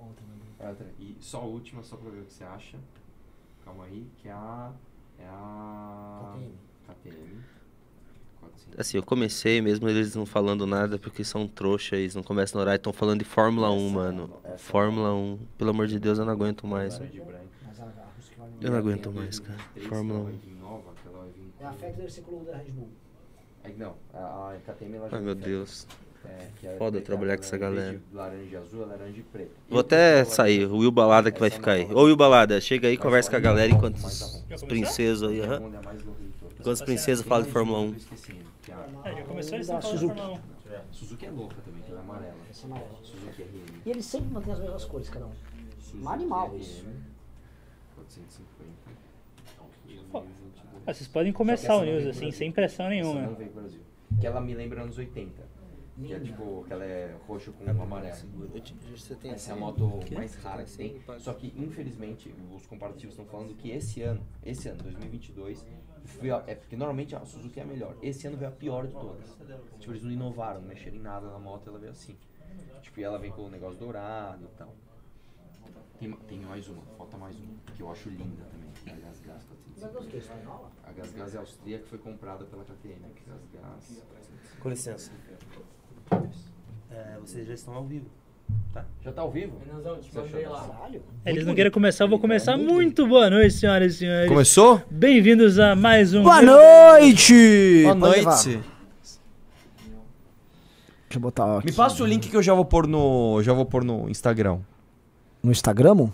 Ontem, né? É outra. E só a última, só pra ver o que você acha. Calma aí, que é a. É a. KTM. KTM. 400. Assim, eu comecei mesmo eles não falando nada porque são trouxa, eles não começam no horário, estão falando de Fórmula 1, mano. essa é Fórmula 1, pelo amor de Deus, eu não aguento mais. Eu não aguento mais, cara. 2023, Fórmula que ela 1. vai vir nova, que ela vai vir É a Circular da Red Bull. É, não, a, KTM ela já Ai meu. Deus. É, que é Foda preta, trabalhar com essa galera. laranja azul, é laranja e preto. Vou até sair, o Will Balada que vai Essa ficar aí. Ô Will Balada, chega aí, conversa com a galera é enquanto os princesas aí, É é Enquanto as princesas Tem falam de Fórmula uma, 1. eu tô esquecendo, que é É, já começou de Suzuki. Fórmula 1. é, Suzuki é louca também, que ela é amarela. Essa amarela. Suzuki RM. E eles sempre mantêm as mesmas cores, cada um. Um animal isso. 450. Pô, 2022. Ah, vocês podem começar o news assim, sem pressão nenhuma. Que ela me lembra anos 80. Que é tipo, que ela é roxo com amarelo. Essa é a moto mais rara que tem. Só que, infelizmente, os comparativos estão falando que esse ano, esse ano, 2022, veio a- é porque normalmente a Suzuki é a melhor. Esse ano veio a pior de todas. Tipo, eles não inovaram, não mexeram em nada na moto, ela veio assim. Tipo, e ela vem com o negócio dourado e tal. Tem, tem mais uma, falta mais uma, que eu acho linda também. A Gas Gas Mas 450. o que? Espanhola? A Gas Gas é austríaca que foi comprada pela KTM. Gas Gas. Com licença. É, vocês já estão ao vivo. Já tá ao vivo? Renanzão, te mandei lá. Caralho. Eles não querem começar, eu vou começar. Muito boa noite, senhoras e senhores. Começou? Bem-vindos a mais um. Boa noite! Boa Pode levar. noite. Deixa eu botar aqui. Me passa o link que eu já vou pôr no, já vou pôr no Instagram. No Instagram?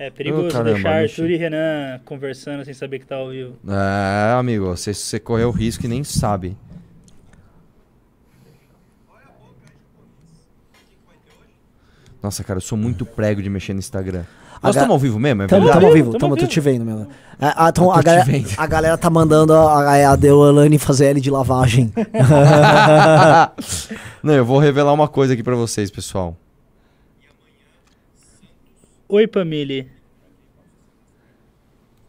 É perigoso Ô, caramba, deixar. Arthur e Renan conversando sem saber que tá ao vivo. É, amigo, você, você correu o risco e nem sabe. Nossa, cara, eu sou muito prego de mexer no Instagram. Nós Ga- estamos ao vivo mesmo? É Tamo, verdade? tamo ao vivo, Tamo tamo, ao tô te vendo, meu. É, ah, então, a, te galera, vendo. a galera tá mandando a, a Deolane fazer L de lavagem. Não, eu vou revelar uma coisa aqui pra vocês, pessoal. Oi, Pamile.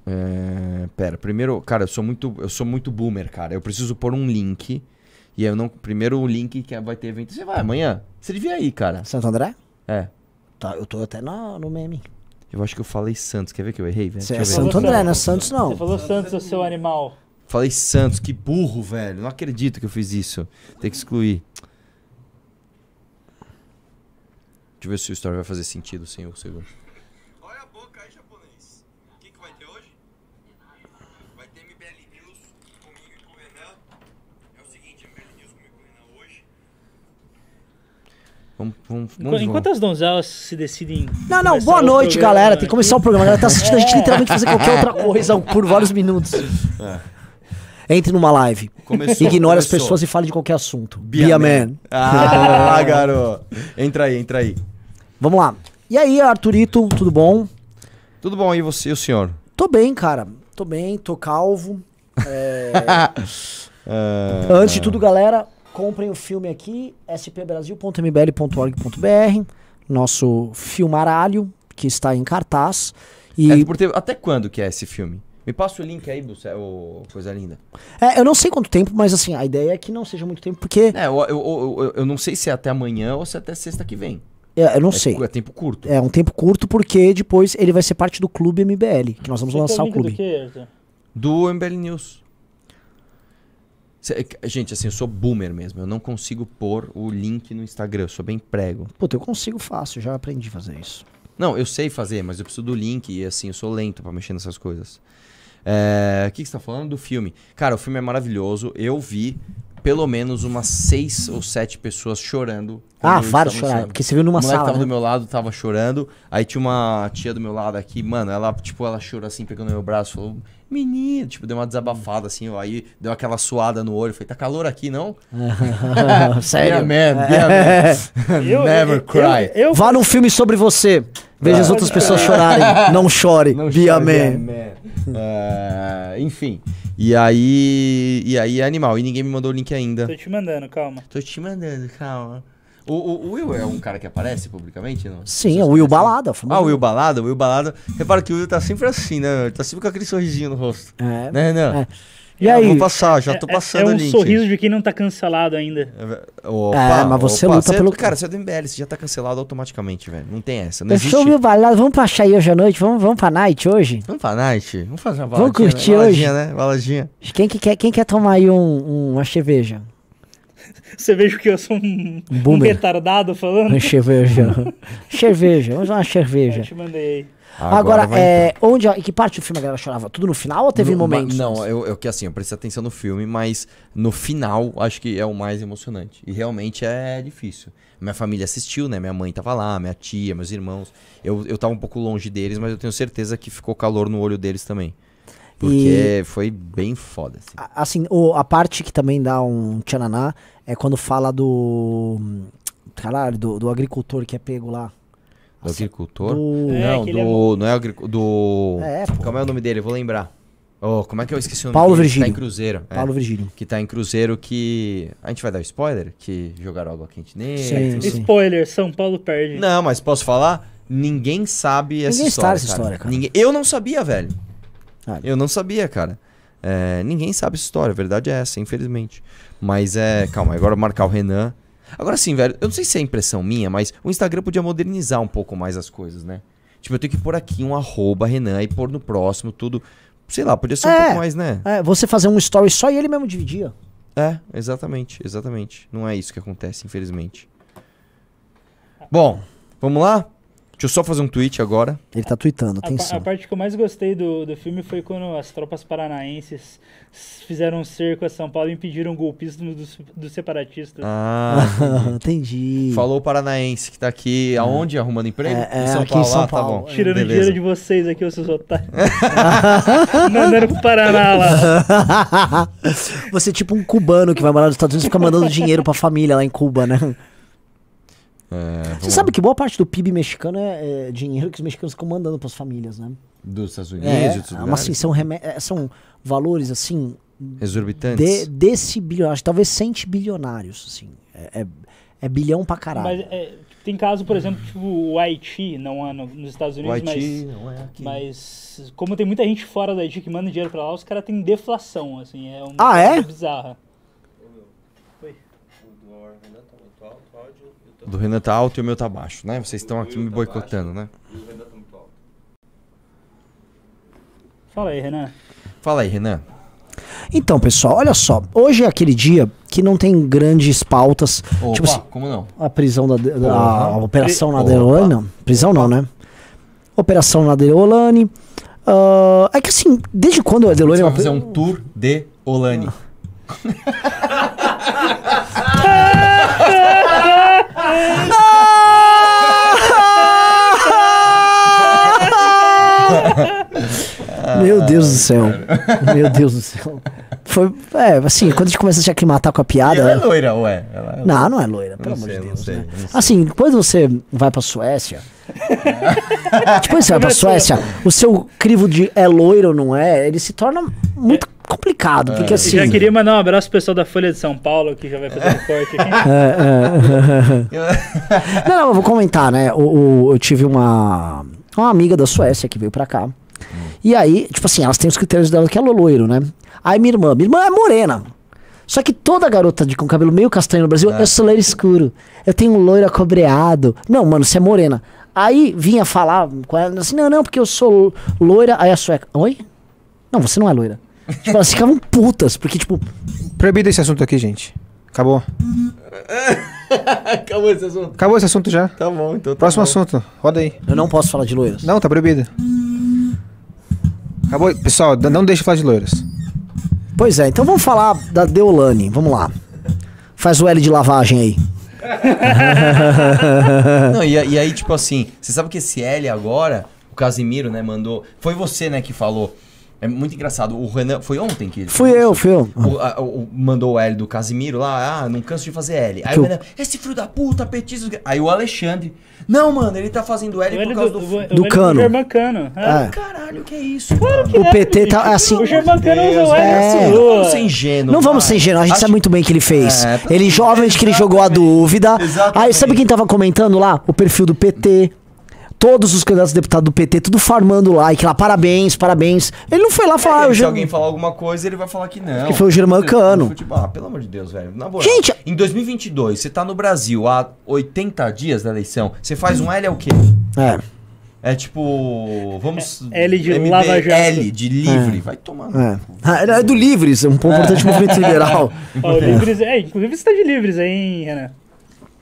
É, pera, primeiro, cara, eu sou muito, eu sou muito boomer, cara. Eu preciso pôr um link. E eu não, primeiro o link que vai ter evento. Você vai amanhã? Você devia ir, cara. Santo André? É. Tá, eu tô até na- no meme. Eu acho que eu falei Santos. Quer ver que eu errei, velho? Cê é. Santo André, não é Santos Você não. falou Santos, o seu animal. Falei Santos, que burro, velho. Não acredito que eu fiz isso. Tem que excluir. Deixa eu ver se o story vai fazer sentido sem o segundo. Olha a boca aí, japonês. O que, que vai ter hoje? Vai ter MBL News comigo e com o Renan. É o seguinte, MBL News comigo e com o Renan hoje. Vamos, vamos, vamos Enquanto as donzelas se decidem. Não, não, boa noite, programa galera. Tem que começar o programa. A galera tá assistindo a gente literalmente fazer qualquer outra coisa por vários minutos. Entre numa live. Começou, Ignore as começou. pessoas e fale de qualquer assunto. Be Be a man. man. Ah, garoto. Entra aí, entra aí. Vamos lá. E aí, Arthurito, tudo bom? Tudo bom aí, você e o senhor? Tô bem, cara. Tô bem, tô calvo. É, Ah, Antes de tudo, galera, comprem o filme aqui, spbrasil.mbl.org.br, nosso filmaralho, que está em cartaz. E é ter- Até quando que é esse filme? Me passa o link aí, Buce- ô, coisa linda. é, eu não sei quanto tempo, mas assim, a ideia é que não seja muito tempo, porque É, eu, eu, eu, eu- não sei se é até amanhã ou se é até sexta que vem. é, eu não é, sei. É tempo curto. É um tempo curto, porque depois ele vai ser parte do Clube MBL, que nós vamos Você lançar o do clube. quê, Arthur? Do MBL News. É gente, assim, eu sou boomer mesmo. Eu não consigo pôr o link no Instagram. Eu sou bem prego. Puta, eu consigo fácil, já aprendi a fazer isso. Não, eu sei fazer, mas eu preciso do link e assim, eu sou lento pra mexer nessas coisas. É, O que, que você tá falando do filme? Cara, o filme é maravilhoso. Eu vi pelo menos umas seis ou sete pessoas chorando. Ah, vários choraram, porque você viu numa o moleque sala. tava né? do meu lado, tava chorando. Aí tinha uma tia do meu lado aqui, mano, ela, tipo, ela chorou assim, pegando no meu braço, falou, menino, tipo, deu uma desabafada assim, ó, aí deu aquela suada no olho, falei, tá calor aqui, não? Sério? Yeah, man, yeah, man. Eu- Never eu- cry. Eu, eu, Vá num filme sobre você. Veja as outras pessoas chorarem. Não chore. Não Be a chore, man. be a man. É, enfim, e aí, e aí é animal, e ninguém me mandou o link ainda. tô te mandando, calma. Tô te mandando, calma. O, o, o Will é um cara que aparece publicamente? Não? Sim, é o Will Balada. Ah, o Will Balada, o Will Balada. Repara que o Will tá sempre assim, né? Ele tá sempre com aquele sorrisinho no rosto. É. Né, não? É. E aí? vou passar, já tô É- passando é, o um link. sorriso de quem não tá cancelado ainda. Opa, É, mas você luta você- pelo- Cara, você é do MBL, você já tá cancelado automaticamente, velho. Não tem essa. Não Eu existe. sou meio balado, vamos pra aí hoje à noite? Vamos, vamos pra night hoje? Vamos pra night? Vamos fazer uma Vamos baladinha, curtir né? hoje? Baladinha, né? Baladinha. Quem, que quer, quem quer tomar aí um, uma cerveja? Você veja que eu sou um, um retardado falando. Uma cerveja. cerveja, vamos uma Eu cerveja. te mandei Agora, vai é, onde, em que parte do filme a galera chorava? Tudo no final ou teve No- momentos? Não, eu, eu que assim, eu prestei atenção no filme, mas no final acho que é o mais emocionante. E realmente é difícil. Minha família assistiu, né? Minha mãe tava lá, minha tia, meus irmãos. Eu, eu tava um pouco longe deles, mas eu tenho certeza que ficou calor no olho deles também. Porque foi bem foda. Assim. A- Assim, o- a parte que também dá um tchananá é quando fala do. Caralho, do, do agricultor que é pego lá. Do agricultor? do- É, não, que ele é do. Não é agricultor. Do. É, pô. Como é o nome dele? Eu vou lembrar. Oh, como é que eu esqueci o nome Paulo dele? Virgílio. Tá em Cruzeiro. é. Paulo Virgílio. Que tá em Cruzeiro que. A gente vai dar spoiler? Que jogaram água quente nele. Sim, sim. Spoiler, São Paulo perde. Não, mas posso falar? Ninguém sabe essa Ninguém história. sabe essa cara. história, cara. Ninguém... Eu não sabia, velho. Ah. Eu não sabia, cara. É, ninguém sabe essa história, a verdade é essa, infelizmente. Mas é. Calma, agora marcar o Renan. Agora sim, velho, eu não sei se é impressão minha, mas o Instagram podia modernizar um pouco mais as coisas, né? Tipo, eu tenho que pôr aqui um arroba Renan e pôr no próximo tudo. Sei lá, podia ser um É. pouco mais, né? É, você fazer um story só e ele mesmo dividia. É, exatamente, exatamente. Não é isso que acontece, infelizmente. Bom, vamos lá? Deixa eu só fazer um tweet agora. Ele tá tweetando, A, atenção. a parte que eu mais gostei do, do filme foi quando as tropas paranaenses fizeram um cerco a São Paulo e impediram golpistas dos, dos separatistas. Ah, Entendi. falou o paranaense que tá aqui aonde? Arrumando emprego? É, é, aqui em São Ah, Paulo. Tá bom. Tirando Beleza. dinheiro de vocês aqui, os seus otários. Mandando pro Paraná lá. Você é tipo um cubano que vai morar nos Estados Unidos e fica mandando dinheiro pra família lá em Cuba, né? É, vamos Você sabe que boa parte do PIB mexicano é, é dinheiro que os mexicanos ficam mandando pras famílias, né? Dos Estados Unidos, É, de outros mas assim, são, é, são valores assim Exorbitantes? de, desse bilionário, talvez centibilionários, assim. É, é, é bilhão pra caralho. Mas é, tem caso, por exemplo, tipo o Haiti, não é no- nos Estados O Unidos, Haiti mas, não é aqui. mas como tem muita gente fora do Haiti que manda dinheiro pra lá, os caras têm deflação, assim, é uma Ah, é? coisa bizarra. O do Renan tá alto e o meu tá baixo, né? Vocês estão aqui me boicotando, né? Fala aí, Renan. Fala aí, Renan. Então, pessoal, olha só. Hoje é aquele dia que não tem grandes pautas. Opa, Tipo assim, como não? a prisão da, da- a operação na Opa. Deolane. Prisão não, né? Operação na Deolane. Ah, é que assim, desde quando a Deolane Você é vai fazer um tour de Olane. Meu Deus do céu. Meu Deus do céu. Foi, é, assim, quando a gente começa a se aclimatar com a E ela é piada. loira, ué. Ela é Não, não é loira, pelo Não amor sei, de Deus. sei, né? Assim, depois você vai pra Suécia. depois você vai pra Suécia, o seu crivo de é loiro ou não é, ele se torna muito complicado. Porque Eu assim. já queria mandar um abraço pro pessoal da Folha de São Paulo, que já vai fazer um corte aqui. É, é. não, não, eu vou comentar, né? O, o- eu tive uma, uma amiga da Suécia que veio pra cá. E aí, tipo assim, elas têm os critérios dela que é loiro, né? Aí minha irmã, minha irmã é morena. Só que toda garota de, com cabelo meio castanho no Brasil, eu sou loiro escuro. Eu tenho um loiro acobreado. Não, mano, você é morena. Aí vinha falar com ela assim, não, não, porque eu sou loira. Aí a sueca, oi? Não, você não é loira. Tipo, elas ficavam putas, porque, tipo, Proibido esse assunto aqui, gente. Acabou. Acabou esse assunto. Acabou esse assunto já. Tá bom, então tá Próximo bom. assunto. Roda aí. eu não posso falar de loiras. Não, tá proibido. Acabou. Pessoal, não deixe de falar de loiras. Pois é, então vamos falar da Deolane. Vamos lá. Faz o L de lavagem aí. Não, e, e aí, tipo assim, você sabe que esse L agora, o Casimiro, né, mandou. Foi você, né, que falou. É muito engraçado. O Renan. Foi ontem que ele Fui eu, fui eu. O, a- o- mandou o L do Casimiro lá, ah, não canso de fazer L. Aí Que o Renan, esse filho da puta, petista. Aí o Alexandre, não, mano, ele tá fazendo L O por L causa do, do. do L cano. Germancano. É. É. Caralho, que é isso? Claro O PT tá assim. O Germancano o L é. na Não vamos ser ingênuos. Não vamos ser ingênuos, a gente Acho- sabe muito bem o que ele fez. É, ele jovem que ele jogou a dúvida. Aí Exatamente. sabe quem tava comentando lá? O perfil do PT. Todos os candidatos a deputado do PT, tudo farmando like lá, parabéns, parabéns. Ele não foi lá falar. É, se já- alguém falar alguma coisa, ele vai falar que não. Que foi o Germancano. Ah, pelo amor de Deus, velho. Na moral. Gente- em 2022, você tá no Brasil há 80 dias da eleição, você faz um L é o quê? É. É tipo. Vamos. É L de Lava Jato. L de livre. Vai tomar. É. Ah, É do Livres, um importante movimento liberal. Ó, o Livres, é, inclusive você tá de Livres aí, hein, Renan?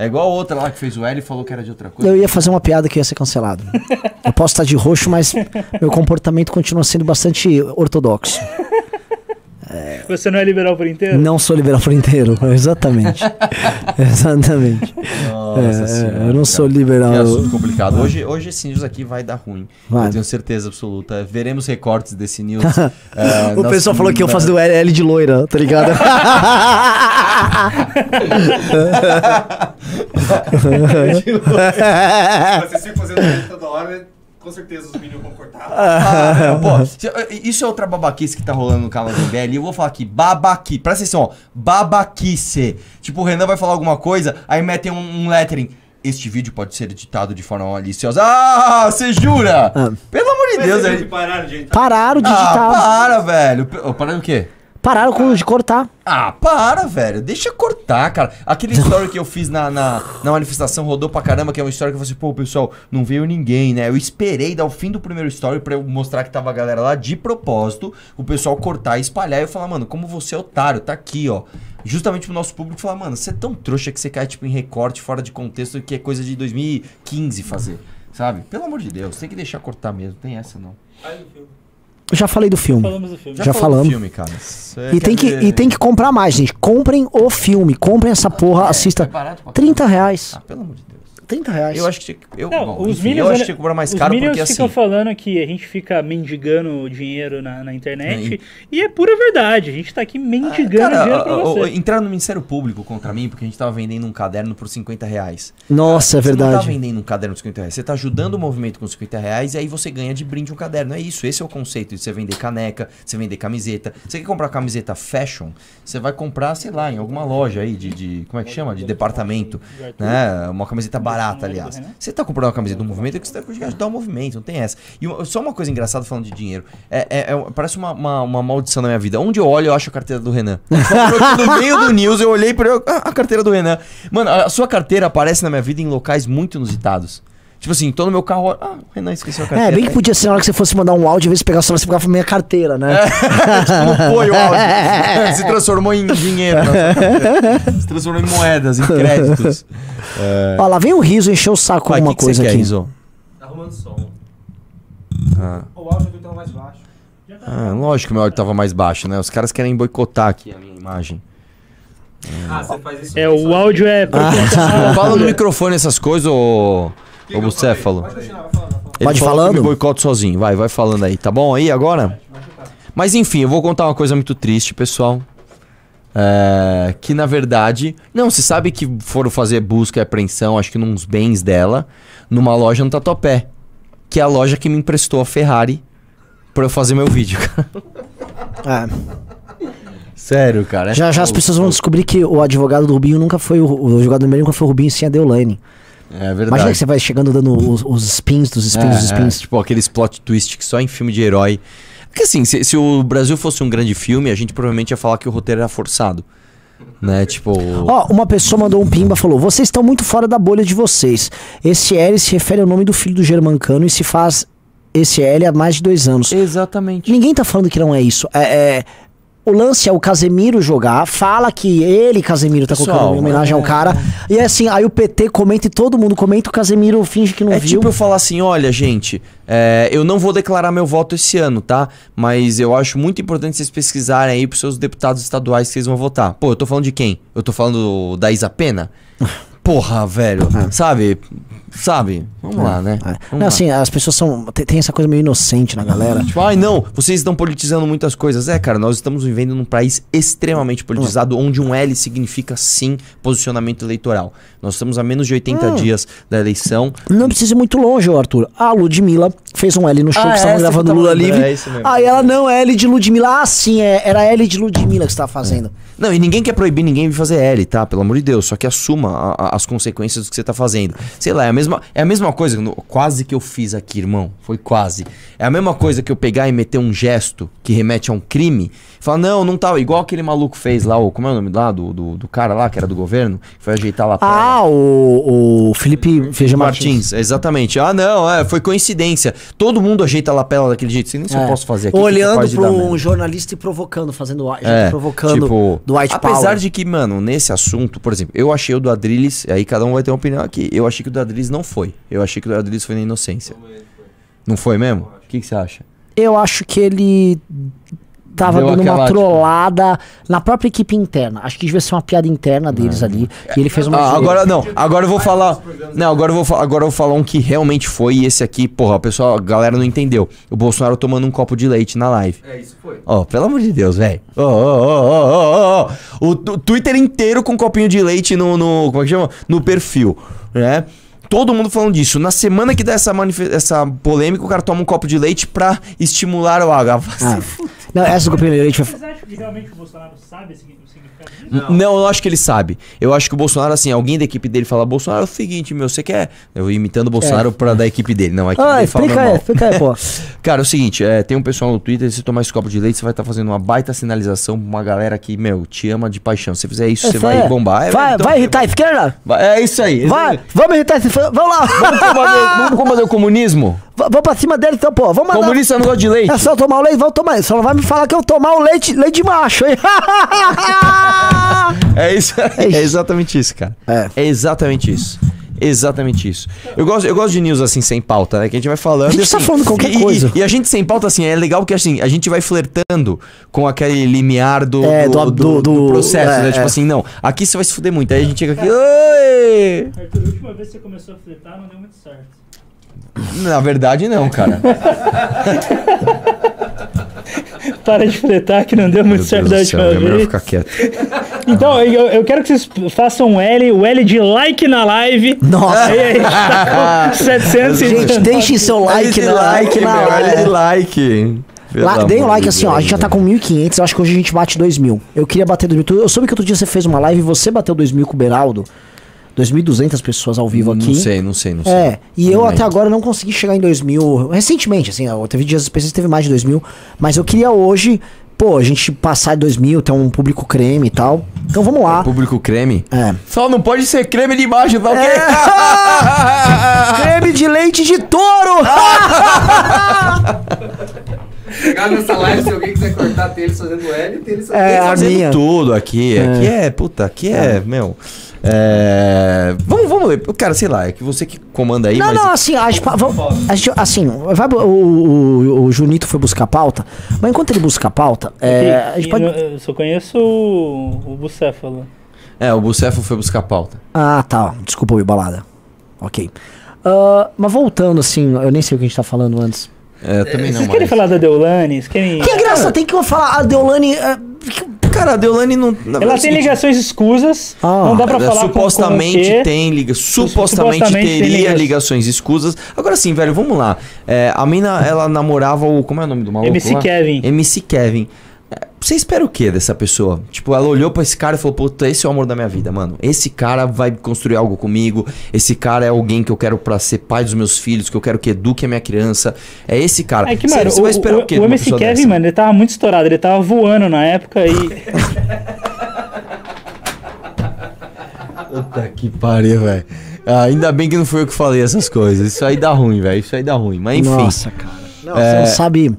É igual a outra lá que fez o L e falou que era de outra coisa. Eu ia fazer uma piada que ia ser cancelado. Eu posso estar de roxo, mas meu comportamento continua sendo bastante ortodoxo. Você não é liberal por inteiro? Não sou liberal por inteiro, exatamente. exatamente. Nossa É, senhora, eu não sou cara. liberal. Que assunto complicado. Hoje, hoje esse news aqui vai dar ruim. Vai. Eu tenho certeza absoluta. Veremos recortes desse news. é, O pessoal falou que eu faço do L de loira, tá ligado? Vocês ficam fazendo toda hora, com certeza os meninos vão cortar. Ah, é, pô, se- isso é outra babaquice que tá rolando no canal do MBL. E eu vou falar aqui, babaqui. Presta atenção, ó. Babaquice. Tipo, o Renan vai falar alguma coisa, aí metem um, um lettering. Este vídeo pode ser editado de forma maliciosa. Ah, você jura? Ah. Pelo amor de Deus, que pararam, gente. Pararam de Ah, digitar. para, velho. P- oh, Para o quê? Pararam com, de cortar. Ah, para, velho. Deixa cortar, cara. Aquele story que eu fiz na, na, na manifestação rodou pra caramba, que é uma história que eu falei assim, pô, pessoal, não veio ninguém, né? Eu esperei dar o fim do primeiro story pra eu mostrar que tava a galera lá de propósito, o pessoal cortar e espalhar. E eu falar, mano, como você é otário, tá aqui, ó. Justamente pro nosso público falar, mano, você é tão trouxa que você cai, tipo, em recorte, fora de contexto, que é coisa de 2015 fazer. Sabe? Pelo amor de Deus, tem que deixar cortar mesmo, tem essa não. Eu já falei do filme. Falamos do filme. Já do falamos. filme, cara. Você E tem, que, ver- e tem que comprar mais, gente. Comprem o filme. Comprem essa porra, É, assista. é barato pra 30 reais. Ah, pelo amor de Deus. 30 reais. Eu acho que tinha que. Eu, Não, bom, os enfim, Minions, eu acho que tinha que comprar mais caro Minions porque ficam assim. falando que a gente fica mendigando dinheiro na, na internet. e... é pura verdade. A gente tá aqui mendigando Cara, dinheiro pra ó, ó, você. entraram no Ministério Público contra mim porque a gente tava vendendo um caderno por 50 reais. Nossa, é Você não tá verdade. vendendo um caderno por 50 reais. Você tá ajudando o movimento com 50 reais e aí você ganha de brinde um caderno. É isso. Esse é o conceito de você vender caneca, você vender camiseta. Você quer comprar camiseta fashion? Você vai comprar, sei lá, em alguma loja aí de. de- como é que chama? De departamento. Né? Uma camiseta barata, aliás. Você tá comprando uma camiseta do movimento é que você tá conseguindo ajudar o movimento, não tem essa. E uma- só uma coisa engraçada falando de dinheiro. É, é- é- parece uma, uma, uma maldição na minha vida. Onde eu olho, eu acho a carteira do Renan. no meio do news, eu olhei pra eu, ah, a carteira do Renan. Mano, a sua carteira aparece na minha vida em locais muito inusitados. Tipo assim, tô no meu carro, ah, o Renan esqueceu a carteira. É, bem que podia ser na hora que você fosse mandar um áudio, às vezes pegar o celular, você pegava minha carteira, né? Não foi o áudio. Se transformou em dinheiro. Se transformou em moedas, em créditos. Ó, lá vem o riso encher o saco com alguma que que coisa quer, aqui. Rizzo? Tá arrumando som. Ah. O áudio do então mais baixo. Ah, lógico que o meu áudio tava mais baixo, né? Os caras querem boicotar aqui a minha imagem. Ah, você faz isso. É, o áudio é. Ah. Fala no microfone essas coisas, ô. Ô Falando. Ele Pode falou falando? me boicoto sozinho. Vai, vai falando aí. Tá bom aí agora? Mas enfim, eu vou contar uma coisa muito triste, pessoal. É, que na verdade. Não, você sabe que foram fazer busca e apreensão, acho que nos bens dela, numa loja no Tatuapé. Que é a loja que me emprestou a Ferrari pra eu fazer meu vídeo. É. Sério, cara. é Já já as pessoas vão descobrir que o advogado do Rubinho nunca foi o, o jogador do Mineiro nunca foi o Rubinho, sim a Deolane. É verdade. Imagina que você vai chegando dando os, os spins dos spins dos É, spins. é, tipo aqueles plot twist que só em filme de herói. Porque assim, se, se o Brasil fosse um grande filme, a gente provavelmente ia falar que o roteiro era forçado. Né? Tipo. Ó, uma pessoa mandou um pimba falou: Vocês estão muito fora da bolha de vocês. Esse L se refere ao nome do filho do Germancano e se faz esse L há mais de dois anos. Exatamente. Ninguém tá falando que não é isso. É, é- o lance é o Casemiro jogar, fala que ele, Casemiro, tá Pessoal, colocando em homenagem ao é. cara. E é assim, aí o PT comenta e todo mundo comenta, o Casemiro finge que não É viu. tipo eu falar assim, olha, gente, é, eu não vou declarar meu voto esse ano, tá? Mas eu acho muito importante vocês pesquisarem aí pros seus deputados estaduais que vocês vão votar. Pô, eu tô falando de quem? Eu tô falando da Isa Pena? Porra, velho. Sabe? Sabe? Vamos lá, né? É. Vamos Não, lá. assim, as pessoas são. Tem, tem essa coisa meio inocente na galera. Tipo, ai não, vocês estão politizando muitas coisas. É, cara, nós estamos vivendo num país extremamente politizado, onde um L significa sim posicionamento eleitoral. Nós estamos a menos de 80 Hum. dias da eleição. Não precisa ir muito longe, ô Arthur. A Ludmilla fez um L no show Ah, que estavam essa gravando que tava Lula Livre. é. Aí ela não é L de Ludmilla. Ah, sim, é, era L de Ludmilla que você tava fazendo. Não, e ninguém quer proibir ninguém de fazer L, tá? Pelo amor de Deus. Só que assuma a- a- as consequências do que você tá fazendo. Sei lá, é a mesma, é a mesma coisa. no- quase que eu fiz aqui, irmão. Foi quase. É a mesma coisa que eu pegar e meter um gesto que remete a um crime. e Falar, não, não tá. Igual aquele maluco fez lá, o, como é o nome lá? Do, do, do cara lá, que era do governo, que foi ajeitar a lapela. Ah, o, o Felipe Feijão Martins. Martins, exatamente. Ah, não, é, foi coincidência. Todo mundo ajeita a lapela daquele jeito. Sei nem se eu É. posso fazer aqui. Olhando para um merda. jornalista e provocando, fazendo É, provocando tipo, do White apesar Power. de que, mano, nesse assunto, por exemplo, eu achei o do Adrilles, aí cada um vai ter uma opinião aqui. Eu achei que o do Adrilles não foi. Eu achei que o do Adrilles foi na inocência. Não foi mesmo? O que, que você acha? Eu acho que ele tava Deu dando aquela, uma tipo- trollada na própria equipe interna. Acho que devia ser uma piada interna deles ali. E ele fez uma. Ah, agora não, agora eu vou falar. Não, agora eu vou, agora eu vou falar um que realmente foi e esse aqui, porra, o pessoal, a galera não entendeu. O Bolsonaro tomando um copo de leite na live. É, isso foi. Ó, pelo amor de Deus, velho. Ó, ó, ó, ó, ó, ó. O Twitter inteiro com um copinho de leite no, no. Como é que chama? No perfil, né? Todo mundo falando disso. Na semana que dá essa, essa polêmica, o cara toma um copo de leite pra estimular o H. Ah. Não, essa do Copinho de Leite. Vocês acham que realmente o Bolsonaro sabe o significado disso? Não. eu acho que ele sabe. Eu acho que o Bolsonaro, assim, alguém da equipe dele fala: Bolsonaro é o seguinte, meu, você quer. Eu imitando o Bolsonaro pra da equipe dele. Não, a equipe Ah, dele fala explica aí, normal. explica aí, pô. Cara, é o seguinte, é, tem um pessoal no Twitter, se você tomar esse copo de leite, você vai estar fazendo uma baita sinalização pra uma galera que, meu, te ama de paixão. Se você fizer isso, você Essa vai é. bombar. É, Vai, então- vai irritar a esquerda? vai- É isso aí. Vai, vamos irritar esse. Vamos lá! Vamos combater, vamos combater o comunismo? V- Vamos pra cima dele então, pô. Vamos mandar. Comunista não gosta de leite. É só tomar o leite, vamos tomar. Só não vai me falar que eu tomar o leite, leite de macho, hein? É isso. É, exatamente isso, cara. É. É exatamente isso. Exatamente isso. Eu gosto, eu gosto de news assim, sem pauta, né? Que a gente vai falando. A gente e, assim, tá falando qualquer e- coisa. E, a gente sem pauta, assim, é legal porque assim, a gente vai flertando com aquele limiar do, É, do, do- do- do- do processo, é, né? Tipo é. assim, não, aqui você vai se fuder muito. Aí a gente chega aqui. Oi! Arthur, a última vez que você começou a fletar não deu muito certo. Na verdade, não, cara. Para de fletar que não deu muito Meu certo Deus da última é melhor vez. ficar quieto. Então, eu, eu quero que vocês façam um L, o L de like na live. Nossa. Aí a gente tá com 700 Gente, deixem seu like na like na meu, olha de live. like. Lá, deem um like de assim, ó. A gente já tá com 1.500. Eu acho que hoje a gente bate 2.000. Eu queria bater 2.000. Eu soube que outro dia você fez uma live e você bateu 2.000 com o Beraldo. 2.200 pessoas ao vivo aqui. Não sei, não sei, não sei. É, e Não eu lembro. até agora não consegui chegar em 2.000. Recentemente, assim, teve dias específicos que teve mais de 2.000. Mas eu queria hoje, pô, a gente passar de 2.000, ter um público creme e tal. Então vamos lá. Público creme? É. Só não pode ser creme de baixo, tá ok? creme de leite de touro! Chegar nessa live, se alguém quiser cortar tênis fazendo L, tênis fazendo É, a fazendo minha. tudo aqui. Aqui é, puta, aqui é, meu. É. Vamos, vamos ler. Cara, sei lá, é que você que comanda aí, Não, mas. não, assim, a gente, a gente- assim, vai, o, o, o Junito foi buscar pauta, mas enquanto ele busca a pauta, é, a gente E pode... eu só conheço o, o Bucéfalo. É, o Bucefo foi buscar pauta. Ah, tá, desculpa o balada. Ok. Ah, mas voltando, assim, eu nem sei o que a gente tá falando antes. É, também não, Vocês querem falar da Deolane? Querem... Que graça tem que eu falar, a Deolane... é, Cara, a Deolane não. Ela tem ligações escusas, Ah. não dá pra falar com- supostamente com, quê. tem liga, supostamente, supostamente teria ligações. ligações escusas. Agora sim, velho, vamos lá. É, a mina, ela namorava o como é o nome do maluco? MC lá? Kevin. MC Kevin. Você espera o que dessa pessoa? Tipo, ela olhou pra esse cara e falou: Puta, esse é o amor da minha vida, mano. Esse cara vai construir algo comigo. Esse cara é alguém que eu quero pra ser pai dos meus filhos, que eu quero que eduque a minha criança. É esse cara. É que, mano, cê o, vai esperar o, o, quê o MC Kevin, dessa? mano, ele tava muito estourado, ele tava voando na época e. Puta que pariu, velho. Ah, ainda bem que não foi eu que falei essas coisas. Isso aí dá ruim, velho. Isso aí dá ruim. Mas enfim. Nossa, cara. Não, É. Você não sabe,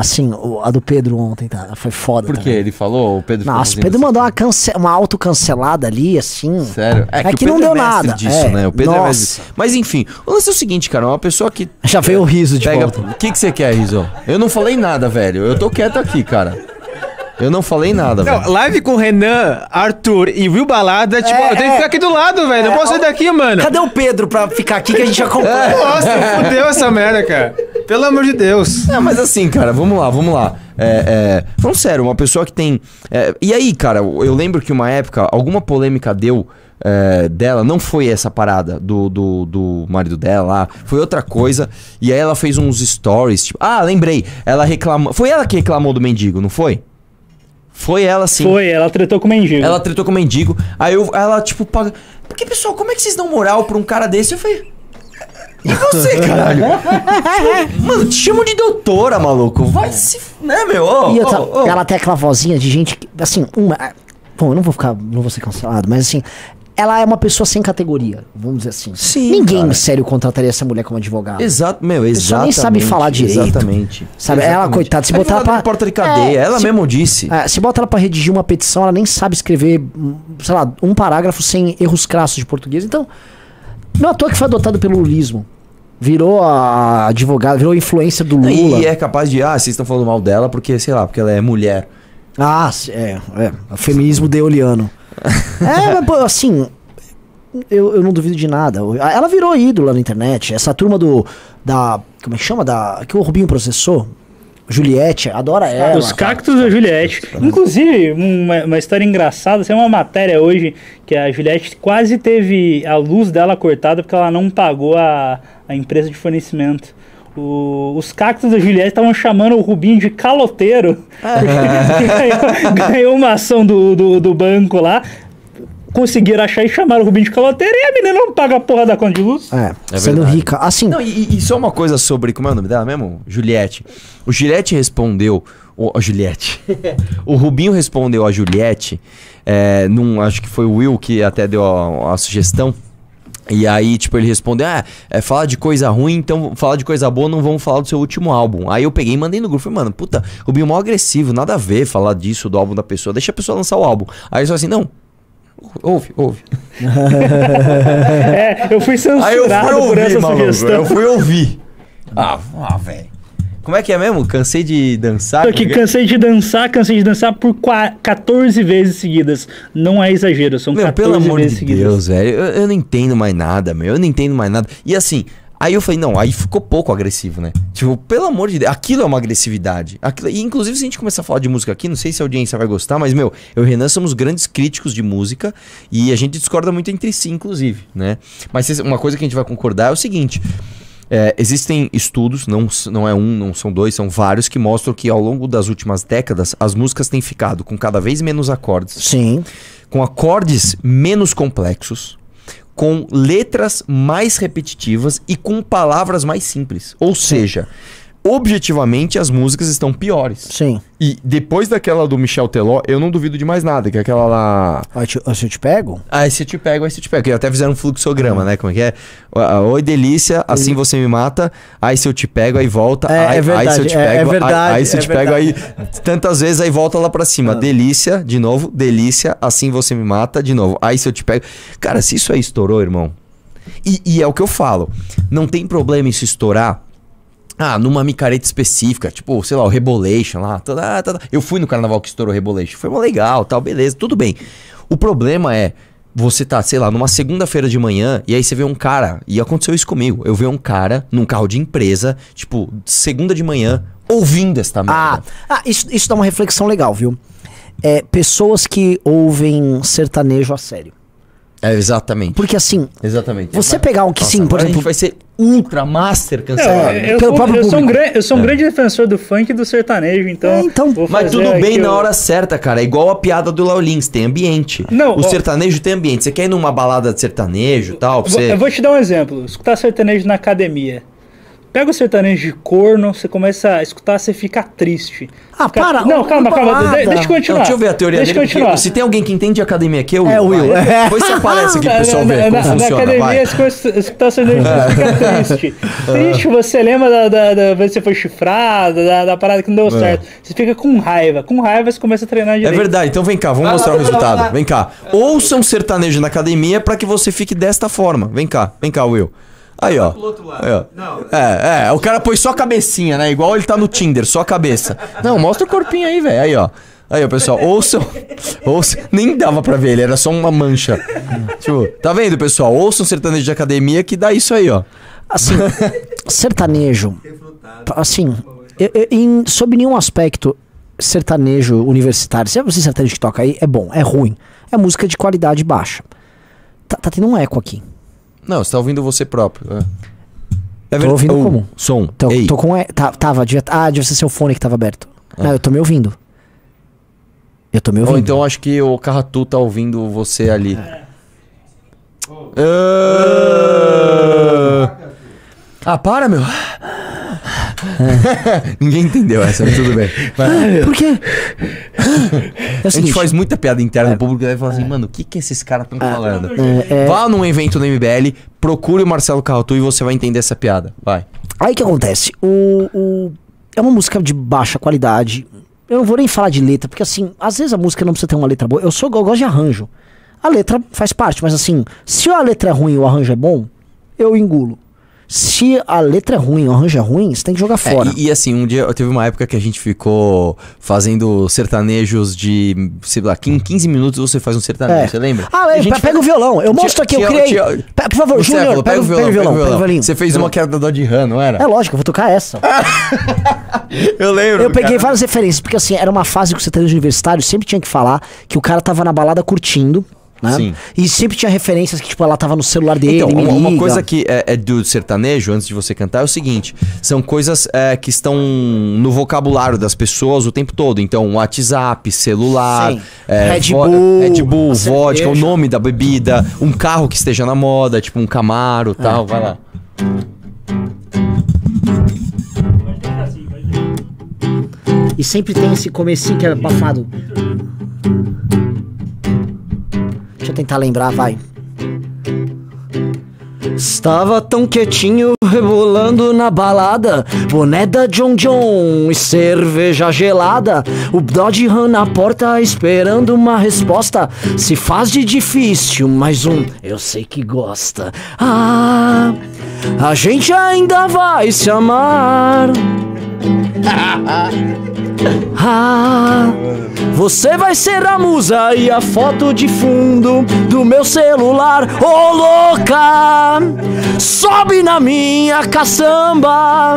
assim, a do Pedro ontem, tá? Foi foda Por quê? Ele falou? O Pedro Nossa, o fazendo Pedro essa- mandou uma, cance uma autocancelada ali, assim. Sério? É o que não Pedro deu nada, disso, é. né? O Pedro é Nossa. mestre. Mas enfim, o lance é o seguinte, cara. Uma pessoa que Já veio o riso de pega. volta. O que, que você quer, Rizzo? Eu não falei nada, velho. Eu tô quieto aqui, cara. Eu não falei nada, velho. Não, live com Renan, Arthur e Will Balada, tipo, É, eu tenho é. que ficar aqui do lado, velho. Não É, posso sair daqui, mano. Cadê o Pedro pra ficar aqui que a gente acompanha? Nossa, fudeu essa merda, cara. Pelo amor de Deus. Não, mas assim, cara, vamos lá, vamos lá. É, é, falando sério, uma pessoa que tem. é, e aí, cara, eu lembro que uma época, alguma polêmica deu é, dela, não foi essa parada do, do, do marido dela lá, foi outra coisa. E aí ela fez uns stories, tipo, ah, lembrei, ela reclamou. Foi ela que reclamou do mendigo, não foi? Foi ela sim. Foi, ela tretou com o mendigo. Ela tretou com o mendigo. Aí eu, ela, tipo, paga. Porque, pessoal, como é que vocês dão moral pra um cara desse? Eu falei. E você, caralho? Mano, te chamam de doutora, maluco. Vai se. Né, meu? Ô, E outra, ô, ô. ela tem aquela vozinha de gente que, assim, uma. Bom, eu não vou ficar, não vou ser cancelado, mas assim, ela é uma pessoa sem categoria, vamos dizer assim. Sim, Ninguém cara. sério contrataria essa mulher como advogada. Exato, meu, exatamente. nem sabe falar direito. Exatamente. Sabe, ela, Exatamente. coitada, se botar ela pra- porta de cadeia, É, ela se- mesmo disse. É, se bota ela pra redigir uma petição, ela nem sabe escrever, hum, sei lá, um parágrafo sem erros crassos de português. Então, não é à toa que foi adotado pelo lulismo. Virou a advogada, virou influência do Lula. E é capaz de, ah, vocês estão falando mal dela porque, sei lá, porque ela é mulher. Ah, é, é. O feminismo deoliano. É, mas, pô, assim. Eu, eu não duvido de nada. Ela virou ídola na internet. Essa turma do. Da. Como é que chama? Da. Que o Rubinho processou? Juliette, adora ela. Os cactos da Juliette. Inclusive, uma, uma história engraçada, tem uma matéria hoje que a Juliette quase teve a luz dela cortada porque ela não pagou a, a empresa de fornecimento. O- os cactos da Juliette estavam chamando o Rubinho de caloteiro. porque ganhou, ganhou uma ação do, do, do banco lá. Conseguiram achar e chamaram o Rubinho de caloteiro e a menina não paga a porra da conta de luz. É, É sendo verdade. rica. Assim, Não, e, e só uma coisa sobre. Como é o nome dela mesmo? Juliette. O Juliette respondeu. O, a Juliette. o Rubinho respondeu a Juliette. É, num, acho que foi o Will que até deu a, a sugestão. E aí, tipo, ele respondeu: Ah, é falar de coisa ruim, então falar de coisa boa, não vamos falar do seu último álbum. Aí eu peguei e mandei no grupo. Falei, mano, puta, Rubinho mó agressivo, nada a ver falar disso, do álbum da pessoa. Deixa a pessoa lançar o álbum. Aí ele falou assim: não. Ouve, ouve. É, eu fui Aí eu fui censurado por ouvir, essa maluco. sugestão. Eu fui ouvir. Ah, ah velho. Como é que é mesmo? Cansei de dançar? É que cansei de dançar, cansei de dançar por qua- 14 vezes seguidas. Não é exagero, são Meu, 14 pelo amor vezes de seguidas. Deus, velho. Eu, eu não entendo mais nada, meu. Eu não entendo mais nada. E assim, aí eu falei, não, aí ficou pouco agressivo, né? Tipo, pelo amor de Deus, aquilo é uma agressividade. Aquilo, e inclusive, se a gente começar a falar de música aqui, não sei se a audiência vai gostar, mas, meu, eu e o Renan somos grandes críticos de música e a gente discorda muito entre si, inclusive, né? Mas uma coisa que a gente vai concordar é o seguinte. É, existem estudos, não, não é um, não são dois, são vários, que mostram que ao longo das últimas décadas as músicas têm ficado com cada vez menos acordes, sim. com acordes menos complexos, com letras mais repetitivas e com palavras mais simples. Ou seja, objetivamente as músicas estão piores. Sim. E depois daquela do Michel Teló, eu não duvido de mais nada, que é aquela lá. Ó, te- ó, se eu te pego? Ah, esse eu te pego, esse eu te pego. Que até fizeram um fluxograma, né? Como é que é? Ah, Oi, delícia, assim você me mata. Aí se eu te pego, aí volta. É, aí, é verdade, aí se eu te é- é pego, aí- verdade, aí, se eu é te pego, aí tantas vezes, aí volta lá pra cima. Delícia, de novo, delícia, assim você me mata, de novo. Aí se eu te pego. Cara, se isso aí estourou, irmão. E, e é o que eu falo. Não tem problema isso estourar. Ah, numa micareta específica, tipo, sei lá, o Rebolation lá. tá, tá, tá. Eu fui no carnaval que estourou o Rebolation. Foi legal, tal, beleza, tudo bem. O problema é, você tá, sei lá, numa segunda-feira de manhã e aí você vê um cara, e aconteceu isso comigo. Eu vi um cara num carro de empresa, tipo, segunda de manhã, ouvindo esta Ah, merda. ah isso, isso dá uma reflexão legal, viu? É, pessoas que ouvem sertanejo a sério. É, exatamente. Porque assim, Exatamente. você pegar um que Nossa, sim, por exemplo. vai ser ultra master cancelado. É, eu, Pelo sou, eu, sou um gran- eu sou um grande defensor do funk e do sertanejo, então. É, então. Mas tudo bem na o- hora certa, cara. É igual a piada do Léo Lins, tem ambiente. Não, o ó- sertanejo tem ambiente. Você quer ir numa balada de sertanejo e tal? Você... Eu vou te dar um exemplo. Escutar sertanejo na academia. Pega o sertanejo de corno, você começa a escutar, você fica triste. Ah, Fica- para, Não, calma, calma. balada. de- Deixa eu continuar. Não, deixa eu ver a teoria deixa dele. eu continuar. Se tem alguém que entende de academia aqui, é o Will. É o Will. vai. Depois você aparece aqui pro pessoal ver como na, na funciona. academia, vai. você começa a escutar sertanejo, você fica triste. Triste, você lembra da, da, da vez que você foi chifrado, da, da parada que não deu certo. Você fica com raiva. Com raiva, você começa a treinar É direito. verdade, então vem cá, vamos mostrar o resultado. Vem cá. Ouça um sertanejo na academia pra que você fique desta forma. Vem cá, vem cá, Will. Aí, ó. Aí, ó. É, é, o cara pôs só a cabecinha, né? Igual ele tá no Tinder, só a cabeça. Não, mostra o corpinho aí, velho. Aí, ó. Aí, ó, pessoal, ouçam. ouçam. Nem dava pra ver, ele era só uma mancha. Tipo, tá vendo, pessoal? Ouçam sertanejo de academia que dá isso aí, ó. Assim, sertanejo. Assim, eu- eu- em- sob nenhum aspecto, sertanejo universitário, se você sertanejo que toca aí, é bom, é ruim. É música de qualidade baixa. Tá, tá tendo um eco aqui. Não, você tá ouvindo você próprio. É, é Tô ouvindo Oh, como? Som. Então, Ei. tô com. e- Tá, tava, devia, ah, devia ser seu fone que tava aberto. Não, eu tô me ouvindo. Eu tô me Ou ouvindo. então acho que o Carratu tá ouvindo você ali. Ah, para, meu. Ninguém entendeu essa, mas tudo bem. Vai. Por quê? É o A gente faz muita piada interna no público e vai falar assim, mano, o que que esses caras estão falando? é, é, Vá num evento no MBL, procure o Marcelo Carratu e você vai entender essa piada. Vai. Aí o que acontece? O, o- é uma música de baixa qualidade. Eu não vou nem falar de letra, porque assim, às vezes a música não precisa ter uma letra boa. Eu sou eu gosto de arranjo. A letra faz parte, mas assim, se a letra é ruim e o arranjo é bom, eu engulo. Se a letra é ruim o arranjo é ruim, você tem que jogar É, fora. e, e assim, um dia teve uma época que a gente ficou fazendo sertanejos de, sei lá, 15 15 minutos você faz um sertanejo, É. você lembra? Ah, é, pega o violão. Eu mostro aqui, eu criei. por favor, Júnior, pega, o- pega o violão, pega o violão. Você fez uma que era da Dodge Ram, não era? É lógico, eu vou tocar essa. Eu lembro. Eu peguei cara. várias referências, porque assim, era uma fase que o sertanejo universitário sempre tinha que falar que o cara tava na balada curtindo, né? Sim. E sempre tinha referências que, tipo, ela tava no celular dele, Então, uma, uma coisa que é, é do sertanejo, antes de você cantar, é o seguinte: são coisas é, que estão no vocabulário das pessoas o tempo todo. Então, WhatsApp, celular, é, Red Bull, Red Bull vodka, o nome da bebida, um carro que esteja na moda, tipo um Camaro É. tal. Vai lá. E sempre tem esse comecinho que é abafado. Deixa eu tentar lembrar, vai. Estava tão quietinho, rebolando na balada. Boné da John John e cerveja gelada. O Dodge Ram na porta esperando uma resposta. Se faz de difícil, mais um eu sei que gosta. Ah, a gente ainda vai se amar Ah, você vai ser a musa e a foto de fundo do meu celular. Ô louca, sobe na minha caçamba,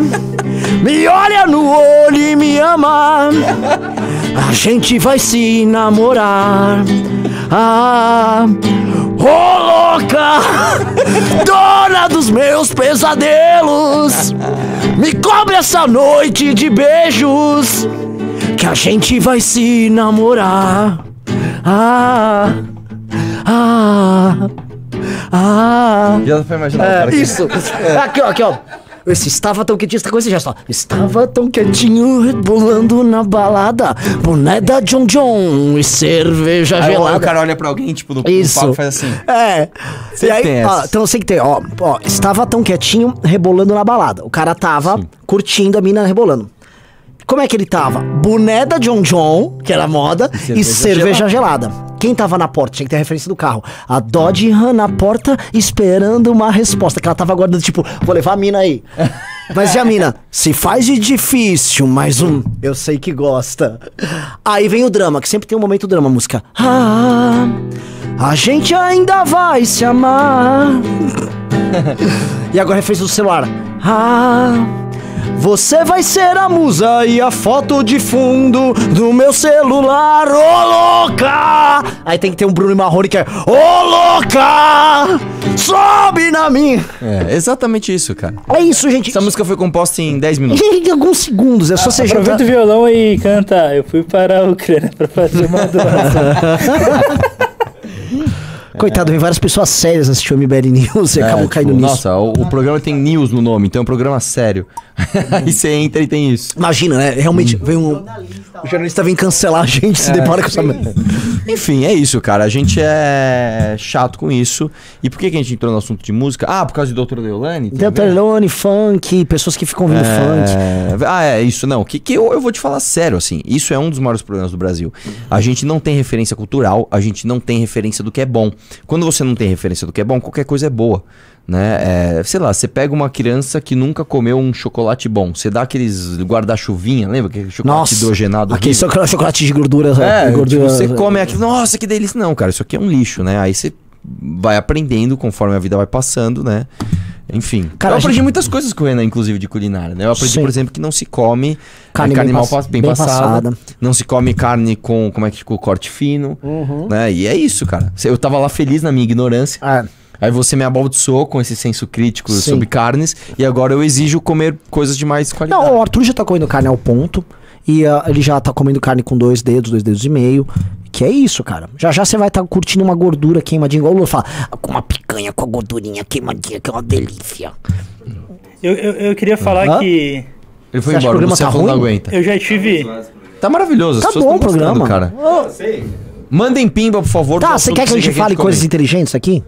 me olha no olho e me ama. A gente vai se namorar. Ah, ô louca, dona dos meus pesadelos, me cobre essa noite de beijos que a gente vai se namorar. Ah, ah, ah. Já foi imaginar É, isso. Aqui, ó, aqui, ó. Esse estava tão quietinho, essa coisa já só. Estava tão quietinho, rebolando na balada. Boné da John John e cerveja Aí gelada. o cara olha pra alguém, tipo, no, no Isso. palco e faz assim. É. E aí, tem ó, então sei que tem, ó, ó, estava tão quietinho, rebolando na balada. O cara tava curtindo a mina rebolando. Como é que ele tava? Boné da John John, que era moda, e cerveja cerveja gelada. Quem tava na porta? Tinha que ter a referência do carro. A Dodge Ram na porta esperando uma resposta. Que ela tava aguardando, tipo, vou levar a mina aí. Mas e a mina? Se faz de difícil, mais um. Eu sei que gosta. Aí vem o drama, que sempre tem um momento drama, a música. Ah, a gente ainda vai se amar. e agora a referência do celular. Ah. Você vai ser a musa e a foto de fundo do meu celular, ô louca! Aí tem que ter um Bruno Marrone que é, ô louca! Sobe na minha! É, exatamente isso, cara. É isso, gente. Essa música foi composta em 10 minutos. Em alguns segundos, é só você Aproveita juntar. o violão e canta. Eu fui para a Ucrânia para fazer uma doação. Coitado, vem várias pessoas sérias assistir o MBL News e É, acabam tipo, caindo nisso. Nossa, o, o programa tem news no nome, então é um programa sério. Aí você entra e tem isso. Imagina, né? Realmente, vem um. O jornalista vem cancelar a gente, se depara com essa merda. Enfim, é isso, cara. A gente é chato com isso. E por que, que a gente entrou no assunto de música? Ah, por causa de Doutora Deolane? tem a ver? Deltarone, funk, pessoas que ficam ouvindo funk. É, Ah, é isso, não. Que, que eu, eu vou te falar sério, assim. Isso é um dos maiores problemas do Brasil. A gente não tem referência cultural, a gente não tem referência do que é bom. Quando você não tem referência do que é bom, qualquer coisa é boa. Né? É, sei lá, você pega uma criança que nunca comeu um chocolate bom. Você dá aqueles guarda-chuvinha, lembra? Aquele chocolate hidrogenado. aquele chocolate, chocolate de gordura. É, gordura tipo, você come aquilo, nossa, que delícia. Não, cara, isso aqui é um lixo, né? Aí você vai aprendendo conforme a vida vai passando, né? Enfim. Cara, eu aprendi gente- muitas coisas com o Renan, inclusive, de culinária, né? Eu aprendi, Sim. por exemplo, que não se come Carne carne, carne bem mal pass- bem, bem passada, passada. Não se come carne com, como é que, com corte fino, Uhum. né? E é isso, cara. Eu tava lá feliz na minha ignorância. É. Aí você me abaldiçou com esse senso crítico Sim. sobre carnes. E agora eu exijo comer coisas de mais qualidade. Não, o Arthur já tá comendo carne ao ponto. E ah, ele já tá comendo carne com dois dedos, dois dedos e meio. Que é isso, cara. Já já você vai estar curtindo uma gordura queimadinha, igual o Lula fala, "Ah, com uma picanha com a gordurinha queimadinha, que é uma delícia. Eu, eu, eu queria falar Hã? que Ele foi Você que o embora, programa você tá falou não ruim? aguenta. eu já tive. Tá maravilhoso, Tá bom o gostando, programa. cara. Sei. Mandem pimba, por favor. Tá, você quer que a gente fale coisas inteligentes aqui?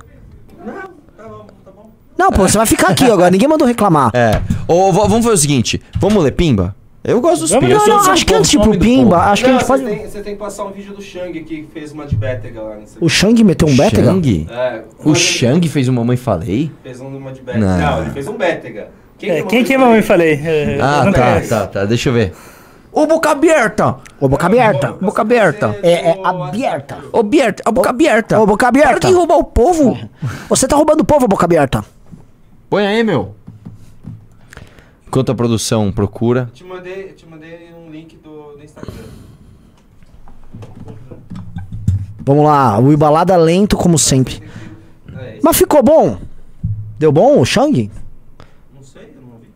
Não, pô, você vai ficar aqui agora, ninguém mandou reclamar. É. Ou vamos fazer o seguinte: vamos ler pimba? Eu gosto dos Vamos pimba. Não, acho que antes de ir pro Pimba, acho que a gente você, pode. tem, você tem que passar um vídeo do Shang que fez uma de Bétega lá. Nesse O Shang meteu um Bétega? Shang? É, O Shang fez o Mamãe Falei? Fez um uma de Bétega. Não. Não. ele fez um Bétega. É, quem que é mamãe falei? É, Ah, tá, tá, tá. Deixa eu ver. Ô, boca aberta! Ô, boca aberta. Boca aberta. É, é aberta. Ô, aberta, a boca aberta. Ô, boca Para aberta. de roubar o povo. Você tá roubando o povo, boca aberta. Põe aí, meu. Enquanto a produção procura. Te mandei, te mandei um link do, do Instagram. Vamos lá, o Ibalada lento como sempre. É, Mas ficou bom? Deu bom o Shang? não sei, eu não vi.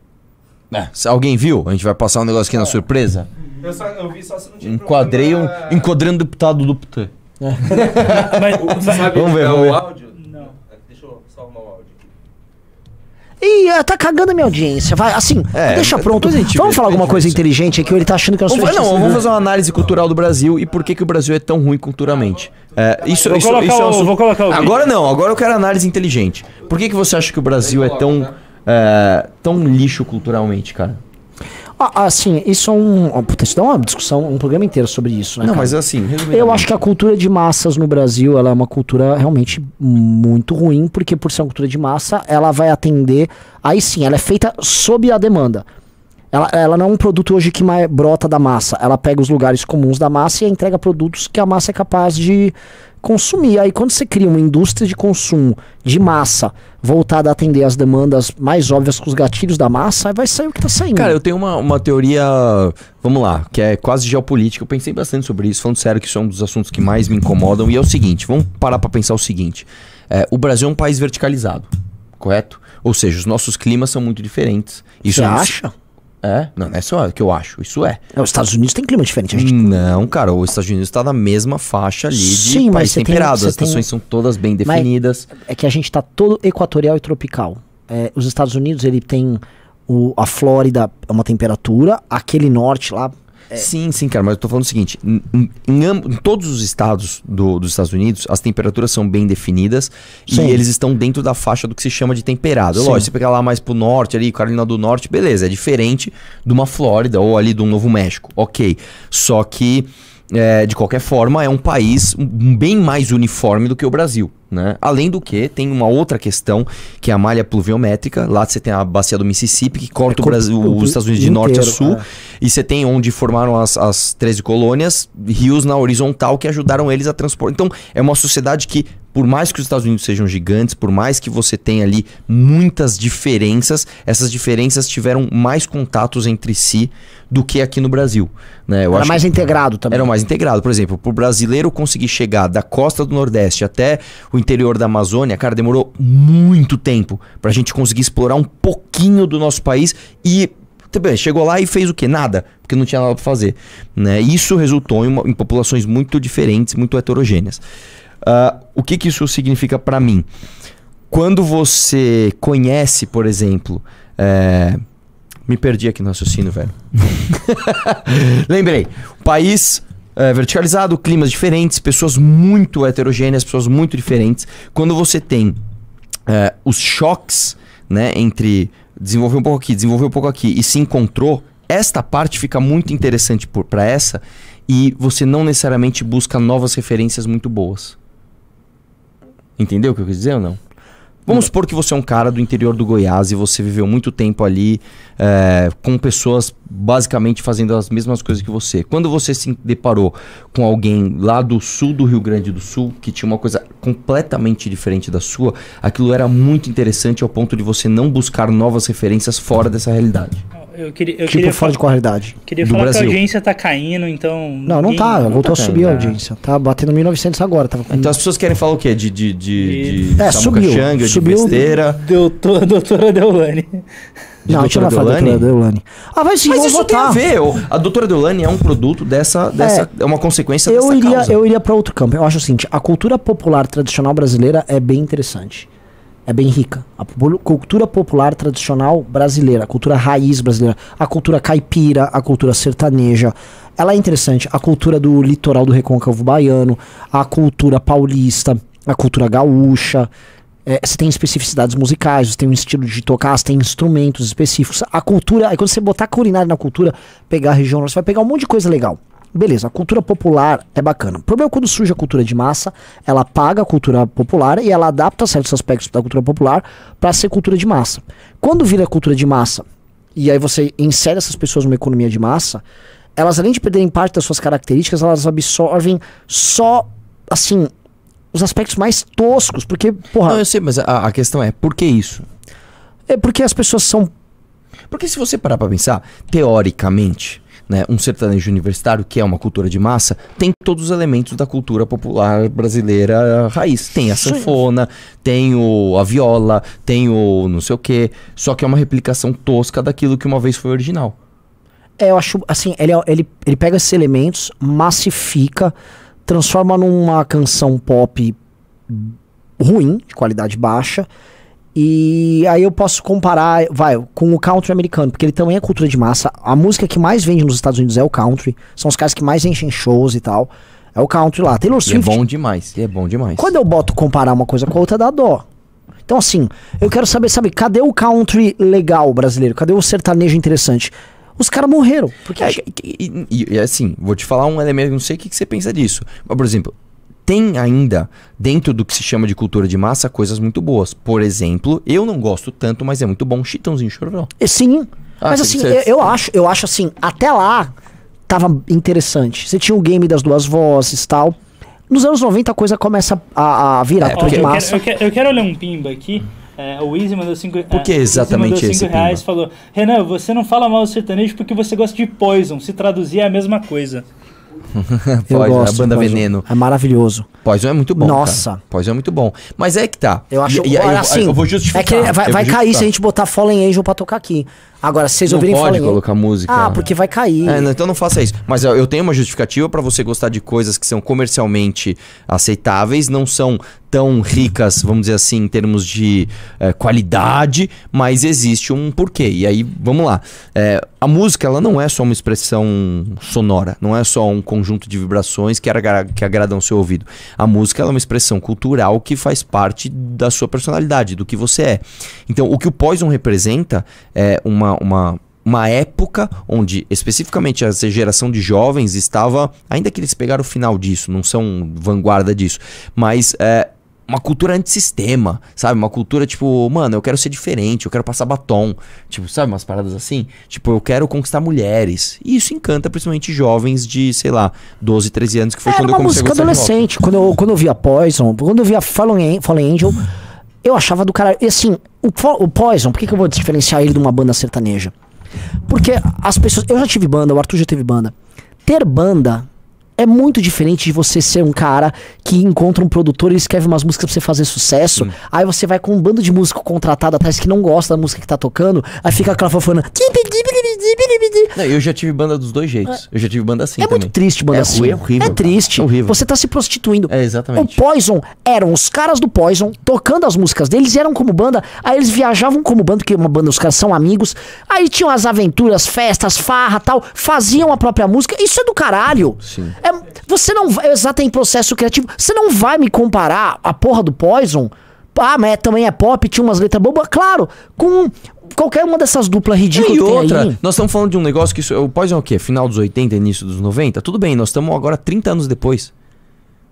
É, se alguém viu? A gente vai passar um negócio aqui na surpresa. Eu, só, eu vi só se não tinha Enquadrei um. programa- Enquadrando o deputado do PT. Mas- Sabe Vamos ver, ligar vamos ver. o áudio? Não. É, Deixa eu só arrumar o áudio aqui. Ih, é, tá cagando a minha audiência. Vai, assim, É, deixa pronto. gente Vamos falar alguma coisa inteligente aqui ou ele tá achando que nós Vamos, somos não, vamos fazer uma análise cultural do Brasil e por que, que o Brasil é tão ruim culturalmente. É, isso, Vou isso, colocar isso é um o- vou colocar o vídeo. Agora não, agora eu quero análise inteligente. Por que, que você acha que o Brasil é tão, é, tão lixo culturalmente, cara? Ah, assim, isso é um. ó, Puta, isso dá uma discussão, um programa inteiro sobre isso, né? Não, cara? mas assim, resumidamente. Eu acho que a cultura de massas no Brasil ela é uma cultura realmente muito ruim, porque por ser uma cultura de massa, ela vai atender. Aí sim, ela é feita sob a demanda. Ela, ela não é um produto hoje que mais brota da massa. Ela pega os lugares comuns da massa e entrega produtos que a massa é capaz de consumir. Aí quando você cria uma indústria de consumo de massa voltada a atender as demandas mais óbvias com os gatilhos da massa, aí vai sair o que tá saindo. Cara, eu tenho uma, uma teoria, vamos lá, que é quase geopolítica. Eu pensei bastante sobre isso, falando sério que isso é um dos assuntos que mais me incomodam. E é o seguinte, vamos parar pra pensar o seguinte. É, o Brasil é um país verticalizado, correto? Ou seja, os nossos climas são muito diferentes. Isso você é acha? É? Não, não é só o que eu acho, isso é. É, os Estados Unidos tem clima diferente. Gente Não, cara, os Estados Unidos está na mesma faixa ali de Sim, mas país tem- temperado. você As tem- estações são todas bem definidas. é que a gente tá todo equatorial e tropical. É, os Estados Unidos, ele tem o, a Flórida, é uma temperatura, aquele norte lá. Sim, sim, cara, mas eu tô falando o seguinte: em, em- em todos os estados do- dos Estados Unidos, as temperaturas são bem definidas Sim. e eles estão dentro da faixa do que se chama de temperado. Sim. Lógico, você pegar lá mais pro norte, ali, Carolina do Norte, beleza, é diferente de uma Flórida ou ali do Novo México, ok. Só que, é, de qualquer forma, é um país bem mais uniforme do que o Brasil. Né? Além do que, tem uma outra questão, que é a malha pluviométrica. Lá você tem a bacia do Mississippi, que corta É o Brasil, os Estados Unidos de norte a sul. é. E você tem onde formaram as, as 13 colônias, rios na horizontal que ajudaram eles a transportar. Então, é uma sociedade que, por mais que os Estados Unidos sejam gigantes, por mais que você tenha ali muitas diferenças, essas diferenças tiveram mais contatos entre si do que aqui no Brasil. Né? Eu Era mais integrado também. era mais integrado. Por exemplo, para o brasileiro conseguir chegar da costa do Nordeste até o interior da Amazônia, cara, demorou muito tempo para a gente conseguir explorar um pouquinho do nosso país e também chegou lá e fez o quê? Nada, porque não tinha nada para fazer. Né? Isso resultou em, uma- em populações muito diferentes, muito heterogêneas. Ah, o que, que isso significa para mim? Quando você conhece, por exemplo, é, me perdi aqui no raciocínio, velho. Lembrei. País é, verticalizado, climas diferentes, pessoas muito heterogêneas, pessoas muito diferentes. Quando você tem é, os choques, né, entre desenvolver um pouco aqui, desenvolver um pouco aqui e se encontrou, esta parte fica muito interessante para essa e você não necessariamente busca novas referências muito boas. Entendeu o que eu quis dizer ou não? Vamos supor que você é um cara do interior do Goiás e você viveu muito tempo ali é, com pessoas basicamente fazendo as mesmas coisas que você. Quando você se deparou com alguém lá do sul do Rio Grande do Sul que tinha uma coisa completamente diferente da sua, aquilo era muito interessante ao ponto de você não buscar novas referências fora dessa realidade. Eu queria, eu tipo queria, fora de qualidade. queria do falar que a Brasil. audiência tá caindo, então. Não, não ninguém- tá. Voltou tá a subir a caindo, audiência. Tá batendo 1900 agora. Tava com... Então as pessoas querem falar o quê? De, de, de, de É, Samuca subiu. Xanga, de Subiu. besteira. Doutor, doutora Deolane. De não, a gente não vai falar da doutora Deolane. Ah, vai sim, Mas isso tem a votar. ver. A doutora Deolane é um produto dessa. dessa é, uma consequência Eu dessa iria, causa. eu iria para outro campo. Eu acho o seguinte: a cultura popular tradicional brasileira é bem interessante. É bem rica. A cultura popular tradicional brasileira, a cultura raiz brasileira, a cultura caipira, a cultura sertaneja, ela é interessante. A cultura do litoral do recôncavo baiano, a cultura paulista, a cultura gaúcha. É, você tem especificidades musicais, você tem um estilo de tocar, você tem instrumentos específicos. A cultura, aí quando você botar culinária na cultura, pegar a região, você vai pegar um monte de coisa legal. Beleza, a cultura popular é bacana. O problema é quando surge a cultura de massa, ela paga a cultura popular e ela adapta certos aspectos da cultura popular para ser cultura de massa. Quando vira cultura de massa, e aí você insere essas pessoas numa economia de massa, elas além de perderem parte das suas características, elas absorvem só, assim, os aspectos mais toscos, porque, porra, Não, eu sei, mas a, a questão é, por que isso? é porque as pessoas são Porque se você parar pra pensar, teoricamente, né, um sertanejo universitário, que é uma cultura de massa, tem todos os elementos da cultura popular brasileira raiz. Tem a sanfona, tem o, a viola, tem o não sei o quê, só que é uma replicação tosca daquilo que uma vez foi original. É, eu acho, assim, ele, é- ele, ele pega esses elementos, massifica, transforma numa canção pop ruim, de qualidade baixa, e aí eu posso comparar, vai, com o country americano, porque ele também é cultura de massa. A música que mais vende nos Estados Unidos é o country, são os caras que mais enchem shows e tal. É o country lá. Taylor E é Swift, bom demais, é bom demais. quando eu boto comparar uma coisa com a outra, dá dó. Então, assim, eu quero saber, sabe, cadê o country legal brasileiro? Cadê o sertanejo interessante? Os caras morreram. Porque É, e, e- e, assim, vou te falar um elemento, não sei o que, que você pensa disso. Mas, por exemplo, tem ainda, dentro do que se chama de cultura de massa, coisas muito boas. Por exemplo, eu não gosto tanto, mas é muito bom, Chitãozinho Chororó. É, Sim. Ah, mas assim, eu, eu acho, eu acho assim, até lá tava interessante. Você tinha o game das duas vozes e tal. Nos anos 90 a coisa começa a, a virar É, de eu, massa. quero, eu, quero, eu quero ler um pimba aqui. É, o Easy mandou 5 Por que exatamente esse reais pimba? falou: Renan, você não fala mal do sertanejo porque você gosta de Poison. Se traduzir é a mesma coisa. Eu Poison, gosto a banda Poison. Veneno. É maravilhoso. Poison é muito bom. Nossa. Cara. Poison é muito bom. Mas é que tá. Eu acho. E, e, aí olha, eu, assim, eu vou justificar. É que vai, vai cair se a gente botar Fallen Angel pra tocar aqui. Agora, vocês Não ouvirem pode Fallen Angel. colocar música. Ah, porque vai cair. É, não, então não faça isso. Mas eu, tenho uma justificativa pra você gostar de coisas que são comercialmente aceitáveis, não são tão ricas, vamos dizer assim, em termos de eh, qualidade, mas existe um porquê. E aí, vamos lá. Eh, a música, ela não é só uma expressão sonora, não é só um conjunto de vibrações que, agra- que agradam o seu ouvido. A música ela é uma expressão cultural que faz parte da sua personalidade, do que você é. Então, o que o Poison representa é uma, uma, uma época onde, especificamente, essa geração de jovens estava. Ainda que eles pegaram o final disso, não são vanguarda disso, mas. É, uma cultura antissistema, sabe? Uma cultura tipo, mano, eu quero ser diferente, eu quero passar batom. Tipo, sabe, umas paradas assim? Tipo, eu quero conquistar mulheres. E isso encanta principalmente jovens de, sei lá, 12, 13 anos, que foi Era quando eu uma comecei a música gostar adolescente. Quando eu, quando eu via Poison, quando eu via Fallen, Fallen Angel, eu achava do cara. E assim, o, o Poison, por que, que eu vou diferenciar ele de uma banda sertaneja? Porque as pessoas. Eu já tive banda, o Arthur já teve banda. Ter banda é muito diferente de você ser um cara que encontra um produtor e escreve umas músicas pra você fazer sucesso. Aí você vai com um bando de músico contratado atrás que não gosta da música que tá tocando. Aí fica aquela fofana. Não, eu já tive banda dos dois jeitos. Eu já tive banda assim É também. muito triste banda É assim. ruim, é horrível, É triste. É horrível. Você tá se prostituindo. É, exatamente. O Poison eram os caras do Poison tocando as músicas deles e eram como banda. Aí eles viajavam como banda, porque uma banda, os caras são amigos. Aí tinham as aventuras, festas, farra tal. Faziam a própria música. Isso é do caralho. Sim. É, você não vai. Exato, em processo criativo. Você não vai me comparar a porra do Poison. Ah, mas é- também é pop, tinha umas letras bobas. Claro, com qualquer uma dessas duplas ridículas E outra, aí. nós estamos falando de um negócio que isso, o Poison é o quê? Final dos 80, início dos 90? Tudo bem, nós estamos agora 30 anos depois.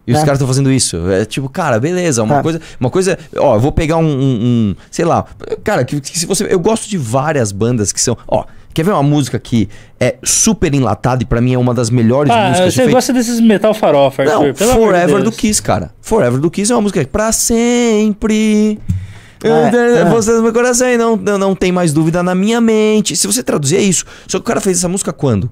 E os É. caras estão fazendo isso. É tipo, cara, beleza, uma É. coisa. Uma coisa. Ó, eu vou pegar um. um- um, sei lá. Cara, que, que se você. Eu gosto de várias bandas que são. Ó, quer ver uma música que é super enlatada e pra mim é uma das melhores Ah, músicas você feitas? gosta desses metal farofa, Arthur? Não, pelo amor de Forever do. Kiss, cara. Forever do Kiss é uma música que pra sempre. É, é. Você no meu coração e não, não, não tem mais dúvida na minha mente. Se você traduzir é isso. Só que o cara fez essa música quando?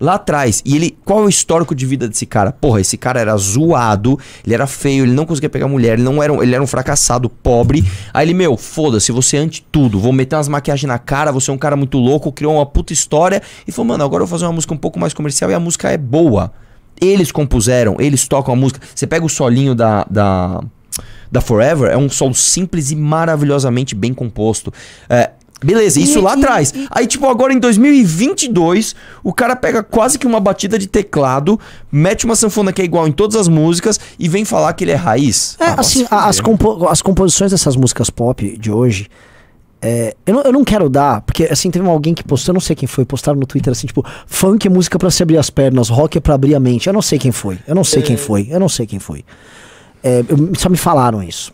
Lá atrás. E ele. Qual é o histórico de vida desse cara? Porra, esse cara era zoado, ele era feio, ele não conseguia pegar mulher, ele não era um, ele era um fracassado, pobre. Aí ele, meu, foda-se, você é ante tudo. Vou meter umas maquiagens na cara, você é um cara muito louco, criou uma puta história. E falou, mano, agora eu vou fazer uma música um pouco mais comercial e a música é boa. Eles compuseram, eles tocam a música. Você pega o solinho da. da da Forever é um solo simples e maravilhosamente bem composto. É, beleza, isso E- lá e- atrás. e- Aí, tipo, agora em 2022, o cara pega quase que uma batida de teclado, mete uma sanfona que é igual em todas as músicas e vem falar que ele é raiz. É, Ah, assim, as, compo- as composições dessas músicas pop de hoje. é, eu, não, eu não quero dar, porque assim, teve alguém que postou, eu não sei quem foi, postaram no Twitter assim, tipo, funk é música pra se abrir as pernas, rock é pra abrir a mente. Eu não sei quem foi, eu não sei quem foi, eu não sei quem foi. É, só me falaram isso.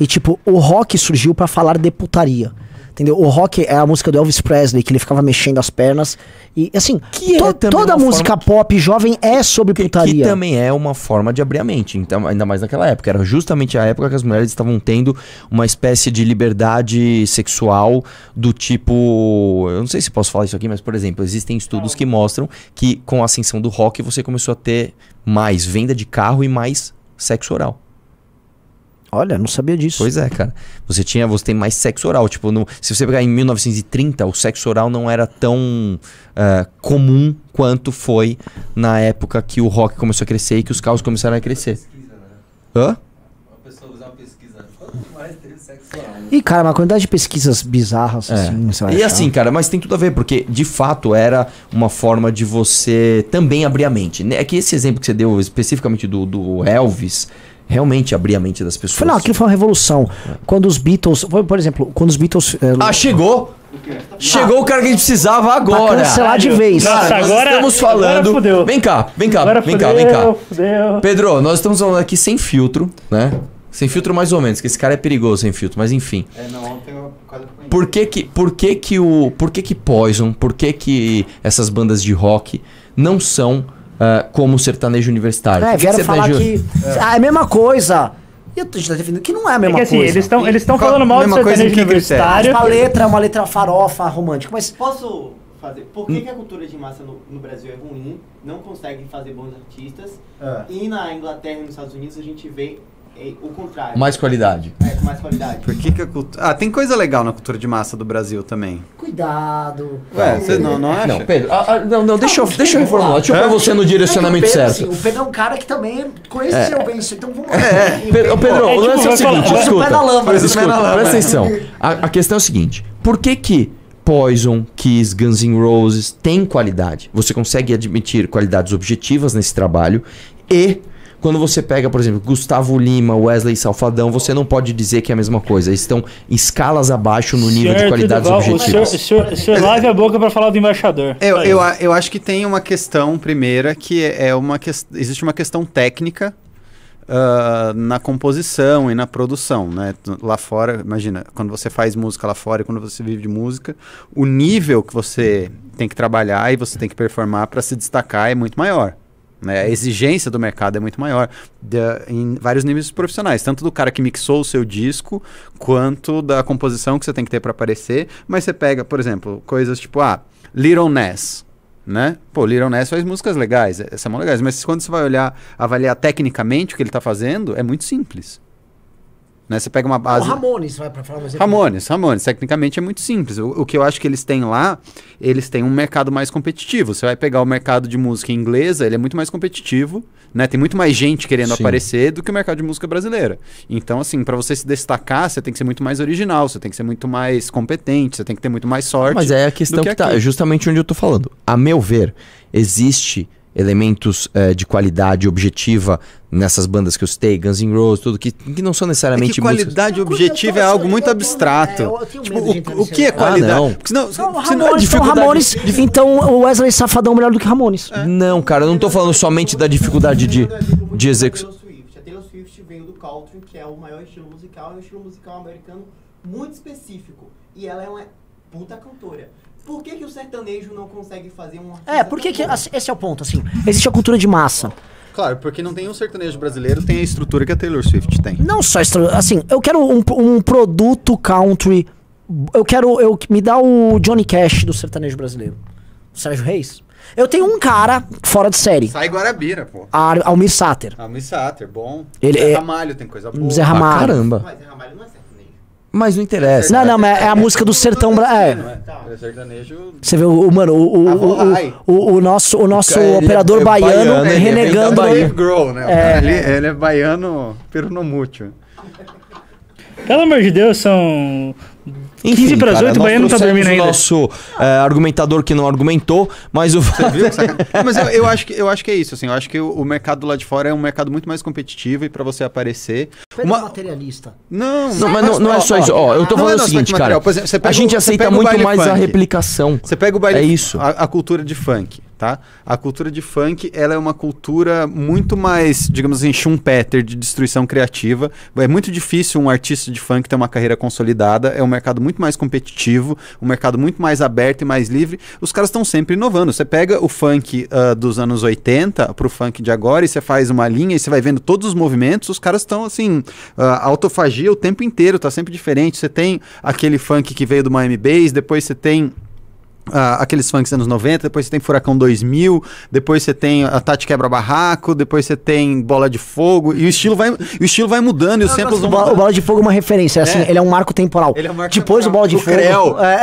E tipo, o rock surgiu pra falar de putaria. Entendeu? O rock é a música do Elvis Presley, que ele ficava mexendo as pernas. E assim, Que é to- toda música pop jovem é sobre Que, putaria. que também é uma forma de abrir a mente, então, ainda mais naquela época. Era justamente a época que as mulheres estavam tendo uma espécie de liberdade sexual do tipo. Eu não sei se posso falar isso aqui, mas, por exemplo, existem estudos que mostram que com a ascensão do rock você começou a ter mais venda de carro e mais sexo oral. Olha, não sabia disso. Pois é, cara. Você tinha, você tem mais sexo oral. Tipo, no- se você pegar em 1930, o sexo oral não era tão eh, comum quanto foi na época que o rock começou a crescer e que os carros começaram a crescer. Hã? Uma pessoa fazer uma pesquisa. Quanto mais teve sexo oral? Ih, cara, uma quantidade de pesquisas bizarras, assim, você vai É. E achar. assim, cara, mas tem tudo a ver, porque de fato era uma forma de você também abrir a mente. né? É que esse exemplo que você deu especificamente do, do Elvis realmente abria a mente das pessoas. Foi, não, aquilo foi uma revolução. Quando os Beatles, foi, por exemplo, quando os Beatles eh, Ah, chegou! Chegou o cara que a gente precisava agora! pra cancelar de vez. Nossa, Cara, nós agora- estamos agora falando. fudeu. Vem cá, vem cá, Agora vem fudeu, cá, vem cá. fudeu. Pedro, nós estamos falando aqui sem filtro, né? Sem filtro mais ou menos, que esse cara é perigoso sem filtro, mas enfim. É, não, ontem eu quase conheci. Por que que, por que que o, por que que Poison, por que que essas bandas de rock não são ah, como o sertanejo universitário? É, vieram falar sertanejo- que. Ah, é a mesma coisa. E eu tô te defendendo que não é a É mesma que assim, coisa. eles estão eles estão falando mal do sertanejo que universitário. Uma letra, uma letra farofa, romântica, mas. Posso fazer? Por que, que a cultura de massa no, no Brasil é ruim? Não consegue fazer bons artistas. E na Inglaterra e nos Estados Unidos a gente vê é, o contrário. Mais qualidade. É, com mais qualidade. Por que, que a cultura. Ah, tem coisa legal na cultura de massa do Brasil também. Cuidado. Ué, você não, não acha? Não, Pedro, ah, ah, não, não, deixa eu, deixa eu reformular, deixa eu pôr você no direcionamento É que o Pedro, certo. assim, o Pedro é um cara que também conheceu bem isso, então vamos lá. Pedro, Pedro, É, o tipo, lance é o vai falar- seguinte, vai- escuta. na lama, pé na escuta, lama. presta atenção. A, a questão é o seguinte: por que que Poison, Kiss, Guns N' Roses tem qualidade? Você consegue admitir qualidades objetivas nesse trabalho e quando você pega, por exemplo, Gustavo Lima, Wesley Salfadão, você não pode dizer que é a mesma coisa. Eles estão em escalas abaixo no nível de qualidades senhor, objetivas. o senhor, o senhor lave a boca pra falar do embaixador. Eu, eu, eu acho que tem uma questão, primeira, que é uma existe uma questão técnica ah, na composição e na produção, né? Lá fora, imagina, quando você faz música lá fora e quando você vive de música, o nível que você tem que trabalhar e você tem que performar para se destacar é muito maior. Né? A exigência do mercado é muito maior da- em vários níveis profissionais, tanto do cara que mixou o seu disco, quanto da composição que você tem que ter para aparecer. Mas você pega, por exemplo, coisas tipo, ah, Little Ness, né? Pô, Little Ness faz músicas legais, são legais, mas quando você vai olhar, avaliar tecnicamente o que ele tá fazendo, é muito simples. Né? Você pega uma O base... Ramones, vai pra falar um exemplo. Ramones, Ramones, tecnicamente é muito simples. O, o que eu acho que eles têm lá, eles têm um mercado mais competitivo. Você vai pegar o mercado de música inglesa, ele é muito mais competitivo, né? Tem muito mais gente querendo Sim. aparecer do que o mercado de música brasileira. Então, assim, para você se destacar, você tem que ser muito mais original, você tem que ser muito mais competente, você tem que ter muito mais sorte. Mas é a questão que, que tá, aqui. é justamente onde eu tô falando. A meu ver, existe elementos eh, de qualidade objetiva nessas bandas que eu citei, Guns N' Roses, tudo, que, que não são É necessariamente que músicas- qualidade eu objetiva é algo muito eu- abstrato. é, Tipo, o, o que é negócio. qualidade? Ah, não. Porque senão, Não, senão Ramones, é então dificuldade. Ramones, então o Wesley Safadão é melhor do que Ramones. Não, cara, eu não tô falando somente da dificuldade de, de execução. Taylor Swift. A Taylor Swift veio do country, que é o maior estilo musical, é um estilo musical americano muito específico. E ela é uma puta cantora. Por que, que o sertanejo não consegue fazer um artista É, porque que, bom? assim, esse é o ponto, assim. Existe a cultura de massa. Claro, porque não tem um sertanejo brasileiro, tem a estrutura que a Taylor Swift tem. Não só extra, assim, eu quero um, um produto country. Eu quero. Eu, me dá o Johnny Cash do sertanejo brasileiro. O Sérgio Reis. Eu tenho um cara fora de série, Sai Guarabira, pô. Ar- Almir Sater. Ah, Miss Sater, bom. Ele Zé é- Ramalho tem coisa boa. Zé Ramalho. caramba. Mas Ramalho não é. Mas não interessa. Não, não, mas é a música do sertão. bra- É. É? Ele é sertanejo... Você vê o, o- mano, o, o, o, o, o- o nosso, o nosso ele é- operador é baiano, baiano, ele renegando. Bahia. Dave Grohl, né? É. ali, ele é baiano peronomútil. Pelo amor de Deus, são 15 para as cara, 8, o Baiano tá dormindo o ainda. nosso é, argumentador que não argumentou, mas o Viu? que sacanagem? Mas eu, eu acho que, eu acho que é isso, assim. Eu acho que o, o mercado lá de fora é um mercado muito mais competitivo e pra você aparecer... Uma... materialista. Não, Não, mas não, não é só isso. Ó, eu tô é falando o nosso seguinte, cara. exemplo, você pega A o- gente você aceita pega o muito mais a funk. replicação. Você pega o baile, É isso. A, a cultura de funk, tá? A cultura de funk, ela é uma cultura muito mais, digamos assim, schumpeter, de destruição criativa. É muito difícil um artista de funk ter uma carreira consolidada. É um mercado muito mais competitivo, um mercado muito mais aberto e mais livre. Os caras estão sempre inovando. Você pega o funk ah, dos anos 80 pro funk de agora e você faz uma linha e você vai vendo todos os movimentos. Os caras estão, assim, ah, autofagia o tempo inteiro, tá sempre diferente. Você tem aquele funk que veio do Miami Bass, depois você tem ah, aqueles funks anos 90, depois você tem Furacão 2000, depois você tem a Tati Quebra Barraco, depois você tem Bola de Fogo, e o estilo vai, o estilo vai mudando e os samples O vão Bola, o. Bola de Fogo é uma referência, assim, É. ele é um marco temporal. Ele é um marco Depois temporal. o Bola de Do Fogo. Creu. É,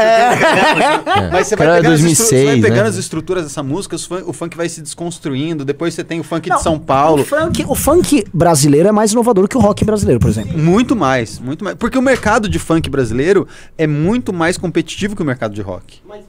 é. Mas você vai Cara, pegando, as, 2006, estru- você vai pegando né? as estruturas dessa música, fun- o funk vai se desconstruindo, depois você tem o funk Não, de São Paulo. O funk, o funk brasileiro é mais inovador que o rock brasileiro, por exemplo. Muito mais, muito mais. Porque o mercado de funk brasileiro é muito mais competitivo que o mercado de rock. Mas.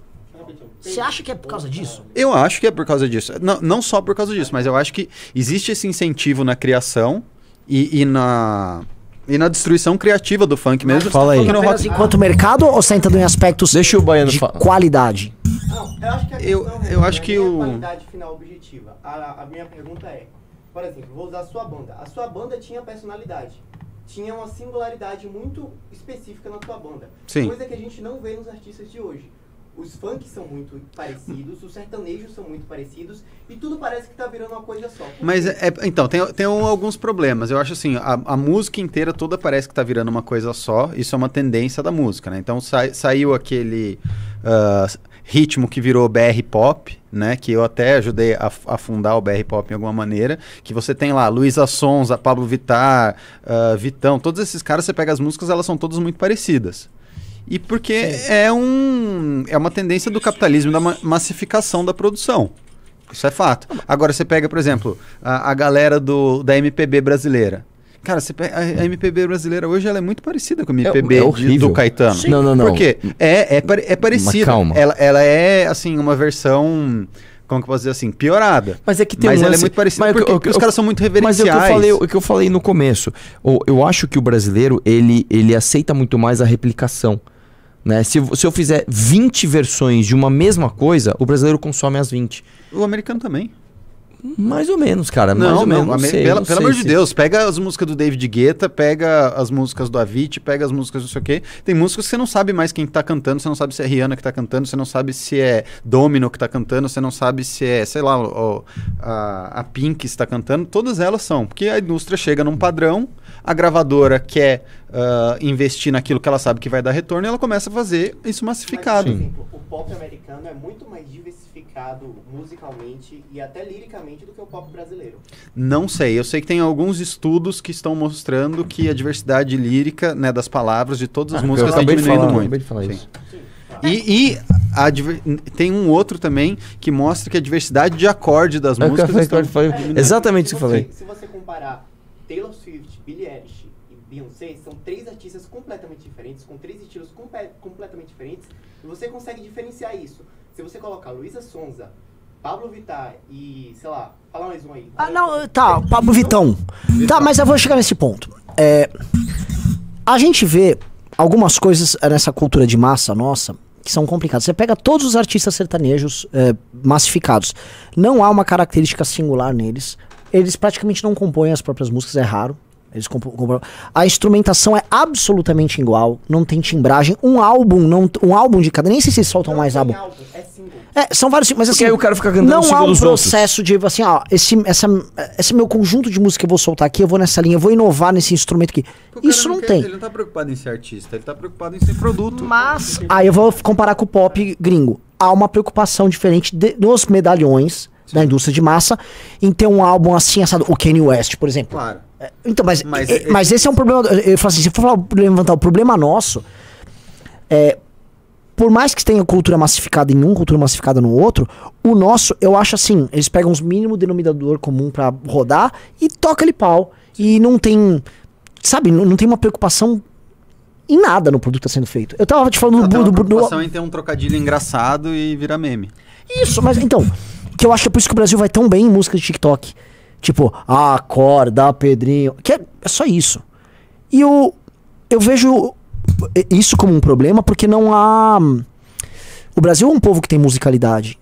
Você acha que é por causa disso? Eu acho que é por causa disso. Não, não só por causa disso, mas eu acho que existe esse incentivo na criação e, e na. E na destruição criativa do funk mesmo. Fala aí. No Apenas rock, enquanto mercado ou você em aspectos Deixa o baiano de falar. qualidade? Não, eu acho que a Eu- questão eu acho é que o- qualidade final objetiva. A, a minha pergunta é, por exemplo, vou usar a sua banda. A sua banda tinha personalidade. Tinha uma singularidade muito específica na sua banda. Sim. Coisa que a gente não vê nos artistas de hoje. Os funks são muito parecidos, os sertanejos são muito parecidos e tudo parece que tá virando uma coisa só. Mas é, é- então, tem, tem um- alguns problemas. Eu acho assim, a, a música inteira toda parece que tá virando uma coisa só. Isso é uma tendência da música, né? Então sai- saiu aquele ah, ritmo que virou BR Pop, né? Que eu até ajudei a, a fundar o BR Pop em alguma maneira. Que você tem lá Luísa Sonza, Pablo Vittar, ah, Vitão, todos esses caras, você pega as músicas, elas são todas muito parecidas. E porque é, um, é uma tendência do capitalismo, da ma- massificação da produção. Isso é fato. Agora você pega, por exemplo, a, a galera do, da MPB brasileira. Cara, você pega, a, a MPB brasileira hoje ela é muito parecida com a MPB é de- horrível. do Caetano. Sim. Não, não, não. Por quê? É, é, é parecida. calma. Ela, ela é, assim, uma versão, como que eu posso dizer assim, piorada. Mas é que tem Mas um ela é lance- muito parecida mas porque o que- os caras são muito Mas é o que eu reverenciais. falei, o que eu falei no começo. O- eu acho que o brasileiro, ele, ele aceita muito mais a replicação. Né? Se, se eu fizer 20 versões de uma mesma coisa, o brasileiro consome as 20. O americano também. Mais ou menos, cara. mais ou menos. Não ame- sei, pela- não pelo amor de Deus, pega as músicas do David Guetta, pega as músicas do Avicii, pega as músicas do sei o quê. Tem músicas que você não sabe mais quem tá cantando, você não sabe se é Rihanna que tá cantando, você não sabe se é Domino que tá cantando, você não sabe se é, sei lá, o- a, a Pink está cantando. Todas elas são, porque a indústria chega num padrão, a gravadora quer ah, investir naquilo que ela sabe que vai dar retorno e ela começa a fazer isso massificado. Mas, por exemplo, o pop americano é muito mais diversificado musicalmente e até liricamente do que o pop brasileiro. Não sei, eu sei que tem alguns estudos que estão mostrando que a diversidade lírica né, das palavras de todas as Ah, músicas está diminuindo falar, muito. acabei de falar Sim. isso. E, e a tem um outro também que mostra que a diversidade de acorde das É o que eu músicas falei, estão... eu falei- É, exatamente se isso que eu falei. Se você comparar Taylor Swift, Billie Eilish e Beyoncé, são três artistas completamente diferentes, com três estilos compe- completamente diferentes, e você consegue diferenciar isso. Se você colocar Luísa Sonza, Pablo Vittar e, sei lá, fala mais um aí. Ah, não, tá, Pablo Vitão. Tá, mas eu vou chegar nesse ponto. É, a gente vê algumas coisas nessa cultura de massa nossa que são complicadas. Você pega todos os artistas sertanejos é, massificados. Não há uma característica singular neles. Eles praticamente não compõem as próprias músicas, é raro. Eles compõem- A instrumentação é absolutamente igual, não tem timbragem. Um álbum, não, um álbum de cada. Nem sei se eles soltam Não mais tem álbum. álbum, é single. É, são vários, mas assim, Porque aí o cara fica cantando não há um dos outros. processo de assim, ó, esse, essa, esse meu conjunto de música que eu vou soltar aqui, eu vou nessa linha, eu vou inovar nesse instrumento aqui. Cara Isso não quer- tem. Ele não tá preocupado em ser artista, ele tá preocupado em ser produto. Mas aí eu vou comparar com o pop gringo. há uma preocupação diferente de- nos medalhões da indústria de massa em ter um álbum assim, assado. O Kanye West, por exemplo. Claro. Então, mas, Mas mas, esse- mas esse é um problema. Eu falo assim, se for falar- levantar o problema nosso, é, por mais que tenha cultura massificada em um, cultura massificada no outro, o nosso, eu acho assim, eles pegam os mínimo denominador comum pra rodar e toca ali pau. E não tem, sabe, não, não tem uma preocupação em nada no produto que tá sendo feito. Eu tava te falando Até do, uma do, do, do, preocupação em ter um trocadilho engraçado e virar meme. isso, mas então, que eu acho que é por isso que o Brasil vai tão bem em música de TikTok. Tipo, ah, acorda, Pedrinho. Que é, é só isso. E eu, eu vejo isso como um problema porque não há. O Brasil é um povo que tem musicalidade.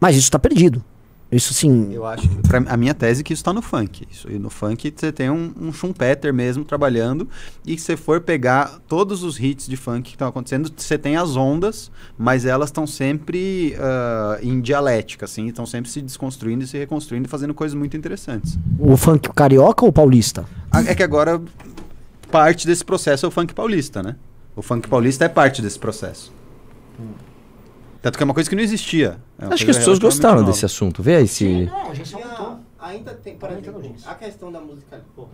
Mas isso tá perdido. Isso sim. Eu acho que, pra, a minha tese é que isso tá no funk. Isso, e no funk você tem um, um Schumpeter mesmo trabalhando. E se você for pegar todos os hits de funk que estão acontecendo, você tem as ondas, mas elas estão sempre ah, em dialética, assim, estão sempre se desconstruindo e se reconstruindo e fazendo coisas muito interessantes. O funk carioca ou paulista? A- É que agora parte desse processo é o funk paulista, né? O funk paulista é parte desse processo. Tanto que é uma coisa que não existia. É Acho que as pessoas gostaram nova. desse assunto. Vê aí se. Não, a gente Tinha- ainda tem, por exemplo, a questão da música. Pô,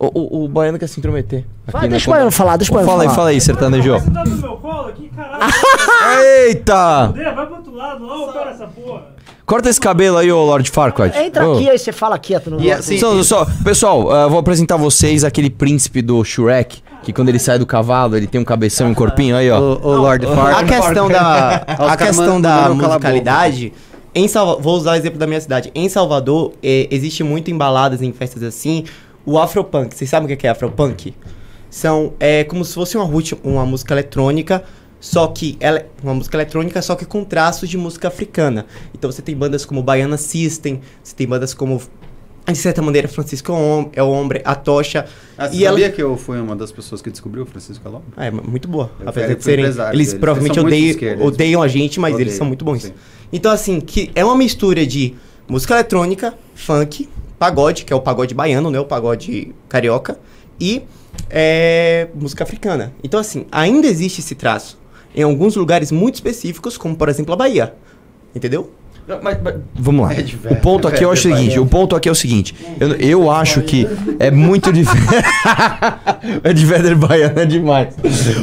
O, o, o baiano quer se intrometer. Vai, deixa o Baiano falar, deixa o Baiano Fala aí, falar. fala aí, sertanejo. Você tá no meu colo aqui, caralho. Eita! Vai pro outro lado lá, opera essa porra. Corta esse cabelo aí, ô Lord Farquaad. Entra Ô. aqui, aí você fala quieto no E assim, Só, só- pessoal, ah, vou apresentar vocês aquele príncipe do Shrek, que quando ele sai do cavalo, ele tem um cabeção e um corpinho aí, ó. o, o Lord A Farquaad. questão da, a questão da a musicalidade. Em Salva vou usar o exemplo da minha cidade. Em Salvador, eh, existe muito em baladas, em festas assim, o afropunk. Vocês sabem o que é afropunk? São é como se fosse uma, uma música eletrônica, só que ela uma música eletrônica, só que com traços de música africana. Então você tem bandas como Baiana System, você tem bandas como de certa maneira Francisco Hom- é o Hombre, a Tocha. Ah, você e ela sabia que eu fui uma das pessoas que descobriu o Francisco Calombo? ah, é muito boa. Eu Apesar de serem. Eles provavelmente Eles muito odeiam, odeiam a gente, mas eles são muito bons. sim. Então, assim, que é uma mistura de música eletrônica, funk, pagode, que é o pagode baiano, né? O pagode carioca, e é, música africana. Então, assim, ainda existe esse traço em alguns lugares muito específicos, como por exemplo a Bahia. Entendeu? Vamos lá. É o ponto é aqui velho, acho o é seguinte, o ponto aqui é o seguinte, eu, eu acho que é muito difícil. é de Véder Baiana é demais.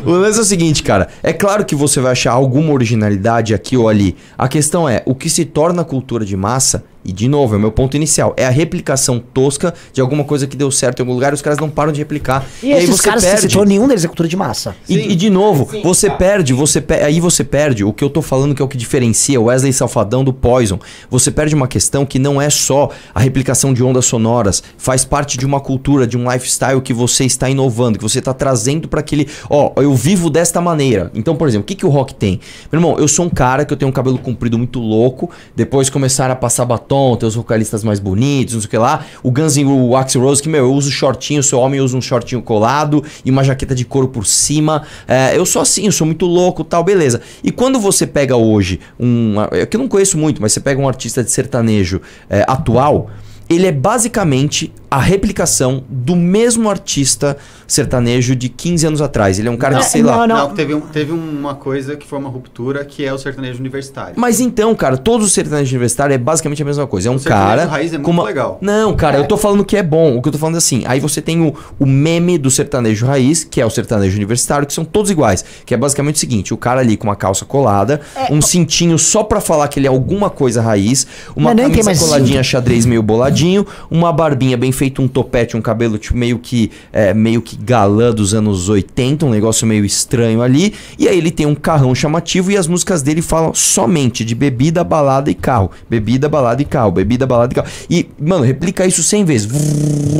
O lance é o seguinte, cara, é claro que você vai achar alguma originalidade aqui ou ali. A questão é, o que se torna cultura de massa, e de novo, é o meu ponto inicial, é a replicação tosca de alguma coisa que deu certo em algum lugar e os caras não param de replicar. E, esses caras que você citou, nenhum deles é cultura de massa. E, e de novo, você perde, você pe- aí você perde o que eu tô falando que é o que diferencia o Wesley Safadão do Poison. Você perde uma questão que não é só a replicação de ondas sonoras, faz parte de uma cultura, de um lifestyle que você está inovando, que você está trazendo para aquele, ó, eu vivo desta maneira. Então, por exemplo, o que que o rock tem? Meu irmão, eu sou um cara que eu tenho um cabelo comprido muito louco, depois começaram a passar batom, ter os vocalistas mais bonitos, não sei o que lá. O Guns N' o Axl Rose, que, meu, eu uso shortinho, sou homem, uso um shortinho colado e uma jaqueta de couro por cima. É, eu sou assim, eu sou muito louco tal, beleza. E quando você pega hoje um. É que eu não conheço muito, mas você pega um artista de sertanejo é, atual. Ele é basicamente a replicação do mesmo artista sertanejo de 15 anos atrás. Ele é um cara Não, de, sei não, lá. não. Não, teve, um- teve uma coisa que foi uma ruptura, que é o sertanejo universitário. Mas então, cara, todos os sertanejos universitários é basicamente a mesma coisa. É um O sertanejo cara. raiz é muito uma- legal. Não, cara, eu tô falando que é bom. O que eu tô falando é assim. Aí você tem o, o meme do sertanejo raiz, que é o sertanejo universitário, que são todos iguais. Que é basicamente o seguinte: o cara ali com uma calça colada, É, um cintinho só pra falar que ele é alguma coisa raiz, uma tem camisa coladinha cinto. xadrez meio boladinho, uma barbinha bem feita, um topete, um cabelo tipo meio que é, meio que galã dos anos 80, um negócio meio estranho ali. E aí ele tem um carrão chamativo e as músicas dele falam somente de bebida, balada e carro. Bebida, balada e carro, bebida, balada e carro. E, mano, replica isso 100 vezes.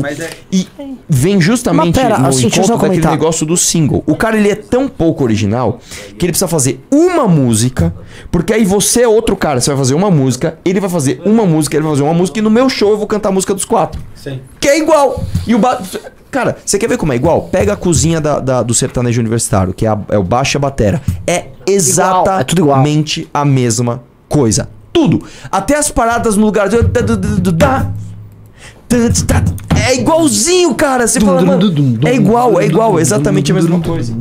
Mas é, E vem justamente Mas pera, no assim, encontro daquele comentar. negócio do single. O cara, ele é tão pouco original que ele precisa fazer uma música, porque aí você é outro cara, você vai fazer uma música, ele vai fazer uma música, ele vai fazer uma música, e no meu show eu vou cantar a música dos quatro. Sim. Que é igual. E o ba... Cara, você quer ver como é igual? Pega a cozinha da, da- do sertanejo universitário, que é, a- é o baixo e a batera. É é tudo igual. exatamente a mesma coisa. Tudo. Até as paradas no lugar. É igualzinho, cara. Você fala, mano, é igual, é igual, é exatamente a mesma coisa.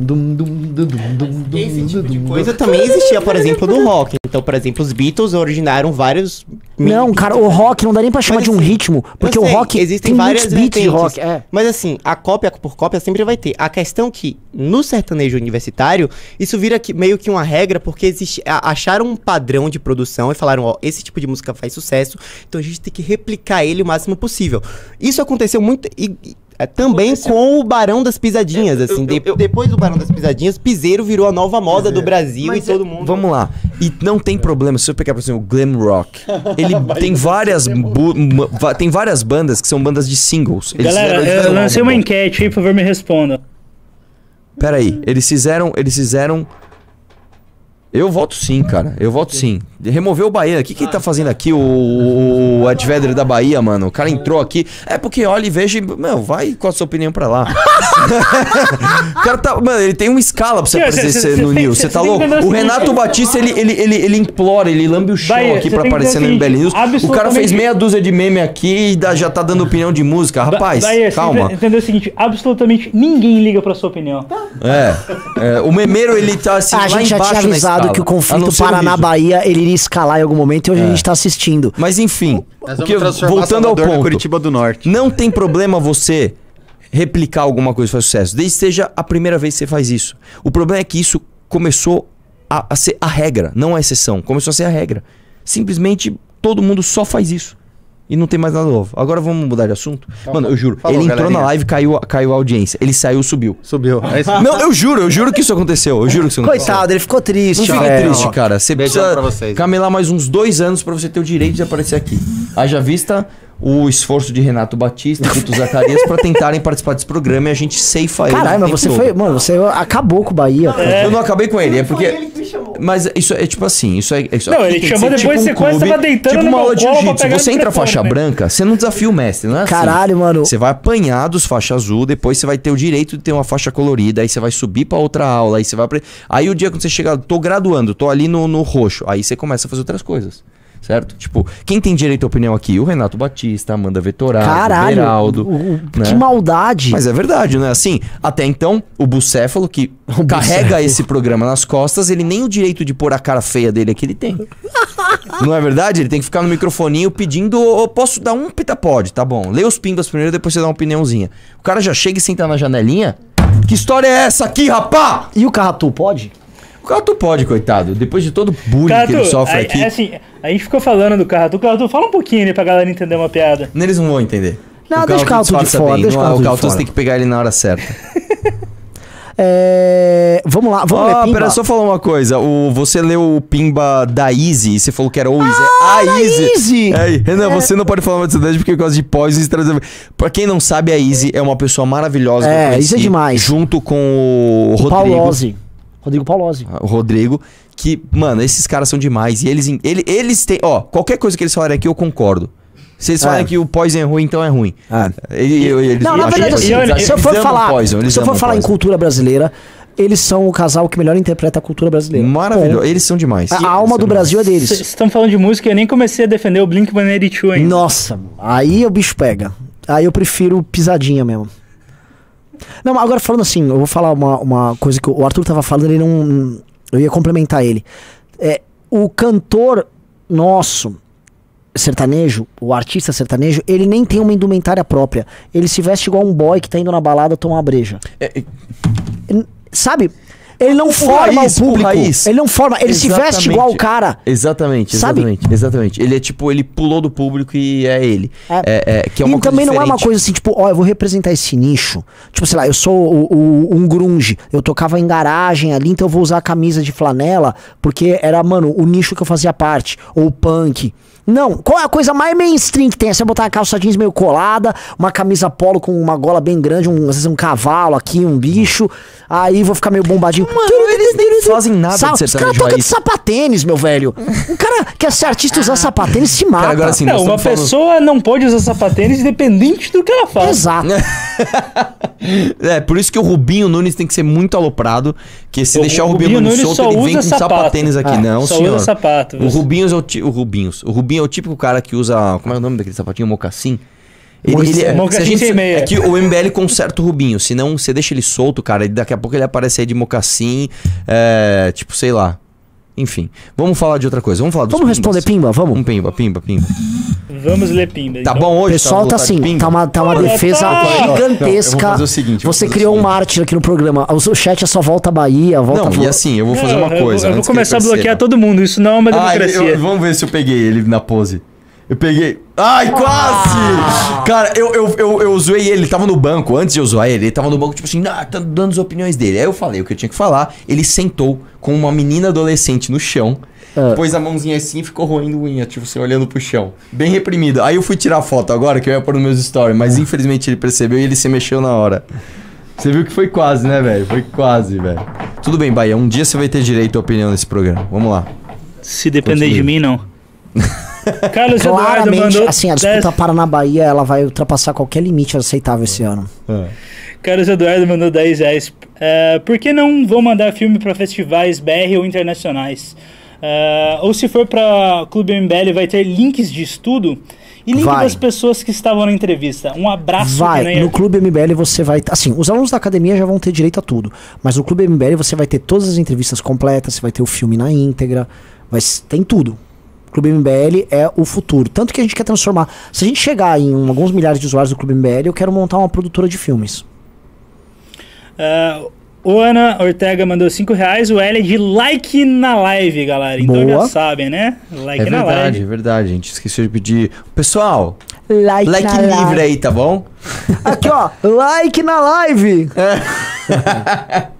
Esse tipo de coisa também existia, por exemplo, no rock. Então, por exemplo, os Beatles originaram vários. Não, cara, o rock não dá nem pra chamar Mas de um assim, ritmo, porque eu o sei, rock existem tem várias muitos beats de rock. É. Mas assim, a cópia por cópia sempre vai ter. A questão que no sertanejo universitário, isso vira que, meio que uma regra, porque existe, acharam um padrão de produção e falaram, ó, esse tipo de música faz sucesso, então a gente tem que replicar ele o máximo possível. Isso aconteceu muito e, e, é, também com o Barão das Pisadinhas, Eu- assim, eu- de- eu- depois do Barão das Pisadinhas, piseiro virou a nova moda do Brasil Mas e todo é- mundo. Vamos lá. E não tem problema, se eu pegar, por exemplo, o glam rock, ele tem várias tem várias bandas que são bandas de singles. Eles Galera, fizeram- eu lancei uma bom. enquete aí, por favor, me responda. Pera aí, eles fizeram, eles fizeram Eu voto sim, cara. Eu voto sim. Removeu o Bahia. O que, que ele tá fazendo aqui, o, o, o Ed Vedder da Bahia, mano? O cara entrou aqui. É porque olha e veja. e, Meu, vai com a sua opinião pra lá. o cara tá. Mano, ele tem uma escala pra você aparecer cê- cê- cê no News. cê- Você tá louco? o Renato Batista, ele, ele, ele, ele implora, ele lambe o chão Bahia, aqui pra aparecer no MBL News. O cara fez meia dúzia de meme aqui e dá- já tá dando opinião de música. Rapaz, Bahia, calma. ente- entendeu o seguinte? Absolutamente ninguém liga pra sua opinião. É, é, o memeiro, ele tá assim, a lá gente já embaixo tinha avisado que o conflito Paraná-Bahia ele iria escalar em algum momento e hoje a gente tá assistindo. Mas enfim, o que voltando ao ponto, Curitiba do Norte. não tem problema você replicar alguma coisa que faz sucesso, desde que seja a primeira vez que você faz isso. O problema é que isso começou a, a ser a regra, não a exceção. Começou a ser a regra. Simplesmente todo mundo só faz isso. E não tem mais nada novo. Agora vamos mudar de assunto? Mano, eu juro. Falou, ele entrou galerinha. na live, caiu, caiu a audiência. Ele saiu, subiu. Subiu. É. Não, eu juro, eu juro que isso aconteceu. Eu juro que isso aconteceu. Coitado, ele ficou triste, Não fique velho. triste, cara. Você Beijão precisa pra vocês. camelar mais uns dois anos pra você ter o direito de aparecer aqui. Haja vista o esforço de Renato Batista e Vitor Zacarias pra tentarem participar desse programa e a gente ceifa ele. Caralho, mas você todo. foi. Mano, você acabou com o Bahia, cara. Eu não acabei com ele, é porque. Foi ele que me chamou. Mas isso é tipo assim, isso é. Isso Não, aqui ele te que chamou depois, você quase tava deitando tipo uma aula de jiu-jitsu. Você entra faixa né? branca, você não desafia o mestre, não é assim. Caralho, mano. Você vai apanhar dos faixa azul, depois você vai ter o direito de ter uma faixa colorida, aí você vai subir pra outra aula, aí você vai. Aí o dia quando você chegar, tô graduando, tô ali no, no roxo, aí você começa a fazer outras coisas. Certo? Tipo, quem tem direito à opinião aqui? O Renato Batista, Amanda Vetorado, o Caralho. Beraldo. o- o- né? Que maldade. Mas é verdade, né? Assim, até então, o Bucéfalo, que O carrega Bucéfalo. esse programa nas costas, ele nem o direito de pôr a cara feia dele aqui ele tem. Não é verdade? Ele tem que ficar no microfoninho pedindo, "Ô, posso dar um pitapod, tá bom. Lê os pimbas primeiro, depois você dá uma opiniãozinha. O cara já chega e senta na janelinha. Que história é essa aqui, rapá? E o Carratu pode? O cara tu pode, coitado. Depois de todo o bullying Carratu, que ele sofre a- aqui. é assim, a gente ficou falando do Carratu. Carratu, fala um pouquinho aí pra galera entender uma piada. Eles não vão entender. Não, deixa o Carlton Carlton de fora, deixa o Não, Carlton o fora. você tem que pegar ele na hora certa. É... Vamos lá, vamos ler Ah, Pimba? pera, só falar uma coisa. O, você leu o Pimba da Easy e você falou que era o Easy. Ah, é a Easy. Easy! É, Renan, você não pode falar mais dessa porque por causa de pós e trazer. Pra quem não sabe, a Easy é uma pessoa maravilhosa. que eu É, conheci, isso é demais. Junto com o Rodrigo. Paulose. Rodrigo Paulose. O Rodrigo. Que, mano, esses caras são demais. E eles, ele, eles têm. Ó, qualquer coisa que eles falarem aqui, eu concordo. Se eles falarem É. que o Poison é ruim, então é ruim. É. Ele- eu- eles- Não, na verdade, acho assim, que eles- se eu for falar, Poison, se eu for falar em cultura brasileira, eles são o casal que melhor interpreta a cultura brasileira. Maravilhoso. Eles são demais. A, a alma do demais. Brasil é Vocês deles. estão falando de música e eu nem comecei a defender o Blink-182 ainda. Nossa, aí o bicho pega. Aí eu prefiro pisadinha mesmo. Não, agora falando assim, eu vou falar uma, uma coisa que o Arthur tava falando, ele não. Eu ia complementar ele. É, o cantor nosso, sertanejo, o artista sertanejo, ele nem tem uma indumentária própria. Ele se veste igual um boy que tá indo na balada tomar uma breja. É, é, Sabe? Ele não forma raiz, o público. Ele não forma, ele se veste Exatamente. igual o cara. Exatamente, Sabe? exatamente, exatamente. Ele é tipo, ele pulou do público e é ele. É. É, é, que é uma e coisa também não é uma diferente. coisa assim, tipo, ó, eu vou representar esse nicho. Tipo, sei lá, eu sou o- o- um grunge, eu tocava em garagem ali, então eu vou usar a camisa de flanela, porque era, mano, o nicho que eu fazia parte. Ou punk. Não, qual é a coisa mais mainstream que tem? É você botar uma calça jeans meio colada, uma camisa polo com uma gola bem grande, um, às vezes um cavalo aqui, um bicho, aí vou ficar meio bombadinho. eles nem fazem nada de Sa- Os sertanejo caras tocam de sapatênis, meu velho. Um cara quer ser artista usar sapatênis se mata. Cara, agora assim, Não, uma falando- pessoa não pode usar sapatênis independente do que ela faz. Exato. É, por isso que o Rubinho Nunes tem que ser muito aloprado, que se O deixar o Rubinho, Rubinho Nunes Nunes solto, ele vem com sapato. sapatênis aqui. Ah, não, só senhor. usa sapato. O Rubinho é o, ti- o Rubinhos. O É o típico cara que usa, como é o nome daquele sapatinho? Mocassim. Ele, ele, é, Mocassim a gente- sem meia. é que o MBL conserta o Rubinho, senão você deixa ele solto, cara, e daqui a pouco ele aparece aí de mocassim, é, tipo, sei lá. Enfim, vamos falar de outra coisa, vamos falar dos Vamos responder pimbas. Pimba, vamos? Um pimba, pimba, pimba. Vamos ler Pimba. Tá então. bom O hoje? pessoal tá vontade de assim, tá uma, tá uma Olha, defesa tá. gigantesca. Não, eu vou fazer o seguinte, eu vou Você fazer o criou um seguinte. mártir aqui no programa. O chat é só volta à Bahia, volta Não, e assim, eu vou fazer uma eu- coisa. Eu, vou antes que ele começar a bloquear perceba. todo mundo. Isso não é uma Ah, ele- democracia. eu- vamos ver se eu peguei ele na pose. Eu peguei. Ai, quase! Cara, eu, eu, eu, eu zoei ele, ele tava no banco. Antes de eu zoar ele, ele tava no banco, tipo assim, ah, tá dando as opiniões dele. Aí eu falei o que eu tinha que falar. Ele sentou com uma menina adolescente no chão. Ah. Pôs a mãozinha assim e ficou roendo unha, tipo assim, olhando pro chão. Bem reprimido. Aí eu fui tirar foto agora, que eu ia pôr nos meus stories, mas infelizmente ele percebeu e ele se mexeu na hora. Você viu que foi quase, né, velho? Foi quase, velho. Tudo bem, Bahia. Um dia você vai ter direito à opinião nesse programa. Vamos lá. Se depender Continue. de mim, não. Carlos Eduardo Claramente, mandou. assim, a 10 disputa Paraná-Bahia, ela vai ultrapassar qualquer limite aceitável esse ano. Carlos Eduardo mandou 10 reais. É, por que não vão mandar filme pra festivais BR ou internacionais? É, ou se for pra Clube MBL, vai ter links de estudo e link Vai. das pessoas que estavam na entrevista. Um abraço, Vai, no Clube MBL você vai. Assim, os alunos da academia já vão ter direito a tudo. Mas no Clube MBL você vai ter todas as entrevistas completas, você vai ter o filme na íntegra, vai, tem tudo. O Clube MBL é o futuro. Tanto que a gente quer transformar. Se a gente chegar em alguns milhares de usuários do Clube MBL, eu quero montar uma produtora de filmes. É, o Ana Ortega mandou 5 reais. O L é de like na live, galera. Então Boa. já sabem, né? Like É na verdade, é live. verdade. A gente esqueceu de pedir. Pessoal, Like, like na livre live. aí, tá bom? Aqui, ó. Like na live.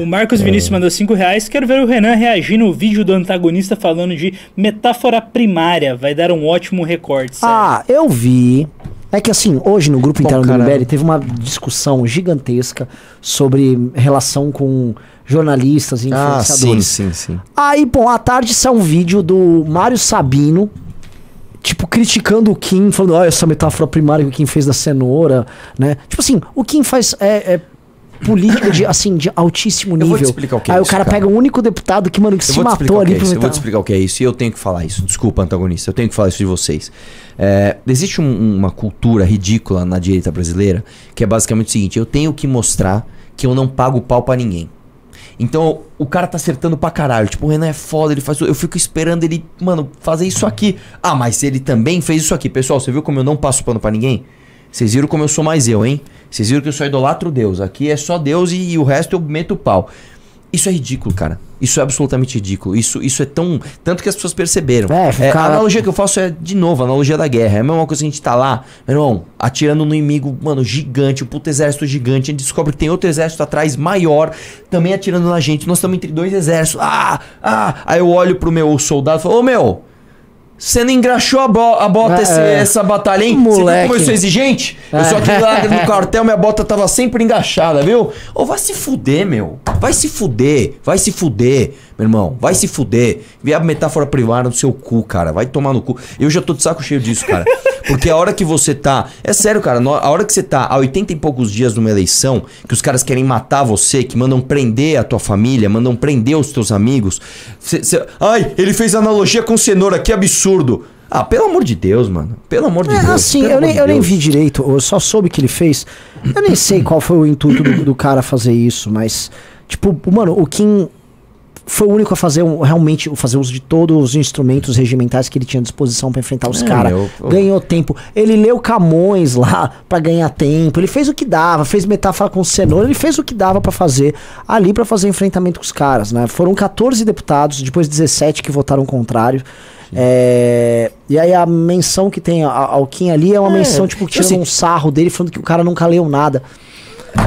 O Marcos É. Vinícius mandou 5 reais. Quero ver o Renan reagir no vídeo do antagonista falando de metáfora primária. Vai dar um ótimo recorte. sério. Ah, eu vi. É que assim, hoje no grupo Bom, interno do. MBL teve uma discussão gigantesca sobre relação com jornalistas e Ah, sim, influenciadores. sim, sim. Aí, bom, à tarde saiu um vídeo do Mário Sabino, tipo, criticando o Kim, falando, olha essa metáfora primária que o Kim fez da cenoura, né? Tipo assim, o Kim faz é, é política de, assim, de altíssimo Eu nível. vou te explicar o que é Aí isso, o cara, cara. pega o único deputado que, mano, que Eu se matou ali é pro. Eu vou te explicar o que é isso e eu tenho que falar isso. Desculpa, antagonista. Eu tenho que falar isso de vocês. É, existe um- uma cultura ridícula na direita brasileira que é basicamente o seguinte: eu tenho que mostrar que eu não pago pau pra ninguém. Então, o cara tá acertando pra caralho. Tipo, o Renan é foda, ele faz. Eu fico esperando ele, mano, fazer isso aqui. Ah, mas ele também fez isso aqui. Pessoal, você viu como eu não passo pano pra ninguém? Vocês viram como eu sou mais eu, hein? Vocês viram que eu só idolatro Deus. Aqui é só Deus e, e o resto eu meto o pau. Isso é ridículo, cara. Isso é absolutamente ridículo. Isso, isso é tão. Tanto que as pessoas perceberam. É, É, cara- A analogia que eu faço é, de novo, a analogia da guerra. É a mesma coisa que a gente tá lá, meu irmão, atirando no inimigo, mano, gigante, um puto exército gigante. A gente descobre que tem outro exército atrás, maior, também atirando na gente. Nós estamos entre dois exércitos. Ah, ah. Aí eu olho pro meu soldado e falo, ô meu. Você não engraxou a, bo- a bota É, esse- é. essa? Você viu Moleque. eu sou exigente? Eu sou aquele lá no quartel, minha bota tava sempre engaixada, viu? Ô, vai se fuder, meu. Vai se fuder. Vai se fuder, meu irmão. Vai se fuder. Vê a metáfora privada no seu cu, cara. Vai tomar no cu. Eu já tô de saco cheio disso, cara. Porque a hora que você tá. É sério, cara. A hora que você tá há 80 e poucos dias numa eleição, que os caras querem matar você, que mandam prender a tua família, mandam prender os teus amigos. Cê, cê- Ai, ele fez analogia com cenoura, que absurdo. Ah, pelo amor de Deus, mano. Pelo amor de É, Deus. assim, eu nem, de eu nem vi direito, eu só soube que ele fez. Eu nem sei qual foi o intuito do, do cara fazer isso, mas, tipo, mano, o Kim foi o único a fazer um, realmente fazer uso de todos os instrumentos regimentais que ele tinha à disposição pra enfrentar os É, caras. Ganhou tempo. Ele leu Camões lá pra ganhar tempo. Ele fez o que dava, fez metáfora com cenoura, ele fez o que dava pra fazer ali pra fazer enfrentamento com os caras, né? Foram 14 deputados, depois 17 que votaram contrário. É, e aí a menção que tem ao Kim ali é uma É, menção, tipo, tirando assim- um sarro dele, falando que o cara nunca leu nada.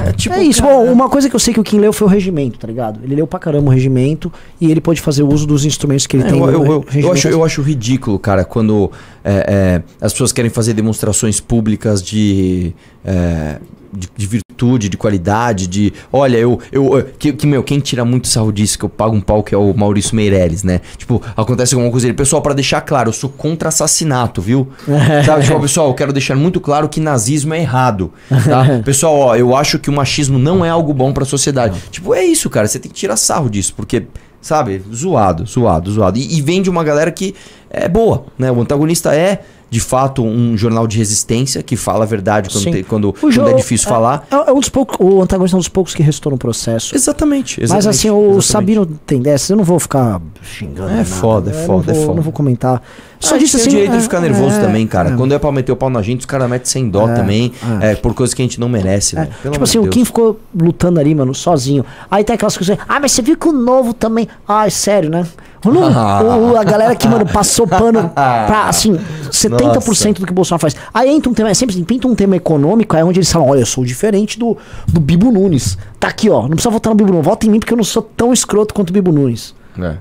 É, tipo, é isso. cara, Bom, uma coisa que eu sei que o Kim leu foi o regimento, tá ligado? Ele leu pra caramba o regimento e ele pode fazer uso dos instrumentos que ele É, tem eu, eu- eu- eu acho, eu acho ridículo, cara, quando é, é, as pessoas querem fazer demonstrações públicas de, é, de, de virtude, de qualidade, de. Olha, eu. eu que, que, meu, quem tira muito sarro disso, que eu pago um pau, que é o Maurício Meirelles, né? Tipo, acontece alguma coisa dele. Pessoal, pra deixar claro, eu sou contra assassinato, viu? Sabe, tipo, pessoal, eu quero deixar muito claro que nazismo é errado, tá? Pessoal, ó, eu acho que o machismo não é algo bom pra sociedade. Tipo, é isso, cara, você tem que tirar sarro disso, porque. Sabe? Zoado, zoado, zoado. E, e vem de uma galera que é boa, né? O antagonista é de fato um jornal de resistência que fala a verdade quando, tem- quando, O quando é difícil falar. É, é um dos poucos, o antagonista é um dos poucos que restou no processo. Exatamente. Mas exatamente, assim, o exatamente. Sabino tem dessas, eu não vou ficar xingando. É nada, foda, é eu foda, não é vou, foda. Não vou comentar. Só disse assim, o direito é, de ficar nervoso é, também, cara. é. Quando é pra meter o pau na gente, os caras metem sem dó É, também, é. é, por coisas que a gente não merece, né? Tipo assim, de o Deus. Kim ficou lutando ali, mano, sozinho. Aí tem aquelas coisas. Ah, mas você viu que o novo também. Ai, sério, né? O a galera que, mano, passou pano pra, assim, 70% do que o Bolsonaro faz. Aí entra um tema, é sempre assim, pinta um tema econômico, é onde eles falam: olha, eu sou diferente do, do Bibo Nunes. Tá aqui, ó. Não precisa votar no Bibo Nunes. Vota em mim porque eu não sou tão escroto quanto o Bibo Nunes. É.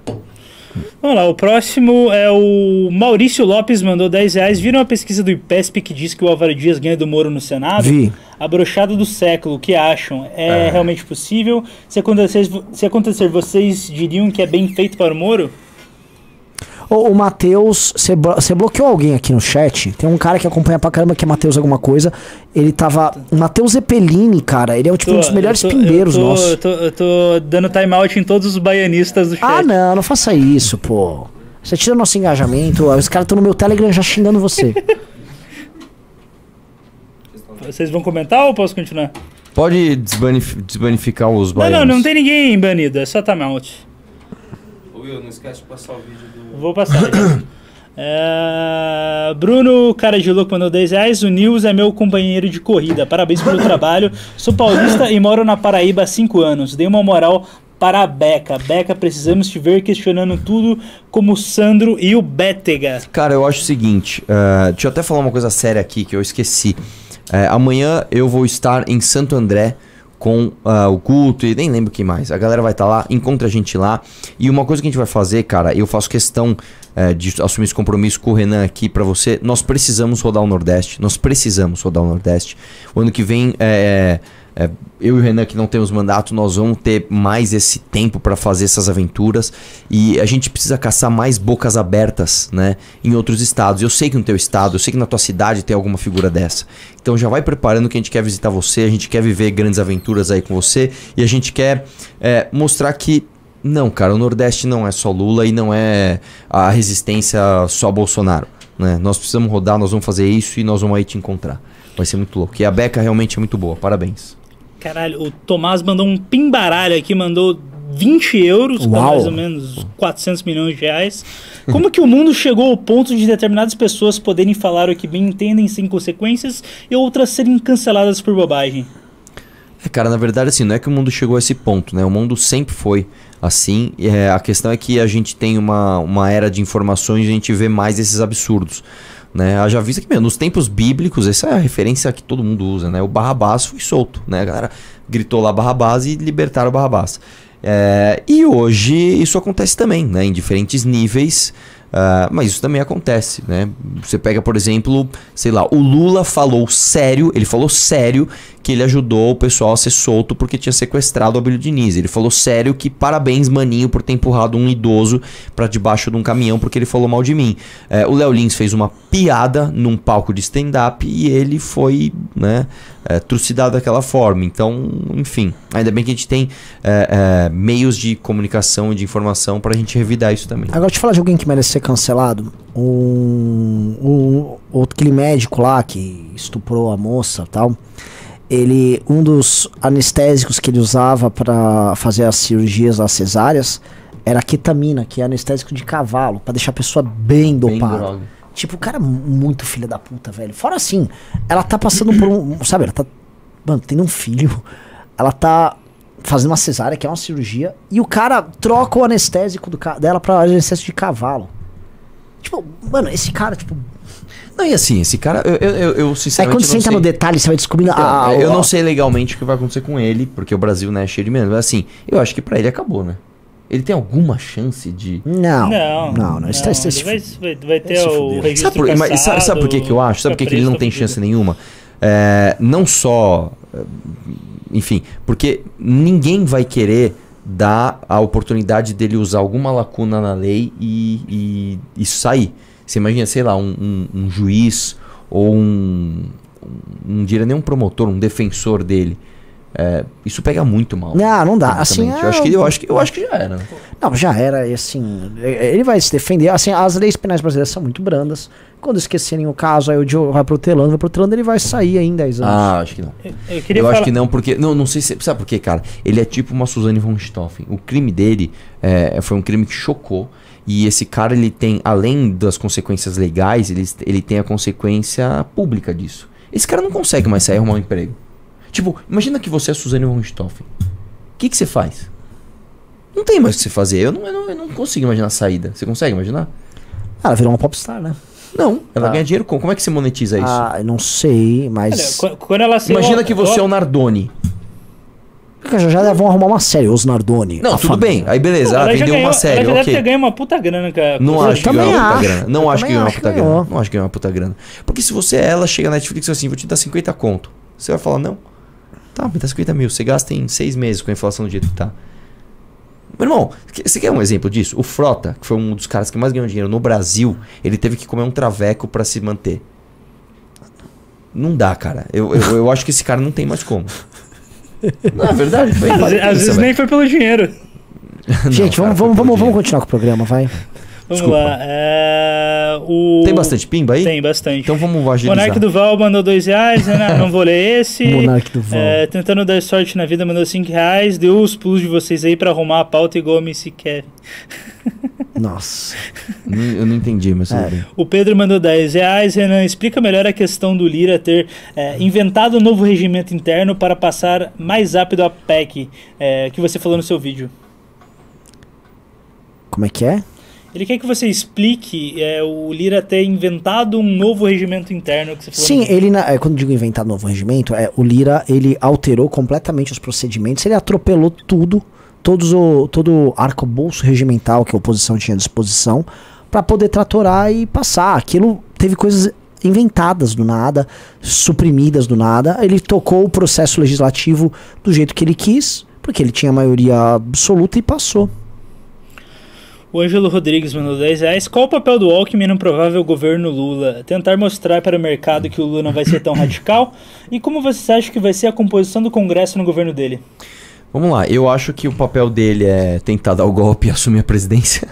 Vamos lá, o próximo é o Maurício Lopes, mandou 10 reais. Viram a pesquisa do IPESP que diz que o Álvaro Dias ganha do Moro no Senado? Vi. A brochada do século, o que acham? É, realmente possível? Se acontecer, se acontecer, vocês diriam que é bem feito para o Moro? Ô, o Matheus, você blo- você bloqueou alguém aqui no chat? Tem um cara que acompanha pra caramba que é Matheus alguma coisa. Ele tava. O Matheus Zeppelini, cara. Ele é o, tipo, um dos melhores eu tô- pimbeiros eu tô, nossos. Eu tô, eu tô dando timeout em todos os baianistas do chat. Ah, não, não faça isso, pô. Você tira nosso engajamento. Os caras estão no meu Telegram já xingando você. Vocês vão comentar ou posso continuar? Pode desbanif- desbanificar os Não, baianos. não, não tem ninguém banido, é só timeout. Will, não esquece de passar o vídeo do. Vou passar. já. É, Bruno, cara de louco, mandou 10 reais. O Nils é meu companheiro de corrida. Parabéns pelo trabalho. Sou paulista e moro na Paraíba há 5 anos. Dei uma moral para a Beca. Beca, precisamos te ver questionando tudo como o Sandro e o Bétega. Cara, eu acho o seguinte, eh, deixa eu até falar uma coisa séria aqui que eu esqueci. Eh, amanhã eu vou estar em Santo André com ah, o culto e nem lembro quem mais. A galera vai estar lá, encontra a gente lá. E uma coisa que a gente vai fazer, cara, eu faço questão eh, de assumir esse compromisso com o Renan aqui pra você. Nós precisamos rodar o Nordeste. Nós precisamos rodar o Nordeste. O ano que vem é. É, eu e o Renan que não temos mandato, nós vamos ter mais esse tempo para fazer essas aventuras e a gente precisa caçar mais bocas abertas, né, em outros estados. Eu sei que no teu estado, eu sei que na tua cidade tem alguma figura dessa. Então já vai preparando que a gente quer visitar você, a gente quer viver grandes aventuras aí com você e a gente quer é, mostrar que não, cara, o Nordeste não é só Lula e não é a resistência só Bolsonaro, né? Nós precisamos rodar, nós vamos fazer isso e nós vamos aí te encontrar. Vai ser muito louco. E a Beca realmente é muito boa. Parabéns. Caralho, o Tomás mandou um pimbaralho aqui, mandou 20 euros, mais ou menos 400 milhões de reais. Como que o mundo chegou ao ponto de determinadas pessoas poderem falar o que bem entendem sem consequências e outras serem canceladas por bobagem? É, cara, na verdade, assim, não é que o mundo chegou a esse ponto, né? O mundo sempre foi assim. é, a questão é que a gente tem uma, uma era de informações e a gente vê mais esses absurdos. Né? Haja vista que, meu, nos tempos bíblicos, essa é a referência que todo mundo usa, né? O Barrabás foi solto, né? A galera gritou lá Barrabás e libertaram o Barrabás. É, e hoje isso acontece também, né? Em diferentes níveis. Ah, mas isso também acontece, né? Você pega, por exemplo, sei lá, o Lula falou sério, ele falou sério que ele ajudou o pessoal a ser solto porque tinha sequestrado o Abílio Diniz. Ele falou sério que parabéns, maninho, por ter empurrado um idoso pra debaixo de um caminhão porque ele falou mal de mim. É, o Léo Lins fez uma piada num palco de stand-up e ele foi, né, é, trucidado daquela forma. Então, enfim, ainda bem que a gente tem é, é, meios de comunicação e de informação pra gente revidar isso também. Agora, deixa eu falar de alguém que merece ser cancelado. Um, um, aquele médico lá que estuprou a moça e tal. Ele, um dos anestésicos que ele usava pra fazer as cirurgias, as cesáreas, era a ketamina, que é anestésico de cavalo, pra deixar a pessoa bem Bem dopada. droga. Tipo, o cara é muito filho da puta, velho. Fora assim, ela tá passando por um. Sabe, ela tá. Mano, tendo um filho. Ela tá fazendo uma cesárea, que é uma cirurgia. E o cara troca o anestésico do dela pra anestésico de cavalo. Tipo, mano, esse cara, tipo. Não, e assim, esse cara, eu, eu, eu, eu Aí sinceramente. quando você entra sei- no detalhe, você vai descobrindo. Então, ah, eu ó, não sei legalmente o que vai acontecer com ele, porque o Brasil né, é cheio de menos. Mas assim, eu acho que pra ele acabou, né? Ele tem alguma chance de. Não. Não, Não, não. Isso tá, isso tá- ele vai, vai, ter se o registro Sabe por, mas sabe, sabe por que, que eu acho? Sabe por que, que ele não tem chance nenhuma? É, não só. é, Enfim, porque ninguém vai querer dar a oportunidade dele usar alguma lacuna na lei e, e, e sair. Você imagina, sei lá, um, um- um juiz ou um. um- Não diria nem um promotor, um defensor dele. É, isso pega muito mal. Não, não dá. Assim, eu, é acho que, um- eu, acho que, eu acho que já era. Não, já era, e assim, ele vai se defender. Assim, as leis penais brasileiras são muito brandas. Quando esquecerem o caso, aí o Diogo vai protelando, vai protelando, ele vai sair aí em 10 anos. Ah, acho que não. Eu, eu eu falar... acho que não, porque. Não, não sei se. Sabe por quê, cara? Ele é tipo uma Suzane von Stoffen. O crime dele é, foi um crime que chocou. E esse cara, ele tem, além das consequências legais, ele, ele tem a consequência pública disso. Esse cara não consegue mais sair e arrumar um emprego. Tipo, imagina que você é Suzane von Stoffen. O que, que você faz? Não tem mais o que você fazer. Eu não, eu, não, eu não consigo imaginar a saída. Você consegue imaginar? Ah, ela virou uma popstar, né? Não. Ela Ah. ganha dinheiro como? Como é que você monetiza isso? Ah, eu não sei, Olha, mas. qu- quando ela se- Imagina que você é o Nardoni. Já, já vão arrumar uma série, os Nardoni. Não, tudo família. bem. Aí beleza, ela já vendeu ganhou- uma série, Ela já deve ter ok. ganho uma puta grana com a- Não com acho que ganhou uma puta acho. grana. Não acho que ganhou uma puta grana. Não acho que ganhou uma puta grana. Porque se você é ela, chega na Netflix e fala assim, vou te dar 50 conto. Você vai falar, não. Tá, me dá 50 mil. Você gasta em seis meses com a inflação do jeito que tá. Meu irmão, que- você quer um exemplo disso? O Frota, que foi um dos caras que mais ganhou dinheiro no Brasil, ele teve que comer um traveco pra se manter. Não dá, cara. Eu, eu, eu acho que esse cara não tem mais como. Não, é verdade. Foi, Às, para às vezes nem foi pelo dinheiro. Gente, Não, cara, vamos, vamos, vamos, vamos continuar com o programa, vai. Vamos Desculpa. lá. É, o... Tem bastante pimba aí? Tem bastante. Então vamos agilizar. Monark Duval mandou dois reais, né? não vou ler esse. Monark Duval. É, tentando dar sorte na vida, mandou cinco reais. Deu os pulos de vocês aí pra arrumar a pauta igual a MC Kevin. Nossa. Eu não entendi, mas É. O Pedro mandou 10 reais. Renan, explica melhor a questão do Lira ter é, inventado um novo regimento interno para passar mais rápido a PEC, é, que você falou no seu vídeo. Como é que é? Ele quer que você explique é, o Lira ter inventado um novo regimento interno que você falou. Sim, ele, na- é, quando digo inventar novo regimento, é, o Lira, ele alterou completamente os procedimentos, ele atropelou tudo, todos o, todo o arcabouço regimental que a oposição tinha à disposição, para poder tratorar e passar. Aquilo teve coisas inventadas do nada, suprimidas do nada. Ele tocou o processo legislativo do jeito que ele quis, porque ele tinha maioria absoluta e passou. O Ângelo Rodrigues mandou 10 reais. Qual o papel do Alckmin no provável governo Lula? Tentar mostrar para o mercado que o Lula não vai ser tão radical? E como você acha que vai ser a composição do Congresso no governo dele? Vamos lá, eu acho que o papel dele é tentar dar o golpe e assumir a presidência.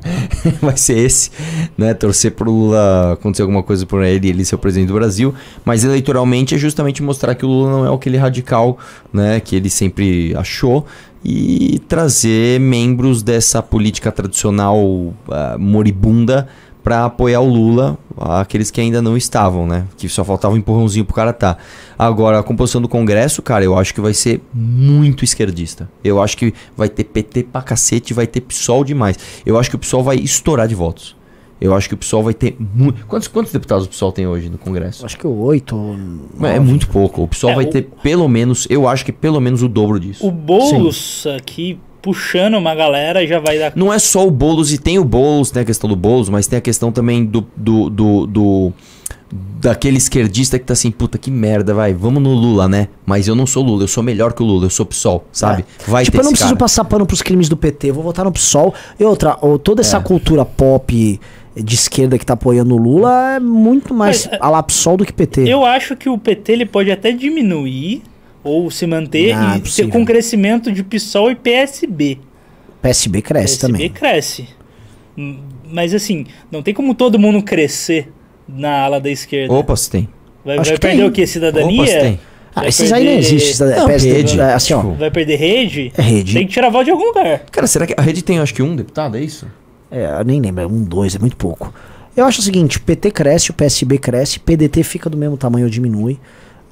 Vai ser esse, né? Torcer pro Lula acontecer alguma coisa por ele e ele ser o presidente do Brasil. Mas eleitoralmente é justamente mostrar que o Lula não é aquele radical, né? Que ele sempre achou. E trazer membros dessa política tradicional ah, moribunda para apoiar o Lula, aqueles que ainda não estavam, né? Que só faltava um empurrãozinho pro cara tá. Agora, a composição do Congresso, cara, eu acho que vai ser muito esquerdista. Eu acho que vai ter PT pra cacete, vai ter PSOL demais. Eu acho que o PSOL vai estourar de votos. Eu acho que o PSOL vai ter muito. Quantos, quantos deputados o PSOL tem hoje no Congresso? Acho que o 8. É, é muito pouco. O PSOL É, vai o- ter pelo menos, eu acho que pelo menos o dobro disso. O Boulos aqui puxando uma galera já vai dar. Não é só o Boulos, e tem o Boulos, tem a questão do Boulos, mas tem a questão também do. do, do, do- daquele esquerdista que tá assim, puta que merda, vai, vamos no Lula, né? Mas eu não sou Lula, eu sou melhor que o Lula, eu sou PSOL, sabe? Vai tipo, ter eu não preciso cara. passar pano pros crimes do PT, eu vou votar no PSOL. E outra, toda essa É. cultura pop de esquerda que tá apoiando o Lula é muito mais Mas, é, a do que PT. Eu acho que o PT ele pode até diminuir ou se manter Ah, e possível. ter, com crescimento de PSOL e PSB. PSB cresce PSB também. cresce. Hum, Mas assim, não tem como todo mundo crescer na ala da esquerda. Opa, se tem. vai acho vai que perder tem. o quê? Cidadania? Opa, se tem. Ah, Vai esses aí não existem. Não, PSD, rede, é, assim, ó. tipo- Vai perder rede? É rede. Tem que tirar voto de algum lugar. Cara, será que a rede tem acho que um deputado, é isso? É, eu nem lembro, é um, dois, é muito pouco. Eu acho o seguinte, PT cresce, o PSB cresce, PDT fica do mesmo tamanho ou diminui.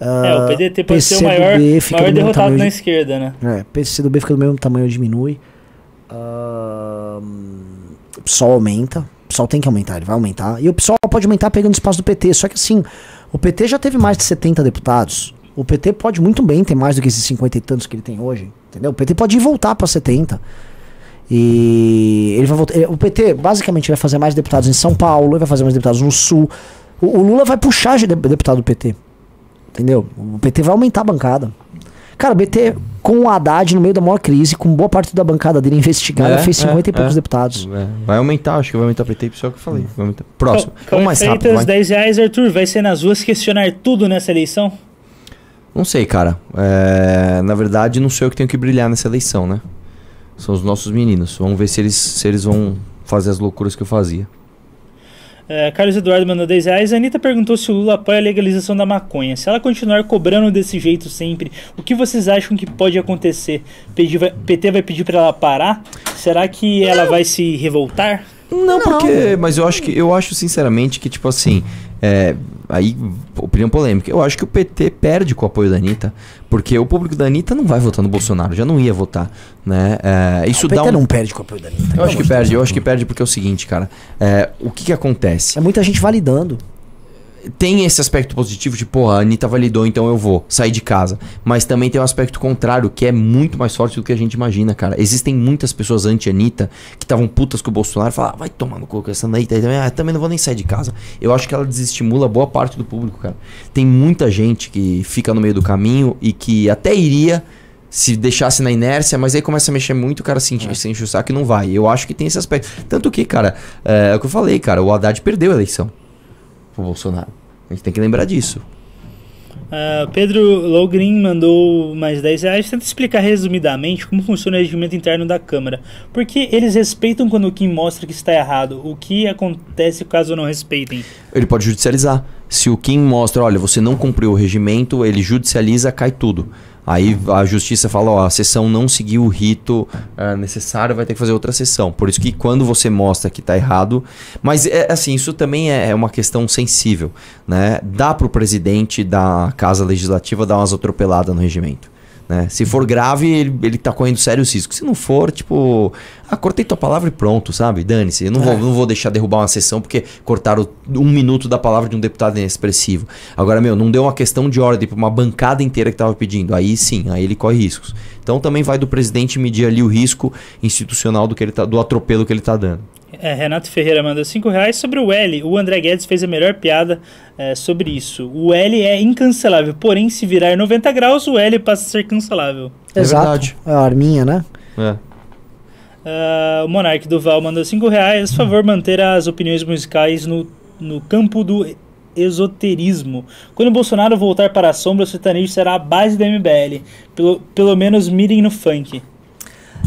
é, o Ah, PDT pode ser o PCdoB maior, fica maior derrotado tamanho na esquerda, né? É, PCdoB fica do mesmo tamanho ou diminui. Ah, o PSOL aumenta. O PSOL tem que aumentar, ele vai aumentar. E o PSOL pode aumentar pegando espaço do PT. Só que assim, o PT já teve mais de 70 deputados. O PT pode muito bem ter mais do que esses 50 e tantos que ele tem hoje. Entendeu? O PT pode ir voltar para 70. E ele vai voltar. ele- O PT basicamente vai fazer mais deputados em São Paulo, ele vai fazer mais deputados no Sul. O, o Lula vai puxar de- deputado do PT. Entendeu? O PT vai aumentar a bancada. Cara, o PT, com o Haddad no meio da maior crise, com boa parte da bancada dele investigada, É, fez 50 é, e poucos é. deputados. É, Vai aumentar, acho que vai aumentar o PT, pessoal que eu falei. Próximo. Cal- Vamos mais rápido, vai. 10 reais, Arthur. Vai ser nas ruas questionar tudo nessa eleição? Não sei, cara. É, na verdade, não sou eu que tenho que brilhar nessa eleição, né? São os nossos meninos. Vamos ver se eles, se eles vão fazer as loucuras que eu fazia. É, Carlos Eduardo mandou 10 reais. A Anitta perguntou se o Lula apoia a legalização da maconha. Se ela continuar cobrando desse jeito sempre, o que vocês acham que pode acontecer? Pedir, vai- PT vai pedir pra ela parar? Será que ela vai se revoltar? Não, porque. Mas eu acho que. Eu acho, sinceramente, que, tipo assim. É, aí, opinião polêmica. Eu acho que o PT perde com o apoio da Anitta. Porque o público da Anitta não vai votar no Bolsonaro, já não ia votar. Né? É, isso o dá PT um. não perde com o apoio da Anitta. Eu acho que perde, eu acho que perde porque é o seguinte, cara. É, o que que acontece? É muita gente validando. Tem esse aspecto positivo de, porra, a Anitta validou, então eu vou sair de casa. Mas também tem um aspecto contrário, que é muito mais forte do que a gente imagina, cara. Existem muitas pessoas anti-Anitta que estavam putas com o Bolsonaro e falaram, ah, vai tomar no cu com essa Anitta aí também. Ah, também não vou nem sair de casa. Eu acho que ela desestimula boa parte do público, cara. Tem muita gente que fica no meio do caminho e que até iria se deixasse na inércia, mas aí começa a mexer muito, o cara se enche, se enche o saco e não vai. Eu acho que tem esse aspecto. Tanto que, cara, é, é o que eu falei, cara, o Haddad perdeu a eleição pro Bolsonaro. A gente tem que lembrar disso. Ah, Pedro Logrin mandou mais 10 reais. Tenta explicar resumidamente como funciona o regimento interno da Câmara. Porque eles respeitam quando o Kim mostra que está errado. O que acontece caso não respeitem? Ele pode judicializar. Se o Kim mostra, olha, você não cumpriu o regimento, ele judicializa, cai tudo. Aí a justiça fala, ó, a sessão não seguiu o rito ah, necessário, vai ter que fazer outra sessão. Por isso que quando você mostra que tá errado, mas é assim, isso também é é uma questão sensível, né? Dá pro presidente da Casa Legislativa dar umas atropeladas no regimento. Né? Se for grave, ele, ele tá correndo sérios riscos. Se não for, tipo, ah, cortei tua palavra e pronto, sabe? Dane-se. Eu não, vou, não vou deixar derrubar uma sessão porque cortaram um minuto da palavra de um deputado inexpressivo. Agora, meu, não deu uma questão de ordem pra uma bancada inteira que tava pedindo. Aí sim, aí ele corre riscos. Então também vai do presidente medir ali o risco institucional do, que ele tá, do atropelo que ele tá dando. É, Renato Ferreira mandou 5 reais sobre o L. O André Guedes fez a melhor piada é, sobre isso. O L é incancelável, porém, se virar 90 graus, o L passa a ser cancelável. É Exato. verdade. É a arminha, né? É. Ah, o Monark Duval mandou 5 reais. Por favor, manter as opiniões musicais no, no campo do esoterismo. Quando o Bolsonaro voltar para a sombra, o sertanejo será a base da MBL. Pelo, pelo menos mirem no funk.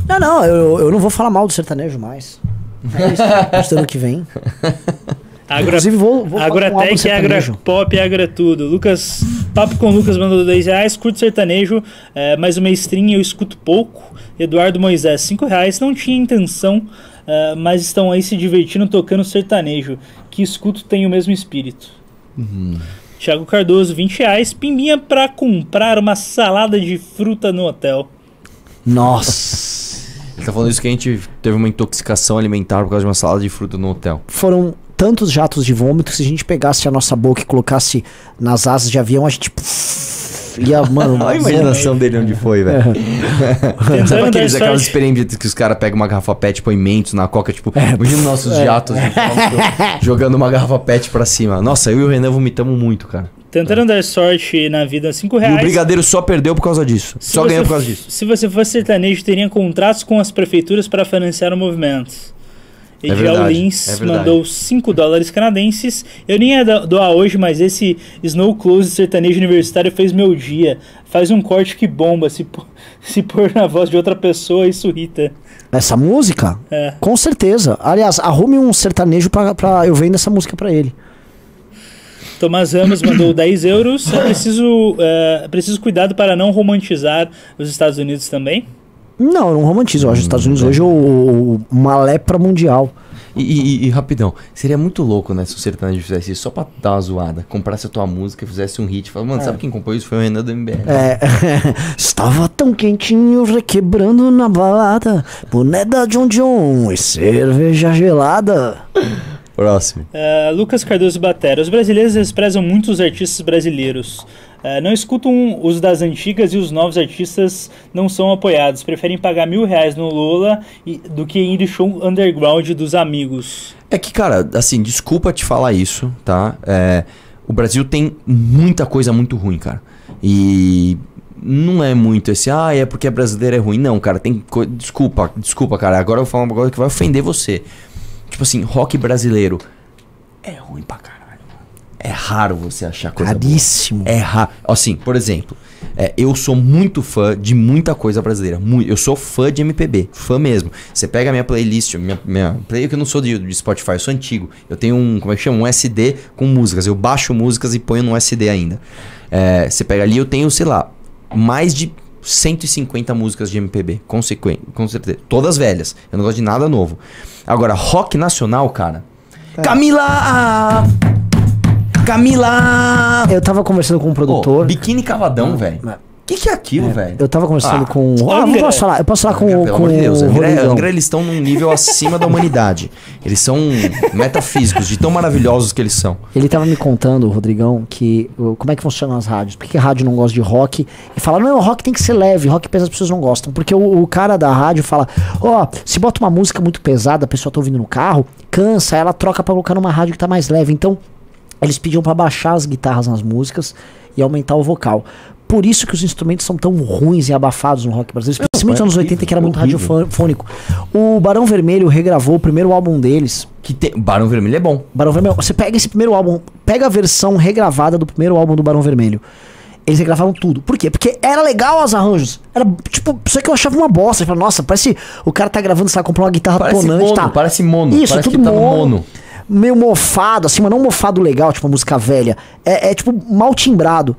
Não, não, eu, eu não vou falar mal do sertanejo mais. É isso, acho ano que vem. Agro, Inclusive, vou, vou um Agrotec, sertanejo. Agropop, Agrotudo. Lucas, Papo com Lucas mandou 10 reais. Curto sertanejo, é, mais uma stream eu escuto pouco. Eduardo Moisés, 5 reais. Não tinha intenção, é, mas estão aí se divertindo tocando sertanejo. Que escuto tem o mesmo espírito. Thiago Cardoso, 20 reais. Pimbinha pra comprar uma salada de fruta no hotel. Nossa. Ele tá falando isso que a gente teve uma intoxicação alimentar por causa de uma salada de fruta no hotel. Foram tantos jatos de vômito que se a gente pegasse a nossa boca e colocasse nas asas de avião, a gente. Pff, ia, mano. Olha a imaginação dele onde foi, velho. Sabe Tentando dar aqueles, aquelas experiências que os caras pegam uma garrafa pet, põe mentos na coca, tipo, É, imagina nossos jatos jogando uma garrafa pet pra cima. Nossa, eu e o Renan vomitamos muito, cara. Tentando dar sorte na vida, 5 E o reais. Brigadeiro só perdeu por causa disso. Se Só você ganhou por causa disso. Se você fosse sertanejo, teria contratos com as prefeituras para financiar o movimento. Ediel verdade, Lins é mandou 5 dólares canadenses. Eu nem ia do- doar hoje, mas esse Snow Close sertanejo universitário fez meu dia. Faz um corte que bomba. Se, pô- se pôr na voz de outra pessoa, isso irrita. Essa música? É. Com certeza. Aliás, arrume um sertanejo pra, pra eu vendo essa música pra ele. Tomás Ramos mandou 10 euros. É preciso, é, preciso cuidado para não romantizar os Estados Unidos também. Não, eu não romantizo. Eu acho os Estados Unidos hoje o- o- uma lepra mundial. E, e- e, rapidão, seria muito louco, né, se o sertanejo fizesse isso só pra dar uma zoada. Comprasse a tua música, fizesse um hit. Fala, mano, sabe quem compôs isso? Foi o Renan do MBL. É, estava tão quentinho, requebrando na balada, moneda John John e cerveja gelada. Próximo. Uh, Lucas Cardoso Batera. Os brasileiros desprezam muito os artistas brasileiros. Uh, não escutam os das antigas e os novos artistas não são apoiados. Preferem pagar mil reais no Lula e- do que ir no show underground dos amigos. É que, cara, assim, desculpa te falar isso, tá? É, o Brasil tem muita coisa muito ruim, cara. E não é muito esse, ah, é porque brasileiro é ruim. Não, cara, tem coisa. Desculpa, desculpa, cara. Agora eu vou falar uma coisa que vai ofender você. Tipo assim, rock brasileiro é ruim pra caralho. É raro você achar coisa boa. Caríssimo. É raro. Assim, por exemplo, é, eu sou muito fã de muita coisa brasileira. Mui- eu sou fã de MPB, fã mesmo. Você pega a minha playlist, minha, minha playlist que eu não sou de, de Spotify, eu sou antigo. Eu tenho um, como é que chama? Um SD com músicas. Eu baixo músicas e ponho no SD ainda. É, você pega ali, eu tenho, sei lá, mais de 150 músicas de MPB, com, sequen- com certeza. Todas velhas. Eu não gosto de nada novo. Agora, rock nacional, cara. Camila! Camila! Eu tava conversando com um produtor. biquíni cavadão, velho. O que, que é aquilo, velho? Eu tava conversando Ah, com. Ah, não Angra. posso falar. Eu posso falar com, Pelo com de Deus, o Angra. Angra, eles estão num nível acima da humanidade. Eles são metafísicos, de tão maravilhosos que eles são. Ele tava me contando, Rodrigão, que como é que funcionam as rádios. Por que a rádio não gosta de rock? E fala, não, rock tem que ser leve, rock pesa as pessoas não gostam. Porque o, o cara da rádio fala, ó, se bota uma música muito pesada, a pessoa tá ouvindo no carro, cansa, ela troca pra colocar numa rádio que tá mais leve. Então, eles pediam pra baixar as guitarras nas músicas e aumentar o vocal. Por isso que os instrumentos são tão ruins e abafados no rock brasileiro, especialmente nos anos 80, que era muito horrível. radiofônico. O Barão Vermelho regravou o primeiro álbum deles, Que tem... Barão Vermelho é bom. Barão Vermelho. Você pega esse primeiro álbum, pega a versão regravada do primeiro álbum do Barão Vermelho. Eles regravaram tudo. Por quê? Porque era legal os arranjos. Era tipo, só que eu achava uma bosta. Eu falava, nossa, parece. O cara tá gravando, sei lá, comprou uma guitarra Parece tonante, mono, tá? parece mono. Isso, parece tudo que tá no mono. mono. Meio mofado, assim, mas não mofado legal, tipo uma música velha. É, é, tipo mal timbrado.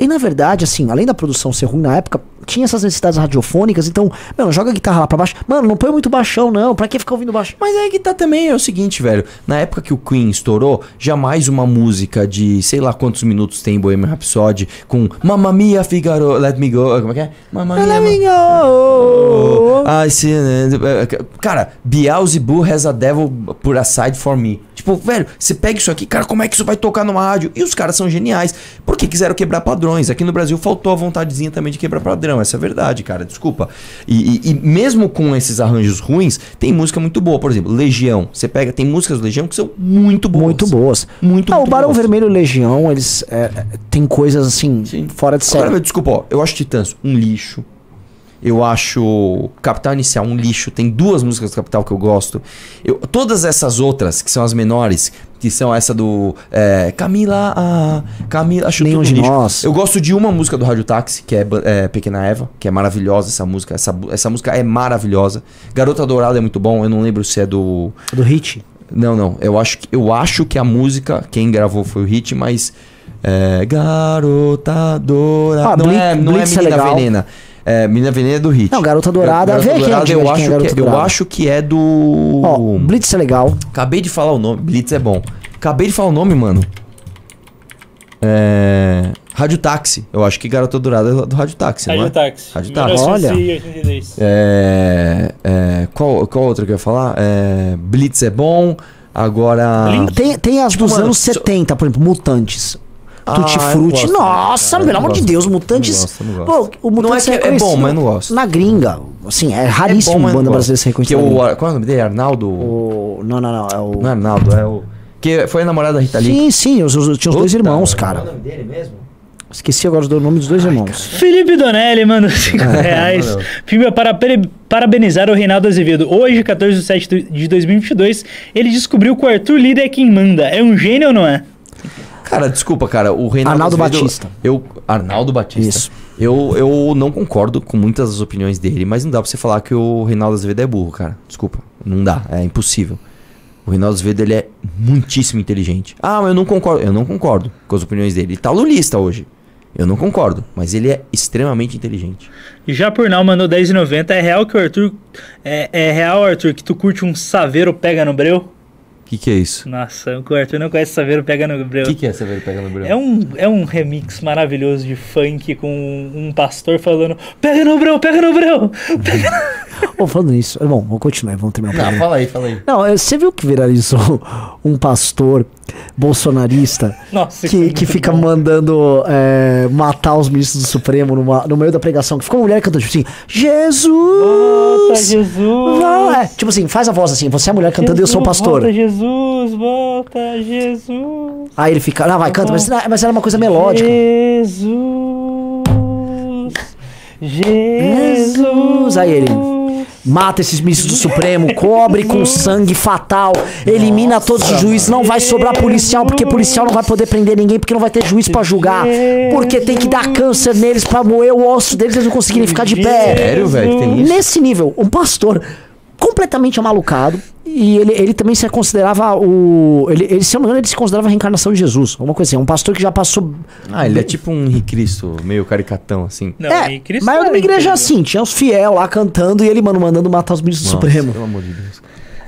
E na verdade, assim, além da produção ser ruim na época, tinha essas necessidades radiofônicas, então, mano, joga a guitarra lá pra baixo. Mano, não põe muito baixão, não. Pra que ficar ouvindo baixo? Mas aí que tá também, é o seguinte, velho. Na época que o Queen estourou, jamais uma música de sei lá quantos minutos tem Bohemian Rhapsody com Mamma Mia, Figaro, Let Me Go. Como é que é? Mamma Mia. Let me go. I see, uh, cara, Beelzebub has a devil put aside for me. Tipo, velho, você pega isso aqui, cara, como é que isso vai tocar numa rádio? E os caras são geniais. Porque quiseram quebrar padrões. Aqui no Brasil faltou a vontadezinha também de quebrar padrão. Essa é a verdade, cara. Desculpa. E, e- e mesmo com esses arranjos ruins, tem música muito boa. Por exemplo, Legião. Você pega, tem músicas do Legião que são muito boas. Muito boas. Muito, Ah, o Barão boas. Vermelho e Legião, eles é, é, tem coisas assim, Sim. fora de série. desculpa, ó, eu acho Titãs um lixo. Eu acho Capital Inicial um lixo. Tem duas músicas do Capital que eu gosto. Eu, todas essas outras, que são as menores, que são essa do é, Camila, ah, Camila, acho Nenhum tudo de lixo. nós. Eu gosto de uma música do Rádio Táxi, que é, é, Pequena Eva, que é maravilhosa essa música. Essa, essa música é maravilhosa. Garota Dourada é muito bom. Eu não lembro se é do Do Hit. não, não. Eu acho que, eu acho que a música, quem gravou foi o Hit, mas. É. Garota Dourada. Ah, não, Blitz- é, não é é Menina legal. Venena. É, Menina Venena é do Hit. Não, Garota Dourada, vê quem é que eu, de acho quem é que, Garota eu Dourada. acho que é do. Ó, Blitz é legal. Acabei de falar o nome. Blitz é bom. Acabei de falar o nome, mano. É. Rádio Táxi. Eu acho que Garota Dourada é do Rádio Táxi, não é? Rádio Táxi. Rádio Táxi. Olha. 1982. É, é, qual, qual outra que eu ia falar? É, Blitz é bom. Agora. Tem, tem as dos mano, anos so- 70, por exemplo, Mutantes. Ah, Tutti não Frutti. gosto, Nossa, cara, pelo não amor de. Deus, Não Mutantes. gosto, não gosto. Pô, o Mutantes Não é que é bom, mas não gosto. Na gringa. Assim, é raríssimo bom, mas banda não brasileira ser gosto. Que reconhecida. o, qual é o nome dele? Arnaldo? O... Não, não, não. É o... Não é Arnaldo, é o. Que foi a namorada da Rita Lee. Sim, sim, os, os- tinha os dois irmãos, Qual é o cara. nome dele mesmo? Esqueci agora o nome dos dois irmãos. Felipe Donelli manda 5 reais. valeu. Filme para pare- parabenizar o Reinaldo Azevedo. Hoje, 14 de 7 de 2022, ele descobriu que o Arthur Lira é quem manda. É um gênio ou não é? Cara, desculpa, cara. O Reinaldo Arnaldo Azevedo- Batista. Eu, Arnaldo Batista. Isso. Eu, eu não concordo com muitas das opiniões dele, mas não dá pra você falar que o Reinaldo Azevedo é burro, cara. Desculpa. Não dá. É impossível. O Reinaldo Azevedo, ele é muitíssimo inteligente. Ah, mas eu não concordo. Eu não concordo com as opiniões dele. Ele tá lulista hoje. Eu não concordo. Mas ele é extremamente inteligente. Já por não mandou 10,90. É real que o Arthur. É, é real, Arthur, que tu curte um saveiro pega no breu? O que, que é isso? Nossa, o Arthur não conhece saveiro pega no breu. O que, que é Severo pegando o Bruno? É um, é um remix maravilhoso de funk com um pastor falando: Pega no breu, pega no breu! Ô, falando nisso. Bom, vamos continuar, vamos terminar o Não, programa. fala aí, fala aí. Não, é, você viu que viralizou um pastor bolsonarista Nossa, que, é que fica bom. mandando é, matar os ministros do Supremo numa- no meio da pregação? Que ficou uma mulher cantando tipo assim: Jesus! Volta, Jesus! Vai! É, tipo assim, faz a voz assim: você é a mulher cantando e eu sou o Jesus, pastor. Volta, Jesus, volta, Jesus. Aí ele fica: não, vai, canta, mas, mas era uma coisa melódica. Jesus. Jesus. Aí ele. Mata esses ministros do Supremo, cobre com sangue fatal, elimina todos os juízes, não vai sobrar policial, porque policial não vai poder prender ninguém, porque não vai ter juiz pra julgar, porque tem que dar câncer neles pra moer o osso deles, eles não conseguirem ficar de pé. Sério, velho, que tem isso? Nesse nível, um pastor completamente amalucado. E ele, ele também se considerava o. Ele, ele, se eu não me engano, ele se considerava a reencarnação de Jesus. Alguma coisa assim. Um pastor que já passou. Ah, ele é tipo um Henrique Cristo, meio caricatão, assim. Não, é, Cristo mas era uma era igreja assim, tinha os fiel lá cantando e ele, mano, mandando matar os ministros do Supremo. Pelo amor de Deus.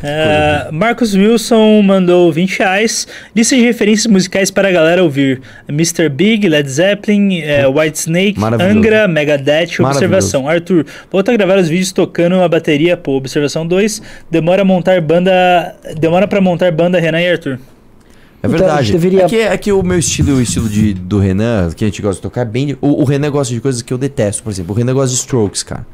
Ah, Marcos Wilson mandou 20 reais. Lista de referências musicais para a galera ouvir: Mr. Big, Led Zeppelin, eh, White Snake. Angra, Megadeth. Observação: Arthur, volta a gravar os vídeos tocando a bateria. Pô, observação 2: demora a montar banda. Demora para montar banda Renan e Arthur. É Então, verdade. gente deveria- É, que, é que o meu estilo e o estilo de, do Renan, que a gente gosta de tocar, é bem. O, o Renan gosta de coisas que eu detesto. Por exemplo, o Renan gosta de strokes, cara.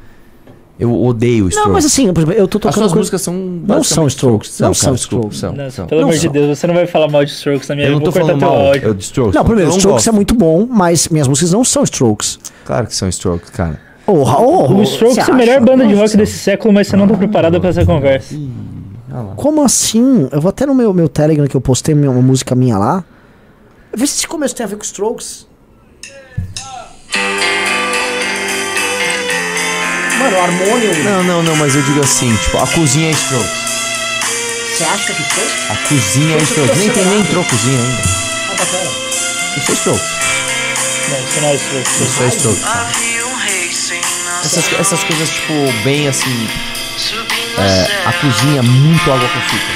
Eu odeio strokes. Não, mas assim, por exemplo, eu tô As tocando. suas coisa- músicas são. Não são strokes. Não são cara, desculpa, strokes. são, Não, são. pelo Não amor de são. Deus, você não vai falar mal de Strokes na minha Eu não vida. tô falando teu mal eu de strokes. Não, primeiro, Strokes é muito bom, mas minhas músicas não são Strokes. Claro que são strokes, cara. Porra, oh, O Strokes é a melhor banda de rock desse século, mas você não tá preparado pra essa conversa. Como assim? Eu vou até no meu, meu Telegram que eu postei minha- uma música minha lá. Vê se esse começo tem a ver com Strokes. Mano, o Harmonium. Não, não, não, mas eu digo assim, tipo, a cozinha é strokes. Você acha que foi? A cozinha é strokes. Nem tem nem entrou cozinha ainda. Ah, tá, pera. Isso é strokes. Não, isso não é Strokes. Isso é strokes. cara. Essas, essas coisas, tipo, bem assim. É, a cozinha, muito água com açúcar.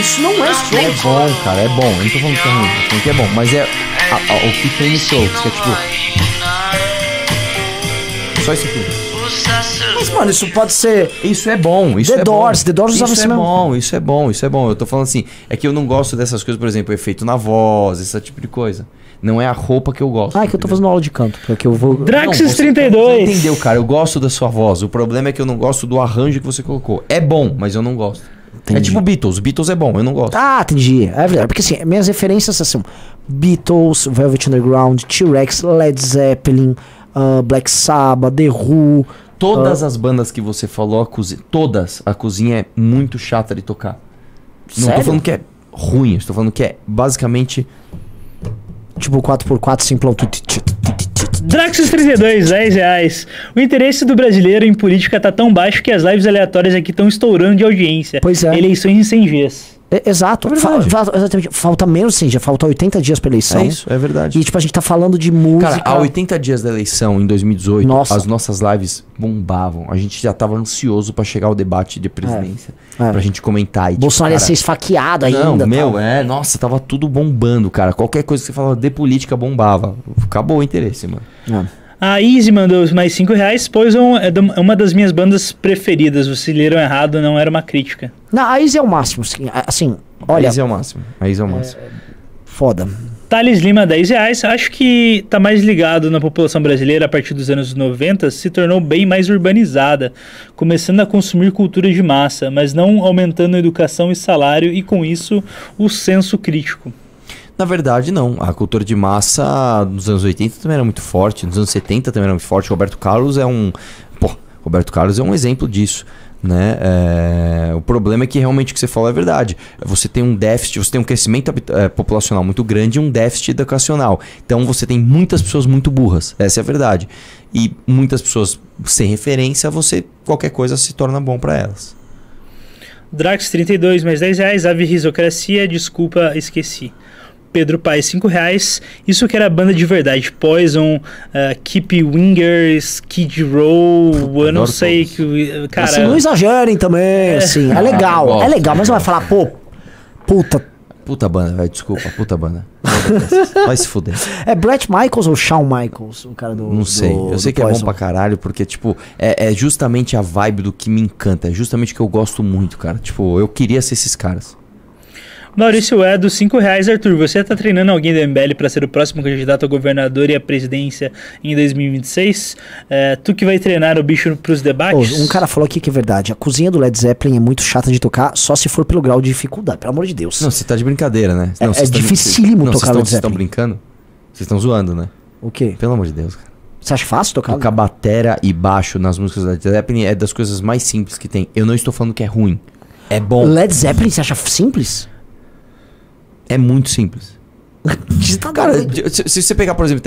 Isso não é É Strokes. bom, cara, é bom. Eu não tô falando que é ruim, tô falando que é bom. Mas é a- a- o que tem no strokes, que é tipo. Só isso aqui. Mas, mano, isso pode ser. Isso é bom, isso The é Doors, bom. The Doors usava isso isso é mesmo. bom, isso é bom, isso é bom. Eu tô falando assim, é que eu não gosto dessas coisas, por exemplo, efeito na voz, esse tipo de coisa. Não é a roupa que eu gosto. Ah, é que eu tô fazendo aula de canto. Porque eu vou. Não, Draxis você- 32. Você entendeu, cara? Eu gosto da sua voz. O problema é que eu não gosto do arranjo que você colocou. É bom, mas eu não gosto. É Entendi. tipo Beatles. Beatles é bom, eu não gosto. Ah, entendi. É verdade. Porque assim, minhas referências são Beatles, Velvet Underground, T-Rex, Led Zeppelin, ah, Black Sabbath, The Who. Todas as bandas que você falou, a cozinha, todas, a cozinha é muito chata de tocar. Não Sério? tô falando que é ruim, tô falando que é basicamente. Tipo 4x4 simplão. Draxis 32, 10 reais. O interesse do brasileiro em política tá tão baixo que as lives aleatórias aqui estão estourando de audiência. Pois é. Eleições em 100 dias. É, exato. Fa- exatamente. Falta menos, sim, já falta 80 dias pra eleição. É isso, é verdade. E tipo, a gente tá falando de música. Cara, há 80 dias da eleição, em 2018, Nossa. as nossas lives bombavam. A gente já tava ansioso pra chegar ao debate de presidência. É. Pra gente comentar. E, tipo, Bolsonaro ia cara, ser esfaqueado ainda. Não, tal. meu, é, nossa, tava tudo bombando, cara. Qualquer coisa que você falava de política bombava. Acabou o interesse, mano. É. A Easy mandou mais 5 reais. Poison é do- é uma das minhas bandas preferidas. Vocês leram errado, não era uma crítica. Não, a Izzy é o máximo. Assim, a- assim olha, Aí é o máximo. Aí é o máximo. foda. Thales Lima, 10 reais. Acho que tá mais ligado na população brasileira a partir dos anos 90, se tornou bem mais urbanizada, começando a consumir cultura de massa, mas não aumentando a educação e salário e com isso o senso crítico. Na verdade, não. A cultura de massa nos anos 80 também era muito forte, nos anos 70 também era muito forte. Roberto Carlos é um. Pô, Roberto Carlos é um exemplo disso. Né? É, O problema é que realmente o que você falou é verdade. Você tem um déficit, você tem um crescimento eh, populacional muito grande e um déficit educacional. Então você tem muitas pessoas muito burras. Essa é a verdade. E muitas pessoas sem referência, você qualquer coisa se torna bom para elas. Drax 32 mais 10 reais, Ave Risocracia, desculpa, esqueci. Pedro Paes 5 reais, isso que era banda de verdade, Poison, uh, Keep Wingers, Kid Row, eu não sei todos. que... Cara, assim, não exagerem também, assim. É legal, gosto, é legal, mas não vai falar, pô, puta. Puta banda, velho. Desculpa, puta banda. Vai se fuder. É Brett Michaels ou Shawn Michaels, o cara do. Não sei. do- eu sei que é bom Poison? pra caralho, porque, tipo, é, é justamente a vibe do que me encanta. É justamente o que eu gosto muito, cara. Tipo, eu queria ser esses caras. Maurício Edo, 5 reais, Arthur, você tá treinando alguém do MBL pra ser o próximo candidato a governador e a presidência em 2026? É, tu que vai treinar o bicho pros Ô, debates? um cara falou aqui que é verdade. A cozinha do Led Zeppelin é muito chata de tocar, só se for pelo grau de dificuldade, pelo amor de Deus. Não, você tá de brincadeira, né? É- Não, é tão- dificílimo não, tocar Led Vocês estão Zeppelin. brincando? Vocês estão zoando, né? O quê? Pelo amor de Deus, cara. Você acha fácil tocar? Tocar batera e baixo nas músicas da Led Zeppelin é das coisas mais simples que tem. Eu não estou falando que é ruim. É bom. Led Zeppelin, você acha simples? É muito simples. Cara, se, você pegar, por exemplo,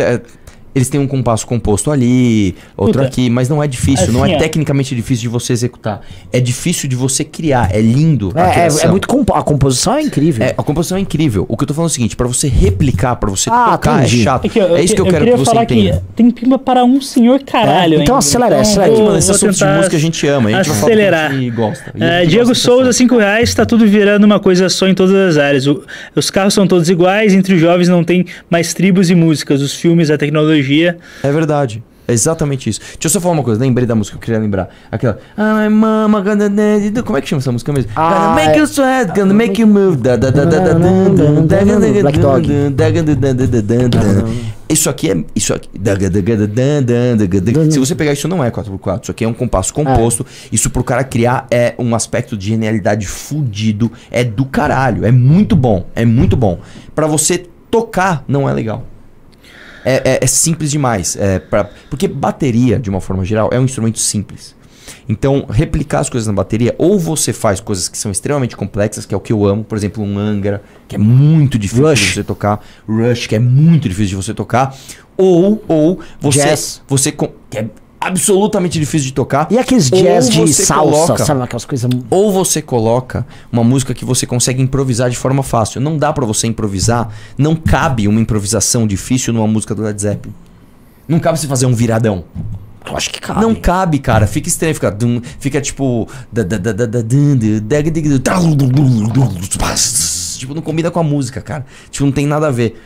eles têm um compasso composto ali, outro Puta. aqui, mas não é difícil, não Assim, é ó. tecnicamente difícil de você executar. É difícil de você criar, é lindo. É, é, é muito compo a composição é incrível. É, a composição é incrível. O que eu tô falando é o seguinte, pra você replicar, pra você Ah, tocar entendi. é chato. É, que eu, é isso que eu, quero queria que você falar entenda. que tem pimba para um senhor caralho. É, então ainda. acelera, acelera. vou- Mano, esses assuntos de música a gente ama, a gente vai falar acelerar. a gente gosta. É, Diego gosta Souza, dessa- 5 reais, tá tudo virando uma coisa só em todas as áreas. O- os carros são todos iguais, entre os jovens não tem mais tribos e músicas, os filmes, a tecnologia nostalgia. É verdade. É exatamente isso. Deixa eu só falar uma coisa, lembrei da música, eu queria lembrar. Aquela. Ai, mama, gonna. Como é que chama essa música mesmo? Ah, gonna make you sweat, gonna make you move. Black Dog. Isso aqui é. Isso aqui. Se você pegar isso, não é 4x4. Isso aqui é um compasso composto. É. Isso pro cara criar é um aspecto de genialidade fudido. É do caralho. É muito bom. É muito bom. Pra você tocar, não é legal. É, é- é simples demais. É pra, porque bateria, de uma forma geral, é um instrumento simples. Então, replicar as coisas na bateria, ou você faz coisas que são extremamente complexas, que é o que eu amo, por exemplo, um Angra, que é muito difícil Rush. de você tocar, Rush, que é muito difícil de você tocar, ou, ou você, Jazz. você que é absolutamente difícil de tocar. E aqueles jazz de salsa, coloca- sabe? Aquelas coisas. ou você coloca uma música que você consegue improvisar de forma fácil. Não dá pra você improvisar, não cabe uma improvisação difícil numa música do Led Zeppelin. Não cabe você fazer um viradão. Eu acho que cabe. Não cabe, cara. Fica estranho, fica, dum, fica tipo. Tipo, não combina com a música, cara. Tipo, não tem nada a ver.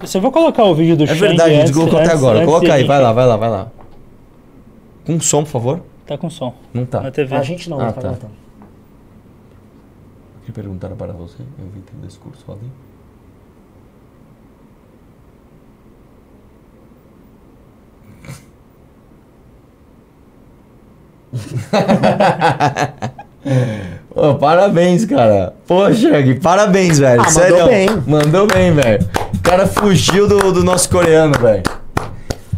Eu só vou colocar o vídeo do É Shang verdade, a gente colocou até agora. Coloca aí, vai lá, vai lá, vai lá. Com som, por favor. Tá com som. Não tá. Na TV. A gente não, Ah, tá tá. tá. Que perguntaram para você? Eu vi teu discurso ali. Ô, parabéns, cara. Poxa, Gui, parabéns, velho. Ah, mandou Sério. bem. Mandou bem, velho. O cara fugiu do, do nosso coreano, velho.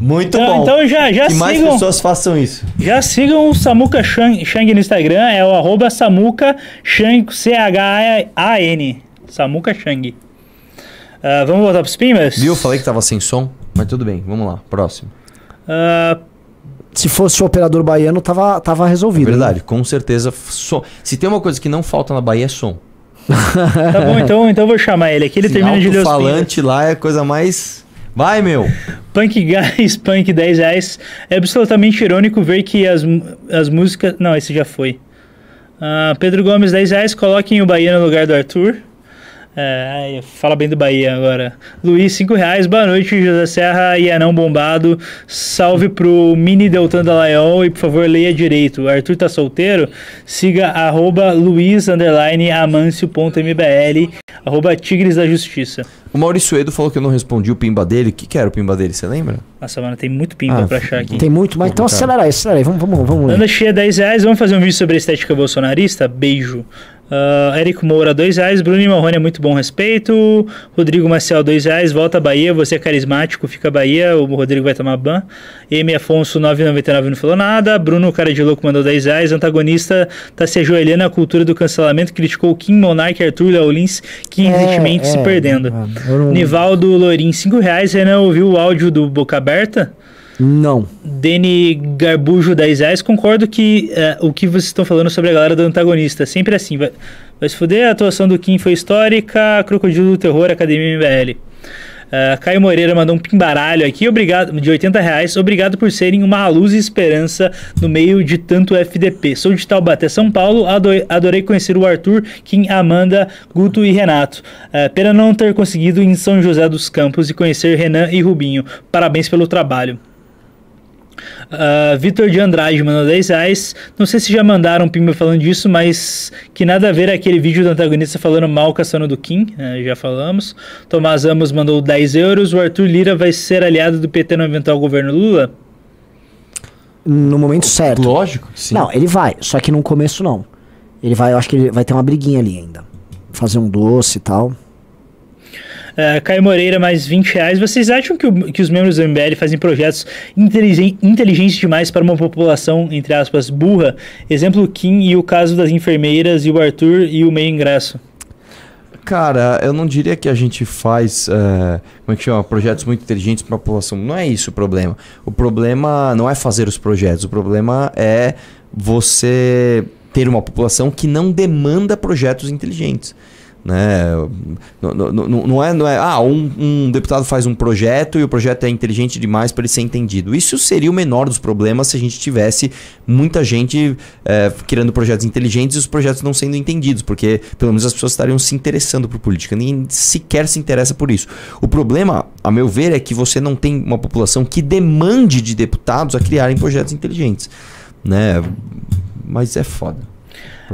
Muito Então, bom. então já, já que mais sigam. pessoas façam isso. Já sigam o Samuka Shang, Shang no Instagram, é o arroba Samuka Shang, C-H-A-N. Samuka Shang. Ah, vamos voltar pros Pimbas? Viu? Falei que tava sem som, mas tudo bem. Vamos lá, próximo. Ah, Se fosse o operador baiano, tava, tava resolvido. É Verdade, com certeza. Som. Se tem uma coisa que não falta na Bahia é som. tá bom, então, então eu vou chamar ele aqui. Ele termina de ler os falante lá é a coisa mais. Vai, meu! Punk Guys, Punk 10 reais. É absolutamente irônico ver que as, as músicas. Não, esse já foi. Ah, Pedro Gomes, 10 reais. Coloquem o Bahia no lugar do Arthur. É, fala bem do Bahia agora. Luiz, 5 reais. Boa noite, José Serra e Anão Bombado. Salve pro Mini Deltan da Lion e por favor leia direito. O Arthur tá solteiro? Siga arroba Luiz underline amancio.mbl arroba Tigres da Justiça. O Maurício Edo falou que eu não respondi o pimba dele. O que, que era o pimba dele? Você lembra? Nossa, mano, tem muito pimba Ah, pra achar aqui. Tem muito, mas então acelera aí, acelera aí. Vamos, vamos, vamos. Anda cheia 10 reais, vamos fazer um vídeo sobre a estética bolsonarista? Beijo. Ah, Érico Moura, 2 reais. Bruno Marrone é muito bom respeito. Rodrigo Marcial, 2 reais. Volta à Bahia, você é carismático, fica Bahia. O Rodrigo vai tomar ban. M. Afonso, 9,99 não falou nada. Bruno, cara de louco, mandou 10 reais. Antagonista tá se ajoelhando à cultura do cancelamento. Criticou Kim Monark, Arthur Léo Lins, que É, recentemente se é, perdendo. é, eu não- Nivaldo Lorim, 5 reais. Renan ouviu o áudio do Boca Aberta? Não. Deni Garbujo 10 reais, concordo que é, o que vocês estão falando sobre a galera do antagonista, sempre assim, vai, vai se fuder, a atuação do Kim foi histórica, Crocodilo do Terror, Academia MBL. É, Caio Moreira mandou um pimbaralho aqui, obrigado, de 80 reais, obrigado por serem uma luz e esperança no meio de tanto FDP. Sou de Taubaté, São Paulo, ado- adorei conhecer o Arthur, Kim, Amanda, Guto e Renato. É, pena não ter conseguido em São José dos Campos e conhecer Renan e Rubinho. Parabéns pelo trabalho. Ah, Vitor de Andrade mandou 10 reais. Não sei se já mandaram um pimba falando disso, mas que nada a ver aquele vídeo do antagonista falando mal caçando do Kim, eh, já falamos. Tomás Amos mandou 10 euros. O Arthur Lira vai ser aliado do PT no eventual governo Lula? No momento certo. Lógico que sim. Não, ele vai, só que no começo não. Ele vai, eu acho que ele vai ter uma briguinha ali ainda. Fazer um doce e tal. Uh, Caio Moreira, mais 20 reais. Vocês acham que, o- que os membros do MBL fazem projetos inteligen- inteligentes demais para uma população, entre aspas, burra? Exemplo, o Kim e o caso das enfermeiras e o Arthur e o meio ingresso. Cara, eu não diria que a gente faz, é, como é que chama, projetos muito inteligentes para a população. Não é isso o problema. O problema não é fazer os projetos. O problema é você ter uma população que não demanda projetos inteligentes. Né? Não, não- não- é, não é, ah, um, um deputado faz um projeto e o projeto é inteligente demais para ele ser entendido. Isso seria o menor dos problemas se a gente tivesse muita gente é, criando projetos inteligentes e os projetos não sendo entendidos, porque pelo menos as pessoas estariam se interessando por política. Ninguém sequer se interessa por isso. O problema, a meu ver, é que você não tem uma população que demande de deputados a criarem projetos inteligentes. Né? Mas é foda.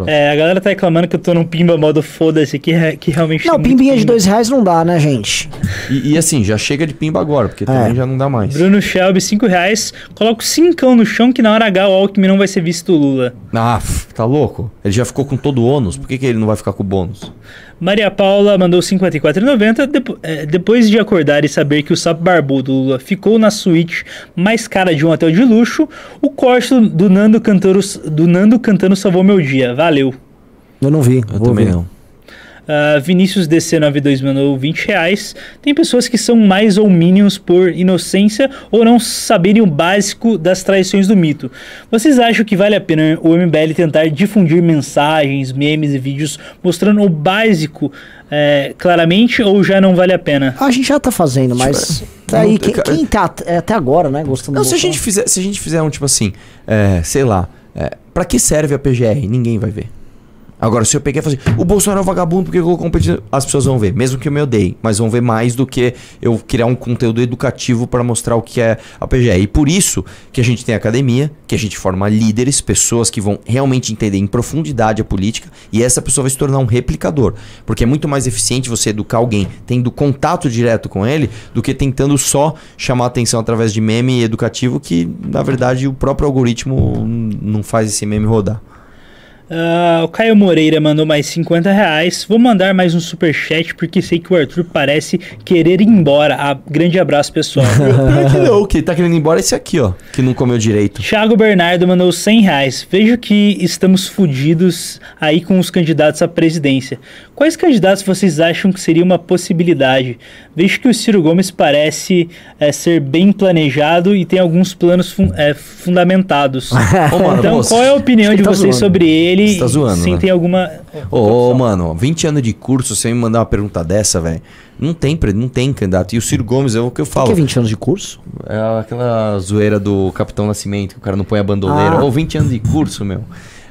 É, a galera tá reclamando que eu tô num pimba modo foda-se, que, re- que realmente. Não, tem muito pimbinha de pimba. dois reais não dá, né, gente? E, e assim, já chega de pimba agora, porque também já não dá mais. Bruno Shelby, 5 reais. Coloca o cincão no chão que na hora H o Alckmin não vai ser visto o Lula. Ah, f- tá louco? Ele já ficou com todo o ônus, por que, que ele não vai ficar com o bônus? Maria Paula mandou 54,90. Depo- é, depois de acordar e saber que o sapo barbudo Lula ficou na suíte mais cara de um hotel de luxo, o corte do Nando cantando, do Nando cantando salvou meu dia. Valeu. Eu não vi. Eu vou também ver. não. Ah, Vinícius DC92 mandou 20 reais. Tem pessoas que são mais ou minions por inocência ou não saberem o básico das traições do mito. Vocês acham que vale a pena o MBL tentar difundir mensagens, memes e vídeos mostrando o básico é, claramente ou já não vale a pena? A gente já tá fazendo, mas. Tá aí, Não, quem, cara- quem tá é, até agora, né? Gostando Não, do se a gente fizer, se a gente fizer um tipo assim, é, sei lá, é, para que serve a PGR? Ninguém vai ver. Agora, se eu peguei e falar assim, o Bolsonaro é um vagabundo porque colocou competição, as pessoas vão ver, mesmo que eu me odeie, mas vão ver mais do que eu criar um conteúdo educativo para mostrar o que é a PGR. E por isso que a gente tem academia, que a gente forma líderes, pessoas que vão realmente entender em profundidade a política, e essa pessoa vai se tornar um replicador. Porque é muito mais eficiente você educar alguém tendo contato direto com ele do que tentando só chamar atenção através de meme educativo que, na verdade, o próprio algoritmo não faz esse meme rodar. Ah, o Caio Moreira mandou mais 50 reais. Vou mandar mais um superchat porque sei que o Arthur parece querer ir embora. Ah, grande abraço, pessoal. Que não, que tá querendo ir embora é esse aqui, ó, que não comeu direito. Thiago Bernardo mandou 100 reais. Vejo que estamos fudidos aí com os candidatos à presidência. Quais candidatos vocês acham que seria uma possibilidade? Vejo que o Ciro Gomes parece eh, ser bem planejado e tem alguns planos fun- eh, fundamentados. Então, qual é a opinião de tá vocês sobre ele? Você tá zoando, Sem né? ter alguma. Ô, ô, mano, 20 anos de curso, você me mandar uma pergunta dessa, velho. Não tem, não tem candidato. E o Ciro Gomes é o que eu O falo. que é 20 anos de curso? É aquela zoeira do Capitão Nascimento, que o cara não põe a bandoleira. Ah. Ô, 20 anos de curso, meu.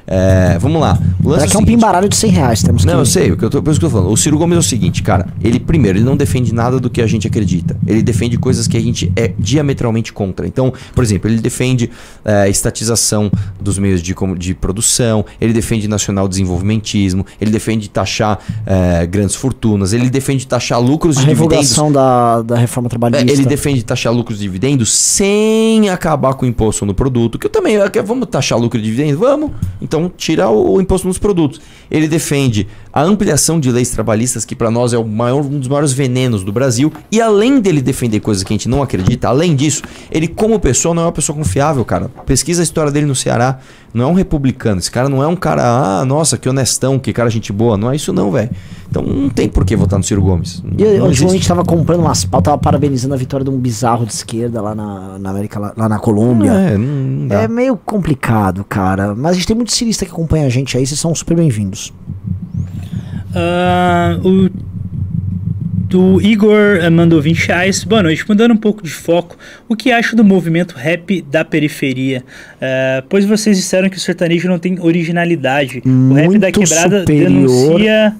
É, vamos lá. O lance É que é um pimbaralho de 100 reais. Temos que... Não, eu sei, o que eu tô, por isso que eu tô falando. O Ciro Gomes é o seguinte, cara. Ele, primeiro, ele não defende nada do que a gente acredita. Ele defende coisas que a gente é diametralmente contra. Então, por exemplo, ele defende é, estatização dos meios de, de produção, ele defende nacional desenvolvimentismo, ele defende taxar é, grandes fortunas, ele defende taxar lucros A de dividendos. da, da reforma É, trabalhista. ele defende taxar lucros de dividendos sem acabar com o imposto no produto. Que eu também. quero- Vamos taxar lucro de dividendos? Vamos. Então, tirar o, o imposto nos produtos. Ele defende a ampliação de leis trabalhistas, que para nós é o maior, um dos maiores venenos do Brasil. E além dele defender coisas que a gente não acredita, além disso, ele, como pessoa, não é uma pessoa confiável, cara. Pesquisa a história dele no Ceará. Não é um republicano. Esse cara não é um cara, ah, nossa, que honestão, que cara gente boa. Não é isso, não, velho. Então não tem por que votar no Ciro Gomes. E eu, existe. ultimamente tava comprando umas pautas, tava parabenizando a vitória de um bizarro de esquerda lá na, na América, lá, lá na Colômbia. É, não, não. É meio complicado, cara. Mas a gente tem muito cirista que acompanha a gente aí, vocês são super bem-vindos. Ah, o do Igor mandou 20 reais. Boa noite, mudando um pouco de foco. O que acha do movimento rap da periferia? Eh, pois vocês disseram que o sertanejo não tem originalidade. o rap da Muito quebrada superior. denuncia.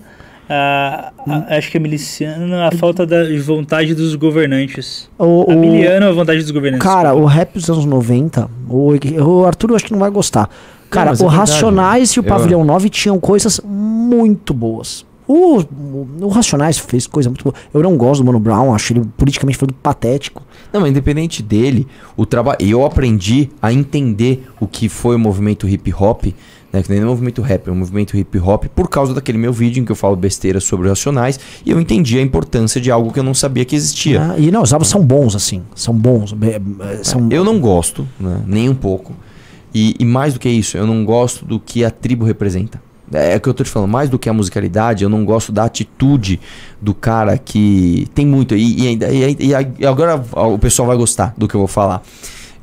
ah, a- acho que é miliciano a falta da vontade dos governantes. O, A miliano a vontade dos governantes. cara, o rap dos anos 90, o, o Arthur eu acho que não vai gostar. Cara, mas o é verdade. Racionais e o Eu- Pavilhão 9 tinham coisas muito boas. O, o, o Racionais fez coisa muito boa. Eu não gosto do Mano Brown, acho ele politicamente falando patético. Não, mas independente dele, o trabalho. Eu aprendi a entender o que foi o movimento hip hop, né? Que nem é o movimento rap, é o movimento hip hop, por causa daquele meu vídeo em que eu falo besteira sobre racionais e eu entendi a importância de algo que eu não sabia que existia. Ah, e não, os álbuns são bons, assim. São bons. São... Eu não gosto, né? nem um pouco. E, e mais do que isso, eu não gosto do que a tribo representa. É o que eu tô te falando, mais do que a musicalidade, eu não gosto da atitude do cara que tem muito. E, e, e- agora o pessoal vai gostar do que eu vou falar.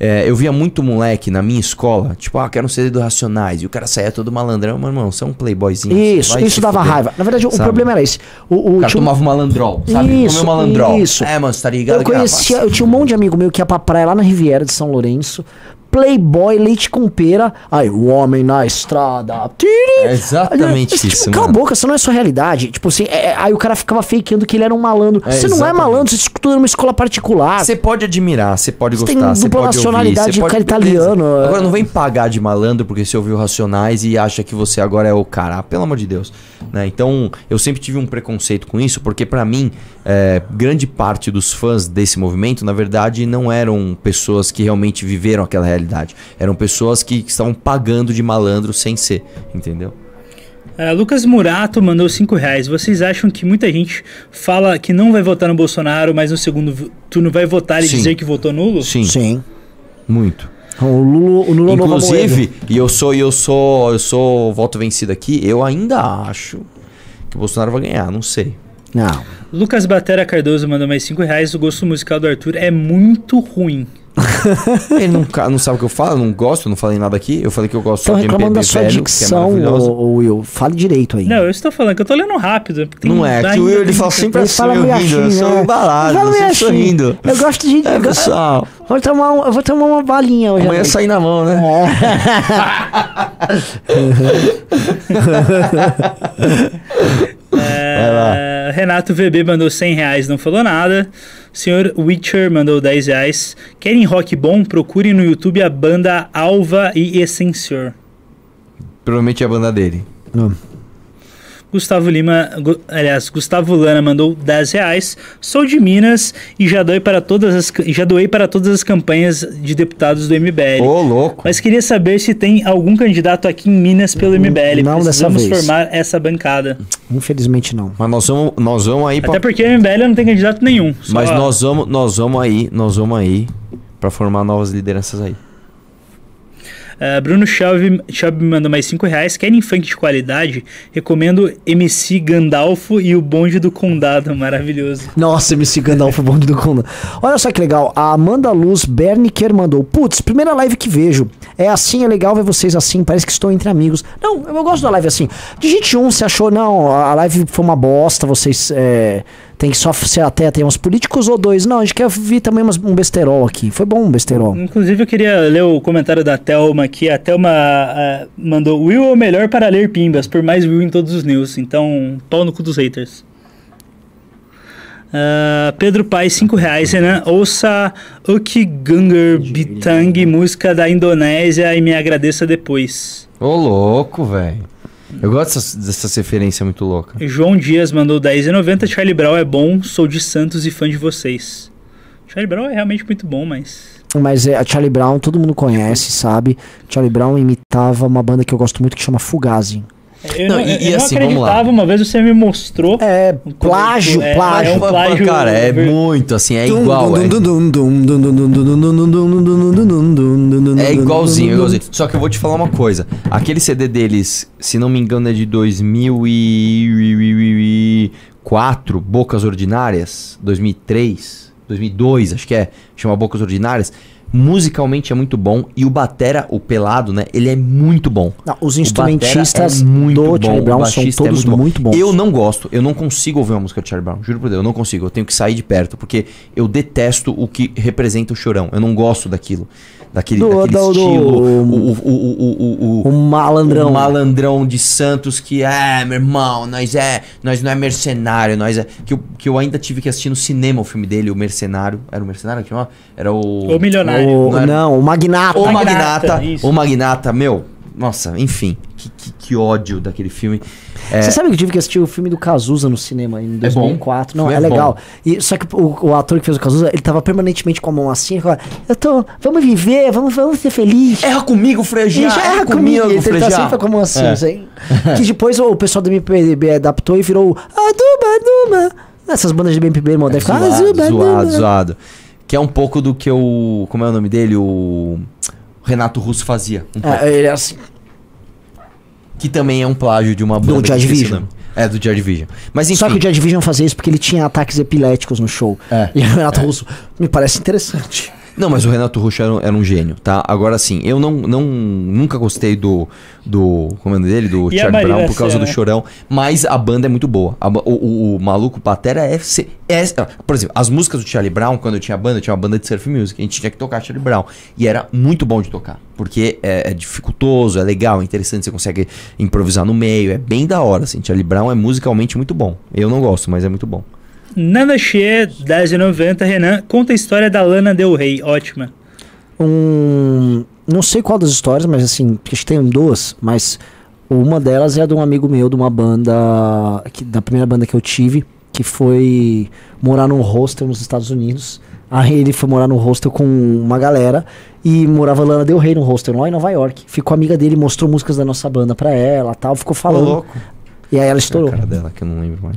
É, eu via muito moleque na minha escola, tipo, ah, quero um CD do Racionais. E o cara saía todo malandrão, meu irmão, você é um playboyzinho. Isso, isso dava fuder." raiva. Na verdade, o Sabe? problema era esse. O, o, O cara tomava um malandrol, sabe? Isso, Comeu malandrol. isso. É, mano, você tá ligado? Eu ah, conhecia, eu tinha um monte de amigo meu que ia pra praia lá na Riviera de São Lourenço. Playboy, leite com pera. Aí, o homem na estrada. Tiri. É exatamente Tipo, isso, Cala a boca, isso não é sua realidade. Tipo assim, é- aí o cara ficava fakeando que ele era um malandro. É, você não é malandro, você estuda numa escola particular. Você pode admirar, você pode Você gostar, você pode ouvir, nacionalidade, você o pode... cara beleza. italiano, é. Agora não vem pagar de malandro porque você ouviu Racionais e acha que você agora é o cara, Ah, pelo amor de Deus. Né? Então, eu sempre tive um preconceito com isso, porque pra mim, é, grande parte dos fãs desse movimento, na verdade, não eram pessoas que realmente viveram aquela realidade. Eram pessoas que, que estavam pagando de malandro sem ser, entendeu? É, Lucas Murato mandou 5 reais. Vocês acham que muita gente fala que não vai votar no Bolsonaro, mas no segundo turno vai votar e Sim. dizer que votou nulo? Sim, Sim. muito. O Lula, o Lula Nova Inclusive, e eu sou, e eu sou, eu sou voto vencido aqui, eu ainda acho que o Bolsonaro vai ganhar, não sei. Não. Lucas Batera Cardoso mandou mais 5 reais. O gosto musical do Arthur é muito ruim. Ele não, não sabe o que eu falo, eu não gosto, eu não falei nada aqui. Eu falei que eu gosto Estão de reclamando MPB da sua velho, que é dicção, maravilhosa. ô, Will. Fale direito aí. Não, eu estou falando que eu tô lendo rápido. Não é, que o Will ele fala sempre Ele assim, fala eu rindo, eu assim, sou né? embalado, eu sou assim. sorrindo. Eu gosto de. É, eu pessoal, Vou tomar, um- eu vou tomar uma balinha hoje. amanhã sair na mão, né? É, Renato VB mandou 100 reais, não falou nada. Senhor Witcher mandou 10 reais. Querem rock bom? Procurem no YouTube a banda Alva e Essencior. Provavelmente é a banda dele. Gustavo Lima, gu- aliás, Gustavo Lana mandou 10 reais. Sou de Minas e já doei para todas as, já doei para todas as campanhas de deputados do MBL. Ô, louco. Mas queria saber se tem algum candidato aqui em Minas pelo MBL. não dessa Precisamos vez. formar essa bancada. Infelizmente não. Mas nós vamos, nós vamos aí pra Até porque o MBL não tem candidato nenhum. só- Mas nós vamos, nós vamos aí, nós vamos aí pra formar novas lideranças aí. Uh, Bruno Schaub Schaub mandou mais 5 reais. Querem funk de qualidade? Recomendo MC Gandalfo e o Bonde do Condado. Maravilhoso. Nossa, MC Gandalf o bonde do Conda. Olha só que legal. A Amanda Luz Berniker mandou. Putz, primeira live que vejo. É assim, é legal ver vocês assim. Parece que estou entre amigos. Não, eu gosto da live assim. Digite um, você achou, não, a live foi uma bosta, vocês é, tem que só ser até tem uns políticos ou dois. Não, a gente quer ver também umas- um besterol aqui. Foi bom um besterol. Inclusive, eu queria ler o comentário da Thelma aqui. A Thelma uh, mandou: Will é o melhor para ler pimbas, por mais Will em todos os news. Então, pau no cu dos haters. Uh, Pedro Paz, 5 reais. Renan, ouça Uki Bitang, música da Indonésia, e me agradeça depois. Ô, louco, velho. Eu gosto dessas, dessas referências muito loucas. João Dias mandou 10,90. Charlie Brown é bom, sou de Santos e fã de vocês. Charlie Brown é realmente muito bom, mas. Mas é, a Charlie Brown, todo mundo conhece, sabe? Charlie Brown imitava uma banda que eu gosto muito que chama Fugazi. Eu Não, não, e- eu e não assim, vamos lá. acreditava, uma vez você me mostrou. É, plágio, é, plágio. é um plágio Cara, é muito assim, é igual. É, é igualzinho, é igualzinho. Só que eu vou te falar uma coisa. Aquele CD deles, se não me engano, é de 2004, Bocas Ordinárias, 2003, 2002, acho que é, chama Bocas Ordinárias. Musicalmente é muito bom e o batera, o pelado, né? Ele é muito bom. Não, os instrumentistas é muito do bom, Charlie Brown são é todos bom. muito bons. Eu não gosto, eu não consigo ouvir uma música do Charlie Brown, juro por Deus, eu não consigo. Eu tenho que sair de perto, porque eu detesto o que representa o chorão. Eu não gosto daquilo. Daquele, Do- daquele do- do- estilo. O, o, o, o, o, O malandrão. o malandrão de Santos que é, meu irmão, nós é, nós não é mercenário, nós é. Que eu, que eu ainda tive que assistir no cinema o filme dele, o Mercenário. Era o Mercenário que chamava? Era o. O Milionário. O- Não era- não, o Magnata. O Magnata, Magnata, o Magnata, meu, Nossa, enfim. Que, que- que ódio daquele filme. É, Você sabe que eu tive que assistir o filme do Cazuza no cinema em 2004? Não, Foi é bom. legal. E, só que o, o ator que fez o Cazuza, ele tava permanentemente com a mão assim, falava, eu tô, vamos viver, vamos, vamos ser felizes. Erra comigo, Frejá! Deixa- erra comigo, ele tá sempre com a mão assim, É. assim. Que depois o pessoal do MPB adaptou e virou Aduba, Aduba. Essas bandas de MPB, irmão, deve ficar zoado, Azuba, zoado, Aduba. zoado. Que é um pouco do que o. Como é o nome dele? O. Renato Russo fazia. um. É, ele é assim. Que também é um plágio de uma banda. que Joy Division. nome. É, do Joy Division. Mas enfim. Só que o Joy Division fazia isso porque ele tinha ataques epiléticos no show. É. E o Renato Russo me parece interessante. Não, mas o Renato Russo era, um- era um gênio, tá? Agora sim, eu não, não nunca gostei do. do. Como é dele? Do E Charlie Brown por causa Senna? do chorão. Mas a banda é muito boa. A o, o, o maluco Patera é, é. Por exemplo, as músicas do Charlie Brown, quando eu tinha banda, eu tinha uma banda de surf music. A gente tinha que tocar Charlie Brown. E era muito bom de tocar. Porque é, é dificultoso, é legal, é interessante, você consegue improvisar no meio. É bem da hora, assim. Charlie Brown é musicalmente muito bom. Eu não gosto, mas é muito bom. Nanda Xê, 10,90. Renan, conta a história da Lana Del Rey. Ótima. um. Não sei qual das histórias, mas assim, porque acho que tem duas, mas uma delas é a de um amigo meu de uma banda. Que, da primeira banda que eu tive, que foi morar num hostel nos Estados Unidos. Aí ele foi morar num hostel com uma galera e morava Lana Del Rey no hostel lá em Nova York. Ficou amiga dele, mostrou músicas da nossa banda pra ela tal, ficou falando. louco. E aí ela É a estourou. cara dela, que eu não lembro mais.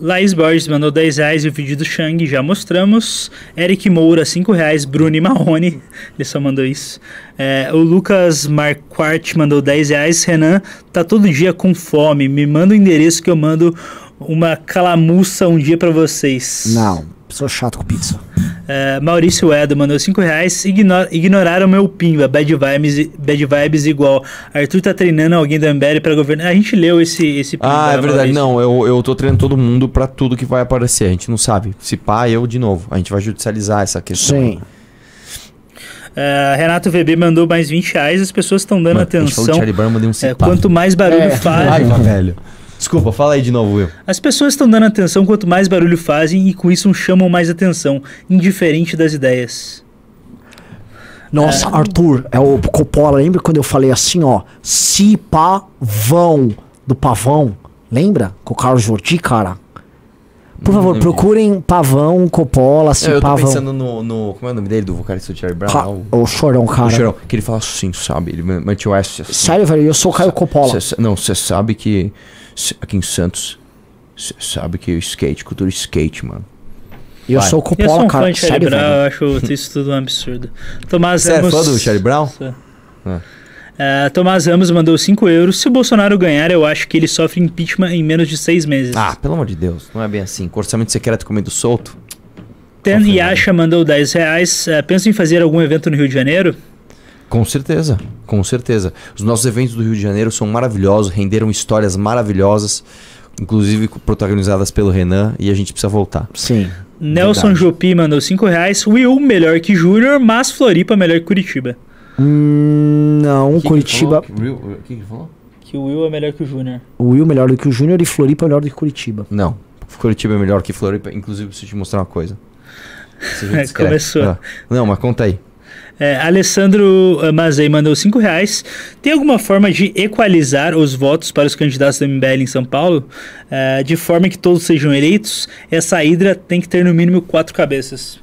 Laís Borges mandou 10 reais e o vídeo do Shang já mostramos. Eric Moura, 5 reais. Bruno e Marrone, ele só mandou isso. É, o Lucas Marquardt mandou 10 reais. Renan, tá todo dia com fome. Me manda o endereço que eu mando uma calamuça um dia pra vocês. Não, sou chato com pizza. É, Maurício Edo mandou 5 reais. Igno ignoraram meu pimba. Bad vibes, bad vibes igual. Arthur tá treinando alguém da MBL pra governar. A gente leu esse, esse pimba. Ah, é verdade. Maurício. Não, eu, eu tô treinando todo mundo pra tudo que vai aparecer. A gente não sabe. Se pá, eu de novo. A gente vai judicializar essa questão. Sim. É, Renato VB mandou mais 20 reais. As pessoas estão dando Mano, a gente falou de atenção. Charlie Brown, eu mandei um É, quanto mais barulho É. fazem. Raiva, velho. Desculpa, fala aí de novo, Will. As pessoas estão dando atenção quanto mais barulho fazem e com isso chamam mais atenção, indiferente das ideias. Nossa, Arthur, é o Coppola. Lembra quando eu falei assim, ó? Se pavão do pavão? Lembra? Com o Carlos Jordi, cara? Por favor, lembro procurem pavão, Coppola, se eu tô pavão. pensando no, no- Como é o nome dele, do vocalista do Charlie Brown? Ca- o chorão, cara. o Chorão. Que ele fala assim, sabe? Ele mete o S assim. Sério, velho, eu sou o Caio Coppola. Cê- não, você sabe que aqui em Santos, você sabe que o skate, cultura skate, mano. E eu vai. sou o eu sou Coppola, um fã cara. de Charlie Brown, eu acho isso tudo um absurdo. Tomás Você é Ramos. fã do Charlie Brown? Sou. Ah. É, Tomás Ramos mandou 5 euros. Se o Bolsonaro ganhar, eu acho que ele sofre impeachment em menos de 6 meses. Ah, pelo amor de Deus, não é bem assim. Com orçamento secreto comendo solto. Ten Yasha mandou 10 reais. É, pensa em fazer algum evento no Rio de Janeiro? Com certeza, com certeza. Os nossos eventos do Rio de Janeiro são maravilhosos, renderam histórias maravilhosas, inclusive protagonizadas pelo Renan, e a gente precisa voltar. Sim. Nelson Verdade. Jopi mandou 5 reais. Will melhor que Júnior, mas Floripa melhor que Curitiba. Hum, não, Curitiba. O que, que ele falou? Que o Will é melhor que o Júnior. O Will melhor do que o Júnior e Floripa melhor do que Curitiba. Não, Curitiba é melhor que Floripa. Inclusive, preciso te mostrar uma coisa. Discreto. Começou. Ah, Não, mas conta aí. É, Alessandro eh, Mazei mandou 5 reais. Tem alguma forma de equalizar os votos para os candidatos do MBL em São Paulo? Eh, de forma que todos sejam eleitos? Essa hidra tem que ter no mínimo quatro cabeças.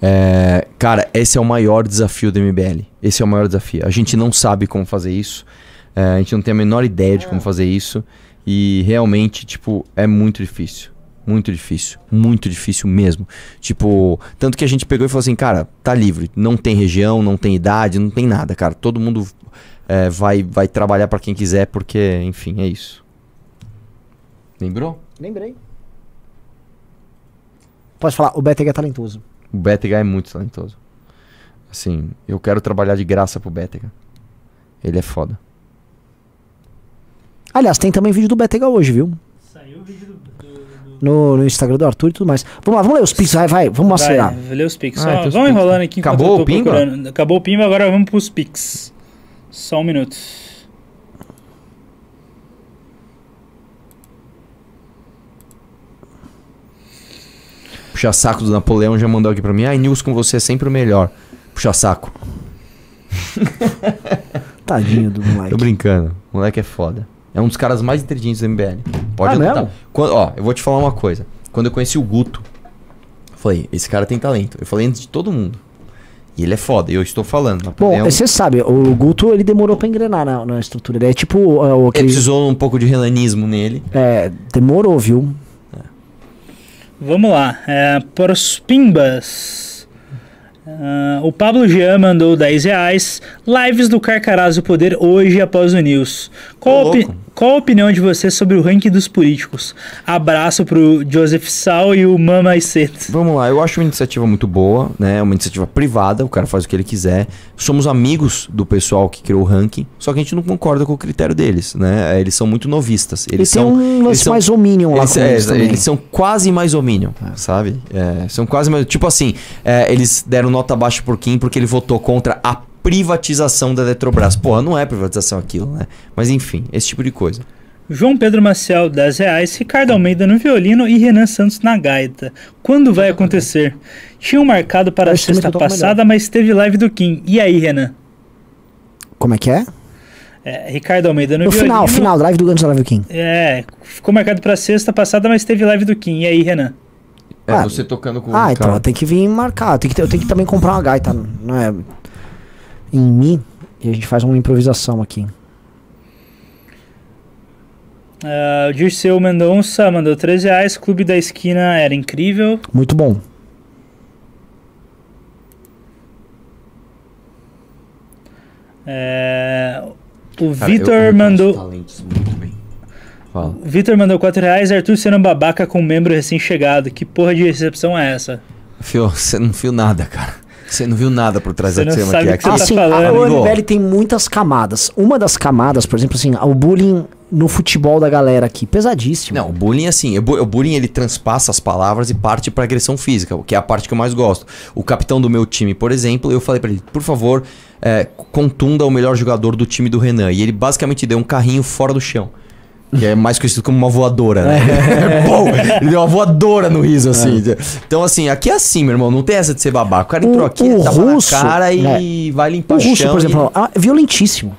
É, cara, esse é o maior desafio do MBL. Esse é o maior desafio. A gente não sabe como fazer isso. É, a gente não tem a menor ideia de como fazer isso. E realmente, tipo, é muito difícil. Muito difícil. Muito difícil mesmo. Tipo, tanto que a gente pegou e falou assim, cara, tá livre. Não tem região, não tem idade, não tem nada, cara. Todo mundo é, vai, vai trabalhar pra quem quiser, porque, enfim, é isso. Lembrou? Lembrei. Pode falar, o Betega é talentoso. O Betega é muito talentoso. Assim, eu quero trabalhar de graça pro Betega. Ele é foda. Aliás, tem também vídeo do Betega hoje, viu? Saiu o vídeo do. No, no Instagram do Arthur e tudo mais. Vamos lá, vamos ler os pix, vai, vai, vamos acelerar. Vai, lê os pics. Ah, vamos enrolando aqui Acabou o Pimba? procurando. Acabou o Pimba, agora vamos pros pics. Só um minuto. Puxa saco do Napoleão já mandou aqui pra mim. Ai, Nils com você é sempre o melhor. Puxa saco. Tadinho do moleque. Tô brincando. O moleque é foda. É um dos caras mais inteligentes do MBL. Pode Ah, anotar. Quando- ó, eu vou te falar uma coisa. Quando eu conheci o Guto, eu falei, esse cara tem talento. Eu falei antes de todo mundo. E ele é foda, e eu estou falando. Bom, é um- você sabe, o Guto ele demorou pra engrenar na, na estrutura. Ele é tipo uh, o Ele aquele. precisou um pouco de renanismo nele. É, demorou, viu? Vamos lá. É, para os Pimbas. Ah, o Pablo Jean mandou 10 reais. Lives do Carcarás do Poder hoje após o News. Qual, opi-. Qual a opinião de você sobre o ranking dos políticos? Abraço pro Joseph Sal e o Mama Iset. Vamos lá, eu acho uma iniciativa muito boa, né? Uma iniciativa privada, o cara faz o que ele quiser. Somos amigos do pessoal que criou o ranking, só que a gente não concorda com o critério deles, né? Eles são muito novistas. Eles Ele tem são, um eles lance são- mais hominion lá eles, com é, eles também. eles são quase mais hominion, sabe? É, são quase mais. Tipo assim, é, eles deram nota baixa por Kim porque ele votou contra a privatização da Eletrobras. Porra, não é privatização aquilo, né? Mas enfim, esse tipo de coisa. João Pedro Maciel, 10 reais. Ricardo Almeida no violino e Renan Santos na gaita. Quando vai acontecer? Tinham marcado para a sexta que eu passada, mas teve live do Kim. E aí, Renan? Como é que é? É, Ricardo Almeida no, No violino. final, final, live do Guns N' Live King. É, ficou marcado para sexta passada, mas teve live do Kim. E aí, Renan? É, Ah, você tocando com Ah, o então cara. tem que vir marcar. Tem que, ter- eu tenho que também comprar uma gaita, não é? Em mim. E a gente faz uma improvisação aqui. Ah, o Dirceu Mendonça mandou 13 reais. Clube da Esquina era incrível. Muito bom. É, o Vitor mandou. talentos muito bem. Fala. o Vitor mandou 4 reais. Arthur sendo um babaca com um membro recém-chegado. Que porra de recepção é essa? Fio, você não viu nada, cara. Você não viu nada por trás Você da cena sabe que é que você que tá Assim, falando. a- tem muitas camadas. Uma das camadas, por exemplo, assim, o bullying no futebol da galera aqui, pesadíssimo. Não, o bullying assim, o bu- o bullying ele transpassa as palavras e parte pra agressão física, o que é a parte que eu mais gosto. O capitão do meu time, por exemplo, eu falei pra ele, por favor, é, contunda o melhor jogador do time do Renan. E ele basicamente deu um carrinho fora do chão. Que é mais conhecido como uma voadora, né? Pum! ele deu uma voadora no riso, assim. Então, assim, aqui é assim, meu irmão. Não tem essa de ser babaca. O cara entrou O- aqui, o tava russo, na cara e vai limpar O o russo, chão por e- exemplo, é violentíssimo.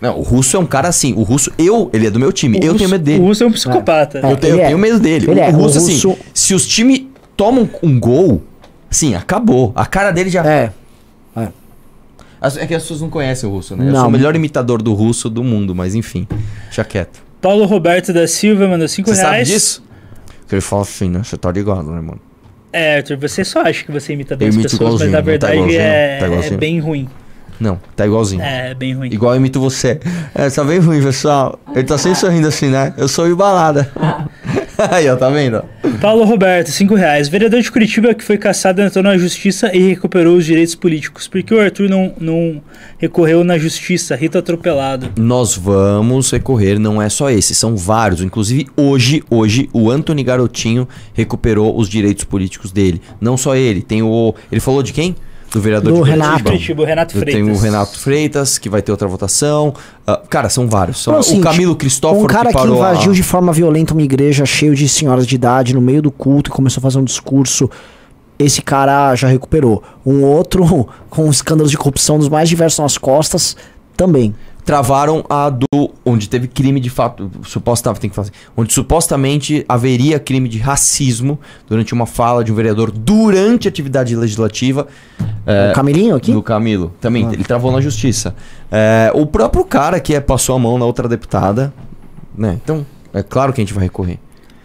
Não, o russo é um cara assim. O russo, eu, ele é do meu time. O eu Russo- tenho medo dele. O Russo é um psicopata. É. Eu, tenho, eu é. tenho medo dele. Ele o, é. o russo, O assim, russo- se os times tomam um gol, assim, acabou. A cara dele já. É. As- É que as pessoas não conhecem o russo, né? Eu Não. sou o melhor imitador do russo do mundo, mas enfim. Deixa quieto. Paulo Roberto da Silva mandou 5 Você sabe reais. disso? Que ele fala assim, né? Você tá ligado, né, mano? É, Arthur, você só acha que você imita bem Eu as pessoas, mas na tá verdade é, tá igualzinho. é bem ruim. Não, tá igualzinho. É, bem ruim. Igual eu imito você. É, tá bem ruim, pessoal. Ele tá sempre sorrindo assim, né? Eu sou embalada. Aí, ó, tá vendo? Paulo Roberto, 5 reais. Vereador de Curitiba que foi caçado entrou na justiça e recuperou os direitos políticos. Por que o Arthur não, não recorreu na justiça? Rito atropelado. Nós vamos recorrer, não é só esse, são vários. Inclusive, hoje, hoje, o Anthony Garotinho recuperou os direitos políticos dele. Não só ele, tem o. Ele falou de quem? Do vereador Do de Renato. Curitiba, o Renato Freitas. tenho o Renato Freitas, que vai ter outra votação. Ah, cara, são vários. São, assim, o Camilo Cristóforo Um cara que que, parou a- invadiu de forma violenta uma igreja cheio de senhoras de idade no meio do culto e começou a fazer um discurso. Esse cara já recuperou. Um outro com escândalos de corrupção dos mais diversos nas costas também. Travaram a do onde teve crime de fato, supostamente tem que fazer, onde supostamente haveria crime de racismo durante uma fala de um vereador durante a atividade legislativa o Camilinho aqui? do Camilo. Também Ah. ele travou na justiça. É, o próprio cara que é, passou a mão na outra deputada, né? Então é claro que a gente vai recorrer.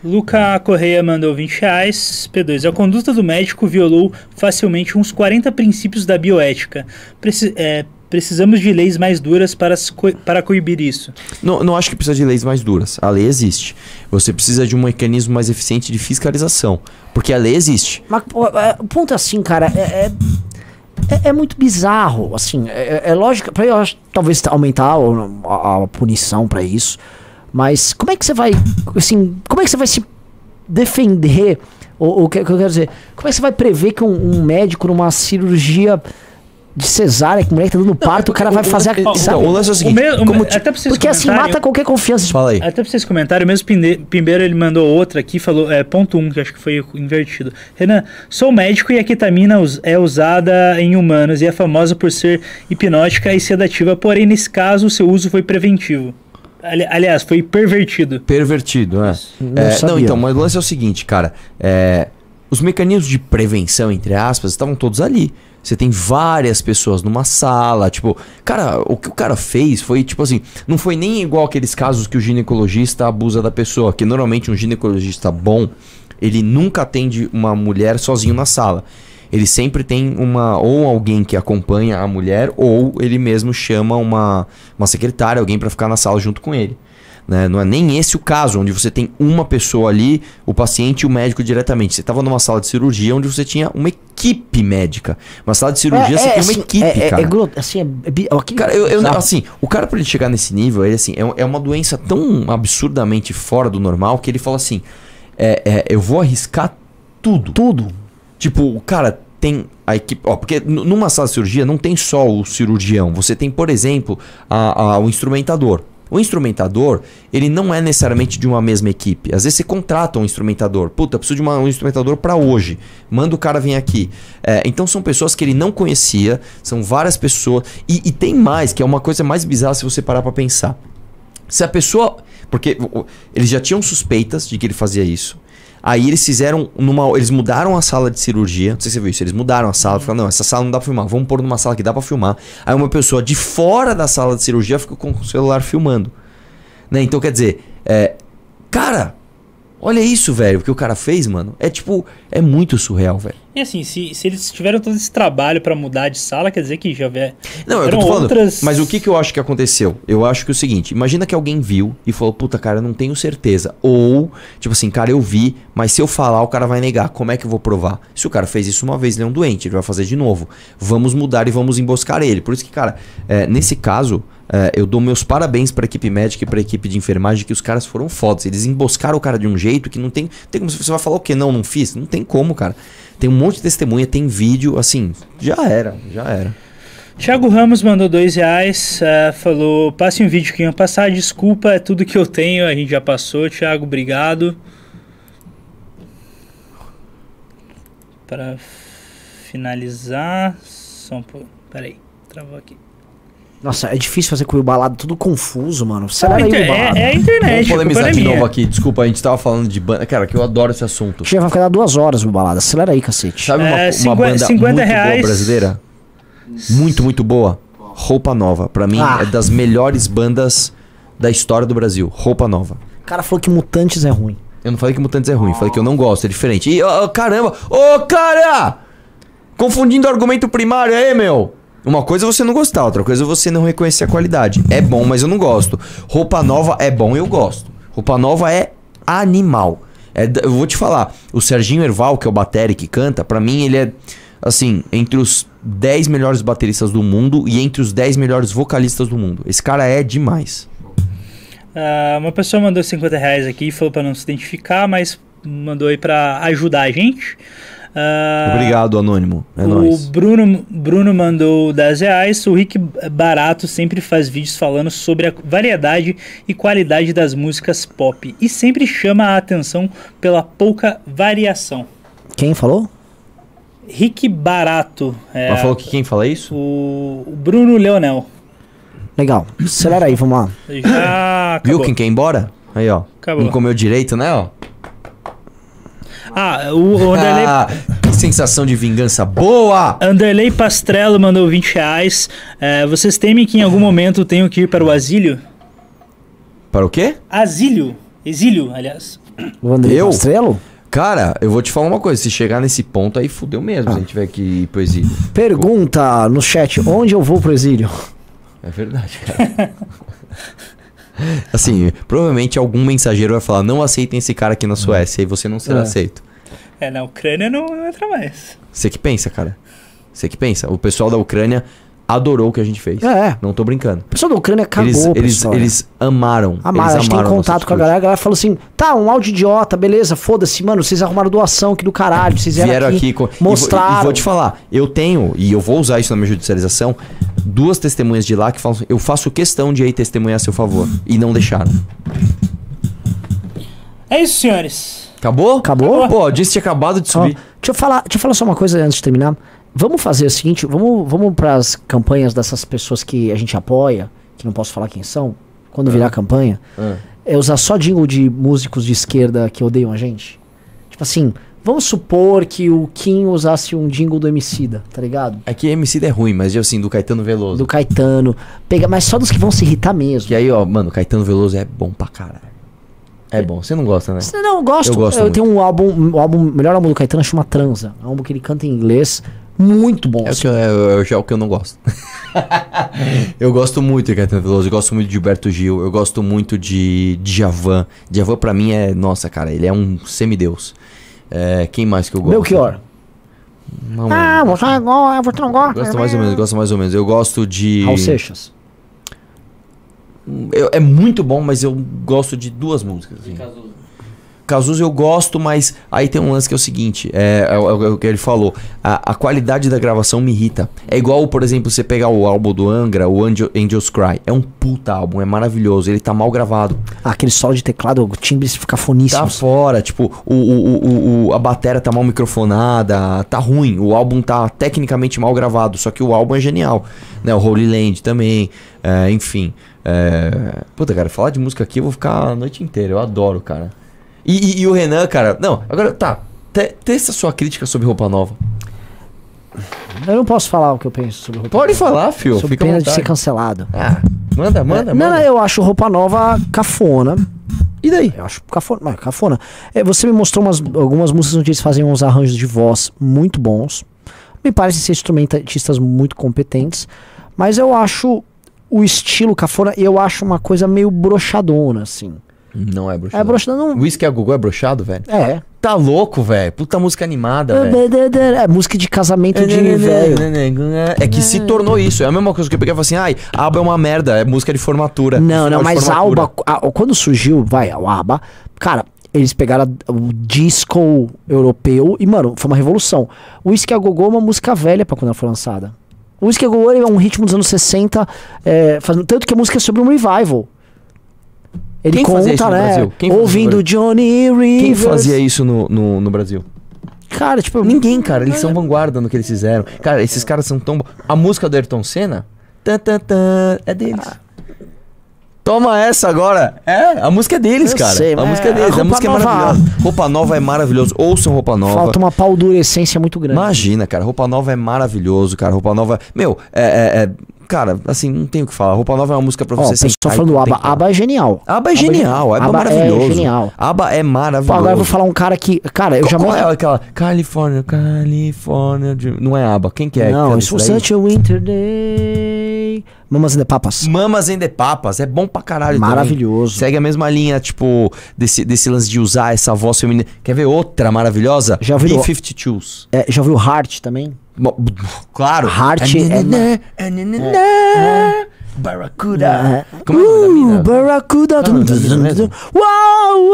Luca Correia mandou 20 reais. P2. A conduta do médico violou facilmente uns 40 princípios da bioética. Preci- é, precisamos de leis mais duras para, para coibir isso. Não, não acho que precisa de leis mais duras. A lei existe. Você precisa de um mecanismo mais eficiente de fiscalização, porque a lei existe. Mas é, o ponto é assim, cara, é, é, é- é muito bizarro. Assim, é, é lógico, pra eu acho, talvez aumentar o- a, a punição pra isso. Mas como é que você vai. Assim, como é que você vai se defender? Ou o que, o que eu quero dizer? Como é que você vai prever que um, um médico numa cirurgia de cesárea, que o moleque tá dando parto, o cara vai fazer a. Então, sabe? o lance é o O seguinte, me- o ti- até pra Porque assim mata qualquer confiança. Fala aí. Até pra vocês comentarem, o mesmo Pimbeiro ele mandou outra aqui, falou, é, ponto 1, um, que acho que foi invertido. Renan, sou médico e a ketamina é usada em humanos e é famosa por ser hipnótica e sedativa, porém nesse caso o seu uso foi preventivo. Ali- aliás, foi pervertido. Pervertido, né? Não É, não, então, mas o lance é o seguinte, cara. é, os mecanismos de prevenção, entre aspas, estavam todos ali. Você tem várias pessoas numa sala, tipo, cara, o que o cara fez foi, tipo assim, não foi nem igual aqueles casos que o ginecologista abusa da pessoa, que normalmente um ginecologista bom, ele nunca atende uma mulher sozinho na sala. Ele sempre tem uma ou alguém que acompanha a mulher ou ele mesmo chama uma, uma secretária, alguém pra ficar na sala junto com ele. Né? Não é nem esse o caso, onde você tem uma pessoa ali, o paciente e o médico diretamente. Você estava numa sala de cirurgia onde você tinha uma equipe médica. Uma sala de cirurgia você tem uma assim, equipe, é, é, cara. é gro- assim, é, é Cara, eu, eu- assim, o cara pra ele chegar nesse nível, ele assim, é, é uma doença tão absurdamente fora do normal que ele fala assim: é, é, eu vou arriscar tudo. Tudo. Tipo, o cara tem a equipe. Ó, porque numa sala de cirurgia não tem só o cirurgião. Você tem, por exemplo, a- a- o instrumentador. O instrumentador, ele não é necessariamente de uma mesma equipe. Às vezes você contrata um instrumentador. Puta, preciso de uma- um instrumentador pra hoje. Manda o cara vir aqui. É, então são pessoas que ele não conhecia, são várias pessoas. E, e tem mais, que é uma coisa mais bizarra se você parar pra pensar. Se a pessoa. Porque eles já tinham suspeitas de que ele fazia isso. Aí eles fizeram numa. Eles mudaram a sala de cirurgia. Não sei se você viu isso. Eles mudaram a sala. Falaram, não, essa sala não dá pra filmar. Vamos pôr numa sala que dá pra filmar. Aí uma pessoa de fora da sala de cirurgia ficou com o celular filmando. Né? Então quer dizer, é, cara, olha isso, velho, o que o cara fez, mano. É tipo, é muito surreal, velho. E assim, se, se eles tiveram todo esse trabalho pra mudar de sala, quer dizer que já vê. Não, eu tô falando. outras- Mas o que, que eu acho que aconteceu? Eu acho que é o seguinte: imagina que alguém viu e falou, puta, cara, eu não tenho certeza. Ou, tipo assim, cara, eu vi, mas se eu falar, o cara vai negar. Como é que eu vou provar? Se o cara fez isso uma vez, ele é um doente, ele vai fazer de novo. Vamos mudar e vamos emboscar ele. Por isso que, cara, é, nesse caso. É, eu dou meus parabéns pra equipe médica e pra equipe de enfermagem que os caras foram fodas. Eles emboscaram o cara de um jeito que não tem. Tem como você vai falar o quê? Não, não fiz? Não tem como, cara. Tem um monte de testemunha, tem vídeo, assim, já era, já era. Thiago Ramos mandou dois reais, eh, falou, passe um vídeo que ia passar, desculpa, é tudo que eu tenho, a gente já passou, Thiago, obrigado. Para finalizar, só um pouco, peraí, travou aqui. Nossa, é difícil fazer com o balado tudo confuso, mano. Então, o balado. é, é a Vamos internet, a culpa polemizar é de novo aqui. Desculpa, a gente tava falando de banda. Cara, que eu adoro esse assunto. Já vai ficar duas horas o balado. Acelera aí, cacete. Sabe uma, É, uma 50 banda 50 muito reais. boa brasileira? Muito, muito boa. Roupa Nova. Pra mim, Ah. é das melhores bandas da história do Brasil. Roupa Nova. O cara falou que Mutantes é ruim. Eu não falei que Mutantes é ruim, falei que eu não gosto, é diferente. E, ó, caramba! Ô, cara! Confundindo argumento primário aí, meu! Uma coisa é você não gostar, outra coisa é você não reconhecer a qualidade. É bom, mas eu não gosto. Roupa nova é bom, eu gosto. Roupa nova é animal. É eu vou te falar, o Serginho Erval, que é o batera que canta, pra mim ele é, assim, entre os 10 melhores bateristas do mundo e entre os 10 melhores vocalistas do mundo. Esse cara é demais. Ah, uma pessoa mandou 50 reais aqui, falou pra não se identificar, mas mandou aí pra ajudar a gente. Ah, Obrigado, Anônimo. É o nóis. Bruno, Bruno mandou 10 reais. O Rick Barato sempre faz vídeos falando sobre a variedade e qualidade das músicas pop e sempre chama a atenção pela pouca variação. Quem falou? Rick Barato, é, Ela falou que quem fala isso? o, o Bruno Leonel. Legal. Acelera aí, vamos lá. Já Viu quem quer ir embora? Aí, ó. Acabou. Não comeu direito, né, ó? Ah, o, o Anderley, Ah, que sensação de vingança boa! Anderley Pastrello mandou 20 reais. É, vocês temem que em algum momento tenham que ir para o asílio? Para o quê? Asílio. Exílio, aliás. O André Eu? Pastrello? Cara, eu vou te falar uma coisa. Se chegar nesse ponto aí, fudeu mesmo se a gente tiver que ir pro exílio. Pergunta no chat: onde eu vou pro exílio? É verdade, cara. assim, provavelmente algum mensageiro vai falar: não aceitem esse cara aqui na Suécia e você não será É. aceito. É, na Ucrânia não, não entra mais. Você que pensa, cara. Você que pensa. O pessoal da Ucrânia adorou o que a gente fez. É. Não tô brincando. O pessoal da Ucrânia cagou Eles, eles, eles amaram. Amaram, eles a gente tem amaram nossa contato com a galera. A galera falou assim: tá, um áudio idiota, beleza, foda-se, mano. Vocês arrumaram doação aqui do caralho. Vocês vieram, Vieram aqui, aqui, com- e vou- mostraram. E vou, te falar, eu tenho, e eu vou usar isso na minha judicialização, duas testemunhas de lá que falam, eu faço questão de ir testemunhar a seu favor. E não deixaram. É isso, senhores. Acabou? Acabou? Pô, disse que tinha acabado de Ó, subir. deixa, eu falar, deixa eu falar só uma coisa antes de terminar. Vamos fazer o seguinte: vamos, vamos para as campanhas dessas pessoas que a gente apoia, que não posso falar quem são, quando virar campanha, Ah. é usar só jingle de músicos de esquerda que odeiam a gente. Tipo assim, vamos supor que o Kim usasse um jingle do Emicida, tá ligado? É que MC é ruim, mas assim, do Caetano Veloso. Do Caetano. Pega, mas só dos que vão se irritar mesmo. Que aí, ó, mano, Caetano Veloso é bom pra caralho. É bom, você não gosta, né? Não, eu gosto. Eu gosto Eu muito. tenho um álbum, o álbum, o melhor álbum do Caetano chama Transa. É um álbum que ele canta em inglês, muito bom. É, o assim. que, eu- é, é já o que eu não gosto. eu gosto muito de Caetano Veloso, eu gosto muito de Gilberto Gil, eu gosto muito de Djavan. Djavan pra mim é, nossa, cara, ele é um semideus. É, quem mais que eu gosto? Belchior. Não, Ah, você não gosta, você não gosta. Gosto mais ou menos, gosto mais ou menos. Eu gosto de. Raul Seixas. Eu- é muito bom, mas eu gosto de duas músicas. Assim. Cazuza eu gosto, mas aí tem um lance que é o seguinte: é, é o- é o que ele falou. A, a qualidade da gravação me irrita. É igual, por exemplo, você pegar o álbum do Angra, o Angel, Angels Cry. É um puta álbum, é maravilhoso. Ele tá mal gravado. Ah, aquele solo de teclado, o timbre fica foníssimo. Tá fora, tipo, o, o, o, o- a bateria tá mal microfonada, tá ruim. O álbum tá tecnicamente mal gravado, só que o álbum é genial. Né? O Holy Land também, é, enfim. É... Puta, cara, falar de música aqui eu vou ficar a noite inteira. Eu adoro, cara. E, e- e o Renan, cara, não, agora tá. te- Testa sua crítica sobre roupa nova. Eu não posso falar o que eu penso sobre roupa Pode nova. falar, fio. Sob Fica à pena de ser cancelado. Ah, manda, manda, não, manda. não, eu acho roupa nova cafona. E daí? Eu acho cafona. Cafona. É, você me mostrou umas, algumas músicas onde eles fazem uns arranjos de voz muito bons. Me parecem ser instrumentistas muito competentes. Mas eu acho o estilo cafona, eu acho uma coisa meio broxadona, assim. Não é broxado. É broxadona. Não... Whisky a Gugu é broxado, velho? É. Tá louco, velho. Puta música animada, velho. É música de casamento de velho. É que se tornou isso. É a mesma coisa que eu peguei e falei assim: ai, ABBA é uma merda, é música de formatura. Não, não, mas. Alba, quando surgiu, vai, o ABBA, cara, eles pegaram o disco europeu e, mano, foi uma revolução. O Whisky a Gogô é uma música velha pra quando ela foi lançada. O Whisky a Gogô é um ritmo dos anos 60, é, faz- tanto que a música é sobre um revival. Ele Quem fazia conta, né? Ouvindo Johnny Rivers. Quem fazia isso no, no, no Brasil? Cara, tipo. Ninguém, cara. Eles são vanguarda no que eles fizeram. Cara, esses caras são tão. A música do Ayrton Senna. Tan, tan, tan, é deles. Toma essa agora. É, a música é deles, Eu cara. sei, a música é deles. Roupa A música é Nova- maravilhosa. Roupa Nova é maravilhoso. Ouçam Roupa Nova. Falta uma paldurecência muito grande. Imagina, cara. Roupa Nova é maravilhoso, cara. Roupa Nova. Meu, é. é- é- Cara, assim, não tenho o que falar. Roupa Nova é uma música pra você pessoal sentar e falando do ABBA. ABBA é genial. Aba é genial, Aba é ABBA maravilhoso. É genial. Aba é Pô, maravilhoso. agora eu vou falar um cara que. Cara, eu Qual, jamais. qual é aquela California, California? Não é Aba, quem que é? Não, é daí? such a winter day. Mamas and the Papas. Mamas and the Papas, é bom pra caralho também. Maravilhoso. Segue a mesma linha, tipo, desse, desse lance de usar essa voz feminina. Quer ver outra maravilhosa? Já ouviu- B-52s. É, já ouviu Heart também? Claro. Heart é- é... Barracuda. É. Como é? Uh, Barracuda. Qual é o nome da mina uau.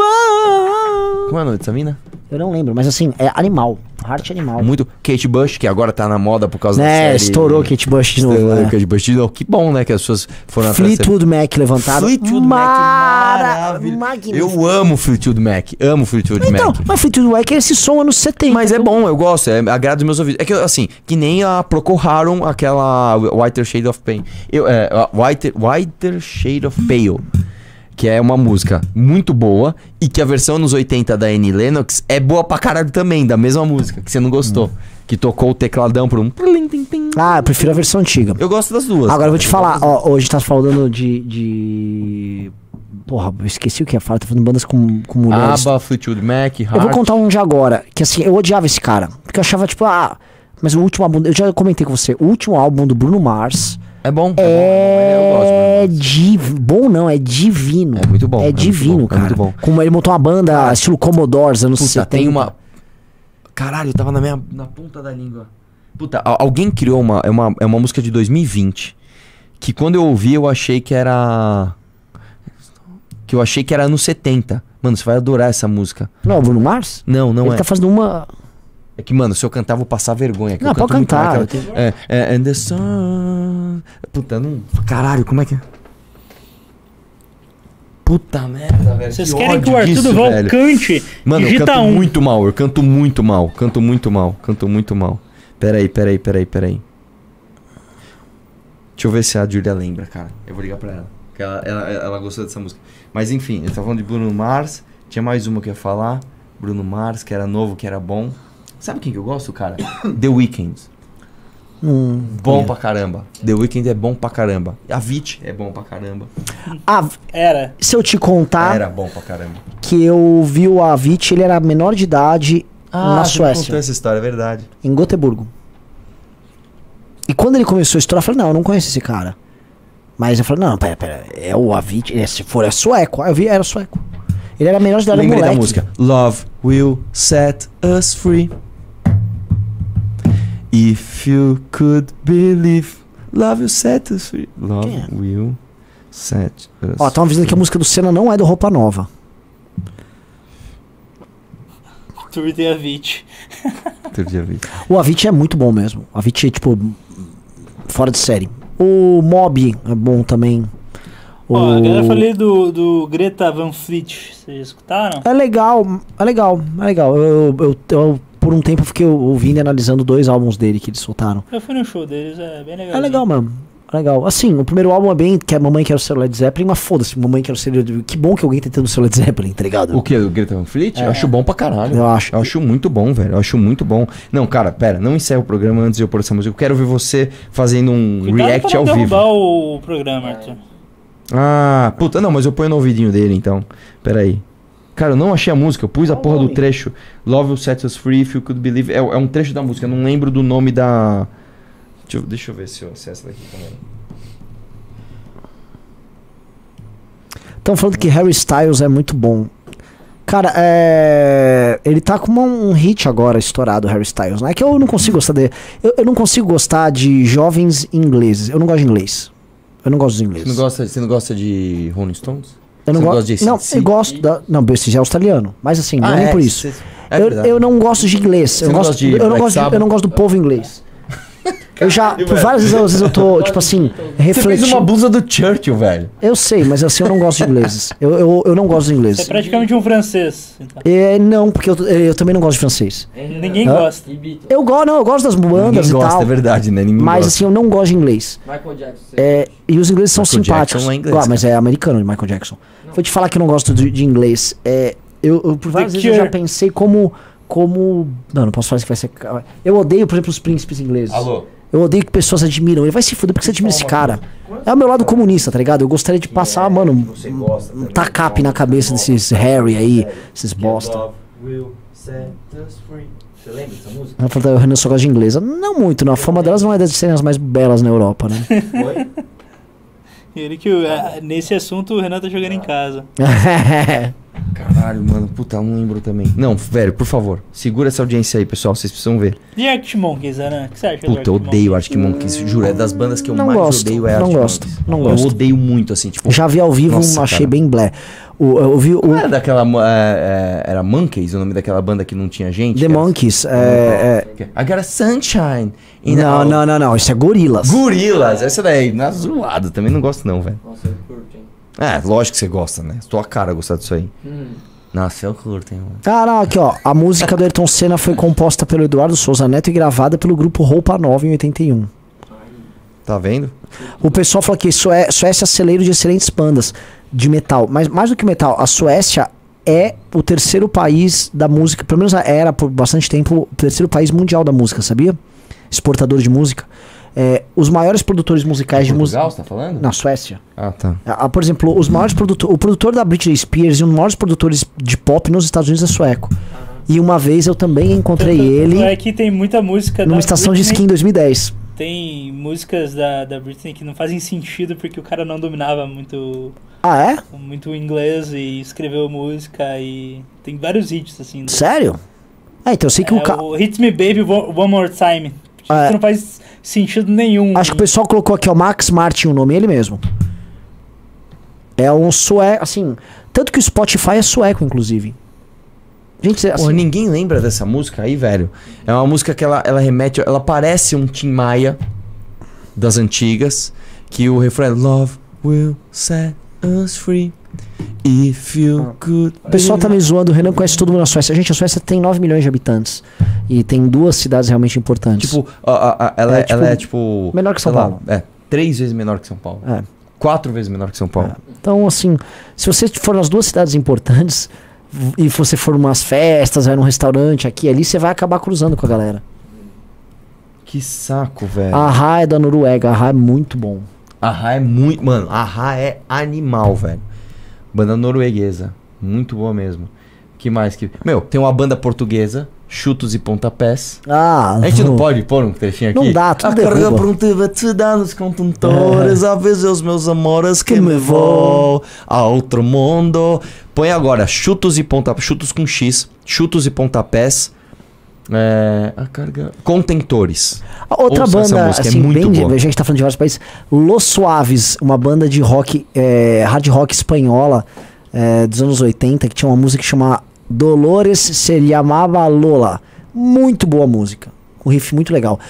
Como é o nome dessa mina? Eu não lembro, mas assim, é animal. Heart é animal. Muito. Kate Bush, que agora tá na moda por causa da Né, série. estourou Kate Bush de novo. Estourou é. Kate Bush de novo. Que bom, né? Que as pessoas foram atrás Fleetwood Mac levantado. Fleetwood Mac, Mara- maravilhoso. magnífico. Eu amo Fleetwood Mac. Amo Fleetwood Então, Mac. mas Fleetwood Mac é esse som anos 70. Mas é bom, eu gosto, é, agrada os meus ouvidos. É que, assim, que nem a Procol Harum, aquela Whiter Shade of Pain. Eu, é, Whiter, Whiter Shade of Pale. Que é uma música muito boa e que a versão nos 80 da Annie Lennox é boa pra caralho também, da mesma música, que você não gostou. Que tocou o tecladão por um. Ah, eu prefiro a versão antiga. Eu gosto das duas. Agora eu vou te falar, ó, hoje tá falando de, de. Porra, eu esqueci o que ia falar, tá falando bandas com, com mulheres. ABBA, Fleetwood Mac, Eu vou Heart. contar um de agora, que assim, eu odiava esse cara. Porque eu achava, tipo, ah, mas o último álbum, eu já comentei com você, o último álbum do Bruno Mars É bom, é bom. Eu gosto. é div... bom não, é divino. É muito bom, é É divino, bom, é cara. muito bom. Como ele montou uma banda estilo Commodores, anos Puta, 70. tem uma. Caralho, tava na minha na ponta da língua. Puta, alguém criou uma é, uma. é uma música de 2020. Que quando eu ouvi, eu achei que era. Que eu achei que era anos 70. Mano, você vai adorar essa música. Não, é Bruno Mars? Não, não Ele é. tá fazendo uma. É que, mano, se eu cantar, vou passar vergonha. Não, pode muito cantar, tenho- aquela- É, é, and the sun. Puta, não. Caralho, como é que é? Puta merda, velho. Vocês que querem que o Arthur velho. cante? Mano, eu canto um. muito mal, eu canto muito mal, canto muito mal, canto muito mal. Peraí, peraí, peraí, peraí. Deixa eu ver se a Julia lembra, cara. Eu vou ligar pra ela. Porque ela, ela, ela gostou dessa música. Mas enfim, ele tá falando de Bruno Mars. Tinha mais uma que eu ia falar. Bruno Mars, que era novo, que era bom. Sabe quem que eu gosto, cara? The Weeknd. Hum, Bom pra caramba. The Weeknd é bom pra caramba. Avicii é bom pra caramba. Ah, Era. se eu te contar Era bom pra caramba. que eu vi o Avicii, ele era menor de idade na você me contou Suécia, essa história, é verdade. em Gotemburgo. E quando ele começou a estourar, eu falei, não, eu não conheço esse cara. Mas eu falei, não, pera, pera, é o Avicii, é, se for é sueco. Aí eu vi, era sueco. Ele era menor de idade, Lembrei moleque. da música. Love will set us free. If you could believe, love will set us free. Love é? will set us Ó, tão avisando que a música do Senna não é do Roupa Nova. Tour de Avicii. Outro dia vi. O Avicii é muito bom mesmo. O Avicii é, tipo, fora de série. O Mob é bom também. O... Ó, agora eu falei do, do Greta Van Fleet. Vocês escutaram? É legal, é legal, é legal. Eu, eu, eu- por um tempo, fiquei ouvindo e analisando dois álbuns dele que eles soltaram. Eu fui no show deles, é bem legal. É legal, mano. É legal. Assim, o primeiro álbum é bem que a mamãe quer o seu Led Zeppelin, mas foda-se, mamãe quer o seu Led Que bom que alguém tá tentando o seu Led Zeppelin, tá ligado? O que? O Greta Van Fleet? É. Eu acho bom pra caralho. Eu acho. Eu acho muito bom, velho. Eu acho muito bom. Não, cara, pera, não encerra o programa antes de eu pôr essa música. Eu quero ver você fazendo um Cuidado react pra ao não vivo. derrubar o programa, Arthur. Ah, puta, não, mas eu ponho no ouvidinho dele então. Pera aí. Cara, eu não achei a música, eu pus a porra do trecho. Love will set us free if you could believe. É, é um trecho da música, eu não lembro do nome da. Deixa eu, deixa eu ver se eu acesso daqui também. Estão falando que Harry Styles é muito bom. Cara, é. Ele tá com um hit agora estourado, Harry Styles, né? Que eu não consigo gostar de. Eu, eu não consigo gostar de jovens ingleses. Eu não gosto de inglês. Eu não gosto dos Você ingleses. não gosta, você não gosta de Rolling Stones? Eu não você gosto. de Não, eu gosto da. Não, esse já é australiano. Mas assim, não é nem por isso. é eu, eu não gosto de inglês. Eu, não gosto, de eu, não gosto de- eu não gosto do povo inglês. Eu já, por várias vezes, às vezes eu tô, tipo assim, Você fez refletindo. uma blusa do Churchill, velho. Eu sei, mas assim, eu não gosto de ingleses. Eu, eu, eu não gosto de Você é ingleses. praticamente um francês. então. É, não, porque eu, eu também não gosto de francês. Ninguém Hã? gosta. Eu gosto, não, eu gosto das bandas Ninguém e gosta, tal. é verdade, né? Ninguém Mas gosta. assim, eu não gosto de inglês. Michael Jackson. É, e os ingleses são Michael simpáticos. Jackson é inglês, ah, mas é americano de Michael Jackson. Vou te falar que eu não gosto de, de inglês. É, eu, eu, por várias The vezes eu já Cure. pensei como. como. Não, não posso falar isso que vai ser. Eu odeio, por exemplo, os príncipes ingleses. Alô? Eu odeio que pessoas admiram. Ele vai se fuder porque você admira esse cara. É o meu lado comunista, tá ligado? Eu gostaria de passar, mano, um, tacape na cabeça desses Harry aí, esses bosta. Você lembra dessa música? Ela falou, o Renan só gosta de inglesa. Não muito, não. A fama delas não é das serem as mais belas na Europa, né? Ele que ah, nesse assunto o Renan tá jogando em casa. Caralho, mano. Puta, eu não lembro também. Não, velho, por favor. Segura essa audiência aí, pessoal. Vocês precisam ver. E Arctic Monkeys, Renan? O que você acha Puta, eu odeio Arctic Monkeys. Juro, é das bandas que eu Não mais gosto, odeio é não gosto, Monkeys. não Eu gosto. odeio muito, assim, tipo... Já vi ao vivo, Nossa, achei cara. bem blé. O, eu vi o Não era daquela... mo- é, é, era Monkeys, o nome daquela banda que não tinha gente? The que era- Monkeys. É, é, I got a sunshine. in não, não, não, não. Isso é Gorilas. Gorilas, essa daí, na zoado, também não gosto não, velho. Nossa, eu curto, hein? É, lógico que você gosta, né? Tua cara gostar disso aí. Hum. Nossa, eu curto, hein, mano. Ah, não, aqui ó. A música do Ayrton Senna foi composta pelo Eduardo Souza Neto e gravada pelo grupo Roupa Nova em 81. Tá vendo? O pessoal falou que Sué Suécia é celeiro de excelentes bandas de metal. Mas mais do que metal, a Suécia é o terceiro país da música, pelo menos era por bastante tempo, o terceiro país mundial da música, sabia? Exportador de música. É, os maiores produtores musicais de música. Portugal, você tá falando? Na Suécia. Ah, tá. Ah, por exemplo, os maiores produtores. O produtor da Britney Spears e um dos maiores produtores de pop nos Estados Unidos é sueco. E uma vez eu também encontrei ele É que tem muita música numa da estação de Britney- esqui em 2010. Tem músicas da, da Britney que não fazem sentido porque o cara não dominava muito, Ah, é? muito inglês e escreveu música e tem vários hits assim. Sério? Ah, então eu sei que É, o cara. o Hit Me Baby One More Time. É. Isso não faz sentido nenhum. Acho que o pessoal colocou aqui, ó, Max Martin, o nome, ele mesmo. É um sueco, assim. Tanto que o Spotify é sueco, inclusive. Gente, assim, Porra, ninguém lembra dessa música aí, velho. É uma música que ela, ela remete. Ela parece um Tim Maia das antigas. Que o refrão é Love will set us free. If you could. o pessoal tá me zoando, o Renan conhece todo mundo na Suécia. Gente, a Suécia tem 9 milhões de habitantes. E tem duas cidades realmente importantes. Tipo, a- a- a- ela, É, é, tipo, ela é tipo. menor que São sei lá, Paulo. é, três vezes menor que São Paulo. É. Quatro vezes menor que São Paulo. Então, assim, se você for nas duas cidades importantes e você for umas festas, vai num restaurante aqui e ali, você vai acabar cruzando com a galera. Que saco, velho. A Ra é da Noruega, a Ra é muito bom. A Ra é muito. Mano, a Ra é animal, velho. Banda norueguesa. Muito boa mesmo. Que mais que. Meu, tem uma banda portuguesa, Chutos e Pontapés. Ah, A gente não pode pôr um trechinho aqui? Não dá, tudo A carga prontiva te dá nos contentores, a vezes os meus amores que me vou a outro mundo. Põe agora, chutos e pontapés, chutos com X, chutos e pontapés. É, a carga. Contentores. Outra Ouça banda, música, é assim, muito bem boa. a gente tá falando de vários países. Los Suaves, uma banda de rock, é, hard rock espanhola é, dos anos 80, que tinha uma música que chama Dolores se llamaba Lola. Muito boa música. Um riff muito legal.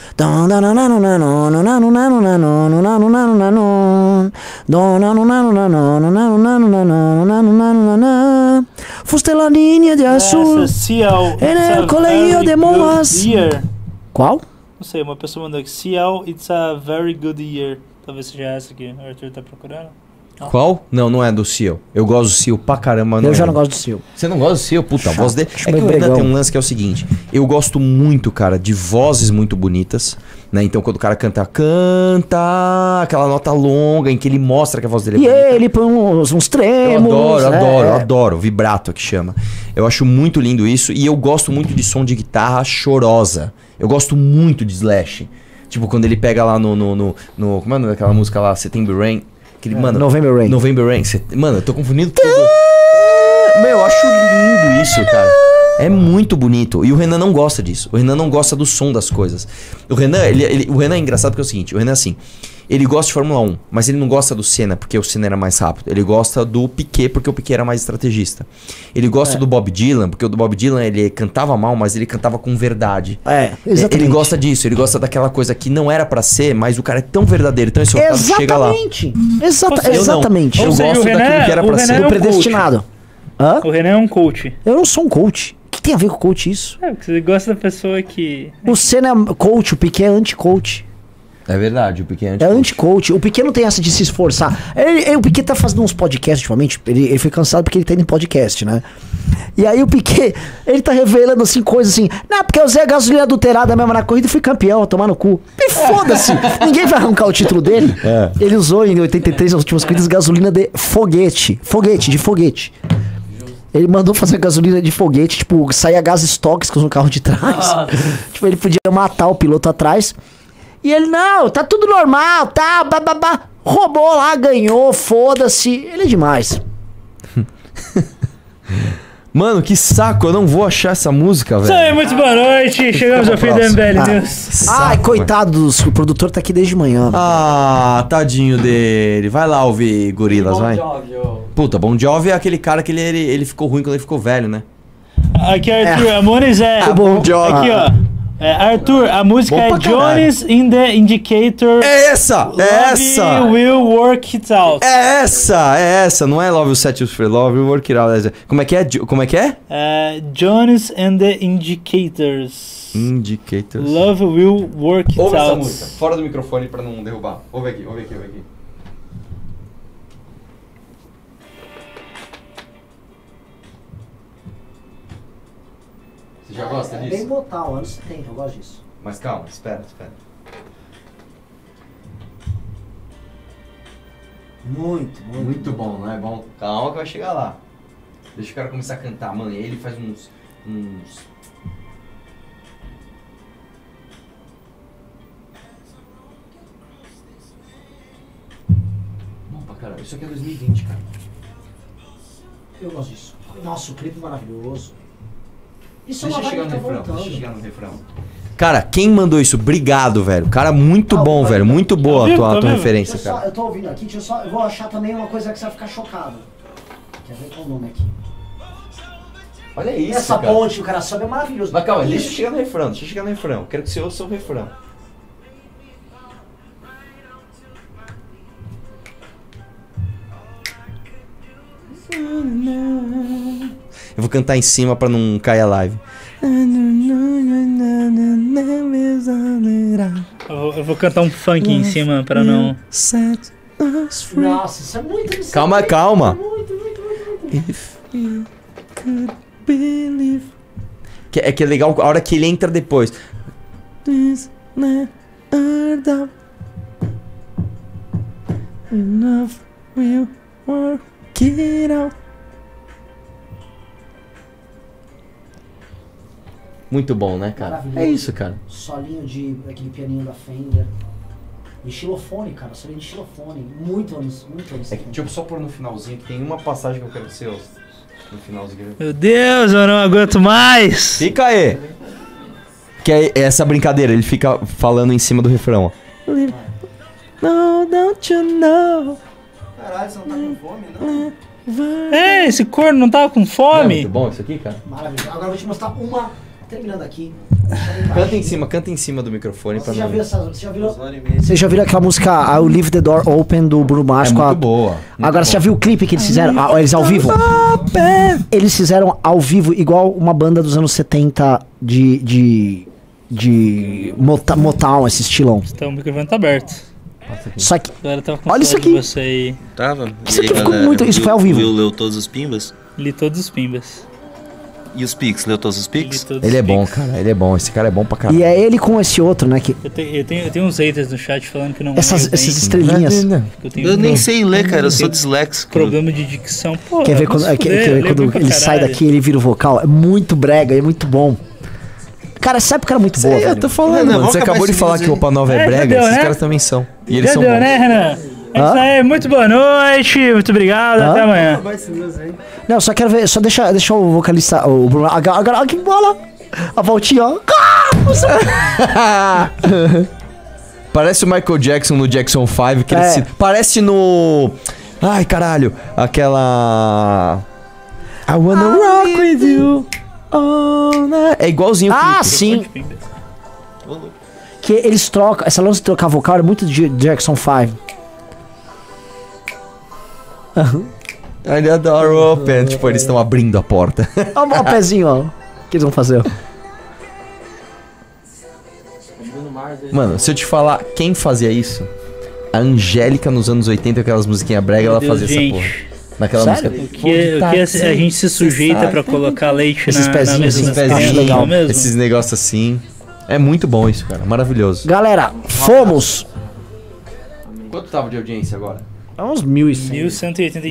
Fuste la linha de azul. En el colegio very de year. Qual? Não sei, uma pessoa mandou aqui. Ciel, it's a very good year. Talvez seja essa aqui. O Arthur tá procurando. Qual? Não, não é do Seal. Eu gosto do Seal pra caramba. Eu já é. não gosto do seu. Você não gosta do Seal? Puta, a voz dele. acho É que o Renan bregão. tem um lance que é o seguinte: eu gosto muito, cara, de vozes muito bonitas. Né? Então, quando o cara canta, canta, aquela nota longa em que ele mostra que a voz dele é E bonita. ele põe uns, uns Eu trêmulos. adoro, né? adoro, eu adoro. Vibrato que chama. Eu acho muito lindo isso. E eu gosto muito de som de guitarra chorosa. Eu gosto muito de Slash. Tipo, quando ele pega lá no. no, no, no como é daquela música lá? September Rain. Aquele, mano, É, November Rain. November Rain. Cê- mano, eu tô confundindo tudo. Meu, eu acho lindo isso, cara. É muito bonito. E o Renan não gosta disso. O Renan não gosta do som das coisas. O Renan, ele, ele- o Renan é engraçado porque é o seguinte: o Renan é assim. Ele gosta de Fórmula 1, mas ele não gosta do Senna porque o Senna era mais rápido. Ele gosta do Piquet porque o Piquet era mais estrategista. Ele gosta do Bob Dylan porque o do Bob Dylan ele cantava mal, mas ele cantava com verdade. É, exatamente. Ele gosta disso, ele gosta daquela coisa que não era pra ser, mas o cara é tão verdadeiro, tão esforçado que chega lá. Exatamente. Exata, Eu não. exatamente. Eu Ou seja, gosto o Renan- daquilo que era pra Renan ser. é Do um predestinado. Hã? O Renan é um coach. Eu não sou um coach. O que tem a ver com coach isso? É, porque você gosta da pessoa que. O Senna é coach, o Piquet é anti-coach. É verdade, o Piquet É anti-coach. O Piquet não tem essa de se esforçar. Ele, ele- o Piquet tá fazendo uns podcasts ultimamente. Ele, ele foi cansado porque ele tá indo em podcast, né? E aí o Piquet, ele tá revelando assim coisas assim. Não, porque eu usei a gasolina adulterada mesmo na corrida e fui campeão, tomar no cu. E foda-se. Ninguém vai arrancar o título dele. Ele usou em 83, nas últimas corridas, gasolina de foguete. Foguete, de foguete. Ele mandou fazer gasolina de foguete, tipo, saía gases tóxicos no carro de trás. tipo, ele podia matar o piloto atrás. E ele, não, tá tudo normal, tá, bababá. Roubou lá, ganhou, foda-se. Ele é demais. Mano, que saco, eu não vou achar essa música, Isso aí, velho. muito boa noite. Chegamos ao fim do. MBL Ah. News. Ai, coitado, o produtor tá aqui desde manhã. Ah, tadinho dele. Vai lá ouvir Gorilas, vai. Puta, Bon Jovi é aquele cara que ele, ele, ele ficou ruim quando ele ficou velho, né? Aqui, Arthur, a Mones é. Ah, Bon Jovi. Aqui, ó. É, Arthur, a música Bom é. Jones in the Indicator. É essa! Love É essa! will work it out. É essa! É essa! Não é Love You Set You Free, Love You Work It Out. Como é que é? Como é que é? É, Jones and the Indicators. Indicators. Love will work it Ouve essa out. música, fora do microfone pra não derrubar. Ouve aqui, ouve aqui, ouve aqui. Você já gosta disso? botal, anos 70, eu gosto disso. Mas calma, espera, espera. Muito, muito. Muito bom, não é bom? Calma que vai chegar lá. Deixa o cara começar a cantar, mano. E aí ele faz uns. uns. Bom pra caralho. Isso aqui é 2020, cara. Eu gosto disso. Nossa, o clipe maravilhoso. Isso Deixa é uma chegar no que tá refrão, voltando. deixa chegar no refrão. Cara, quem mandou isso? Obrigado, velho. Cara, muito Ah, bom, velho. Muito boa a vivo, tua, tá a tua referência, eu, só, cara. eu tô ouvindo aqui, deixa eu só. Eu vou achar também uma coisa que você vai ficar chocado. Quer ver qual o nome aqui? Olha isso, Essa cara. ponte que o cara sobe é maravilhoso. Mas calma, deixa eu chegar no refrão, deixa eu chegar no refrão. Quero que você ouça o refrão. Eu vou cantar em cima pra não cair a live. Eu vou, eu vou cantar um funk em cima pra não. Nossa, isso é muito isso Calma, calma. Muito, muito, muito, muito. If you could believe. Que, é que é legal a hora que ele entra depois. This enough will work it out. Muito bom, né, cara? Maravilhoso. É isso, cara. Solinho de aquele pianinho da Fender. De xilofone, cara. Solinho de xilofone. Muito anos, muito anos. É que, tipo, só pôr no finalzinho, que tem uma passagem que eu quero ouça. No finalzinho. Meu Deus, eu não aguento mais! Fica aí! Que é essa brincadeira, ele fica falando em cima do refrão, ó. No, don't you know? Caralho, você não tá com fome, não? É, esse corno não tava com Não é fome? muito bom isso aqui, cara? Maravilhoso. Agora eu vou te mostrar uma. Terminando aqui. Canta em cima, canta em cima do microfone pra Você já viu essa. Você já viu, você já viu aquela música I'll Leave the Door Open do Bruno Mars É com a. muito boa. Agora, você já viu o clipe que eles fizeram? Ah, eles ao vivo? Eles fizeram ao vivo, igual uma banda dos anos 70 de. de. de. Mota- Motown, esse estilão. Então o microfone tá aberto. Só que. Olha isso aqui. você aí. Tava? Isso E aí, aqui ficou galera, muito- isso viu- foi ao vivo. Viu, leu todos os pimbas? Li todos os pimbas. E os pics? Leu todos os todos Ele os é bom, cara. Ele é bom. Esse cara é bom pra caralho. E é ele com esse outro, né? Que, Eu, te- eu tenho, eu tenho uns haters no chat falando que não essas, bem, essas estrelinhas. que eu tenho Eu nem sei ler, cara. Eu sou disléxico. problema de dicção. Pô, Quer ver quando, quer, fuder, quer ver quando ele sai daqui e ele vira o vocal? É muito brega, é muito bom. Cara, essa época era muito boa, eu tô falando, Renan, mano. Você acabou de falar que o. Opa Nova É, é brega. deu, Esses né? caras também são. E eles Já são deu, bons. né, Renan? É isso aí, muito boa noite, muito obrigado, Hã? até amanhã. Não, só quero ver, só deixa, deixa o vocalista, o Bruno. Agora, agora que bola! A voltinha, ó. Parece o Michael Jackson no Jackson 5. Que ele É. se- Parece no. Ai, caralho. Aquela. I wanna rock with you. all night. É igualzinho o Ah, clipe. sim. Que eles trocam, essa lance de trocar vocal é muito de Jackson 5. I adore open. Tipo, eles estão abrindo a porta. Olha o pezinho, ó. O que eles vão fazer? Mano, se eu te falar quem fazia isso, a Angélica nos anos 80, aquelas musiquinhas brega, ela Meu Deus, fazia gente. essa porra. Naquela Sério? música. O que, o que a, a gente se sujeita pra colocar leite Esses na, pezinhos, na mesa esses pezinhos, legal. é mesmo? Esses negócios assim. É muito bom isso, cara. Maravilhoso. Galera, fomos. Quanto tava de audiência agora? É uns 1.100. 1180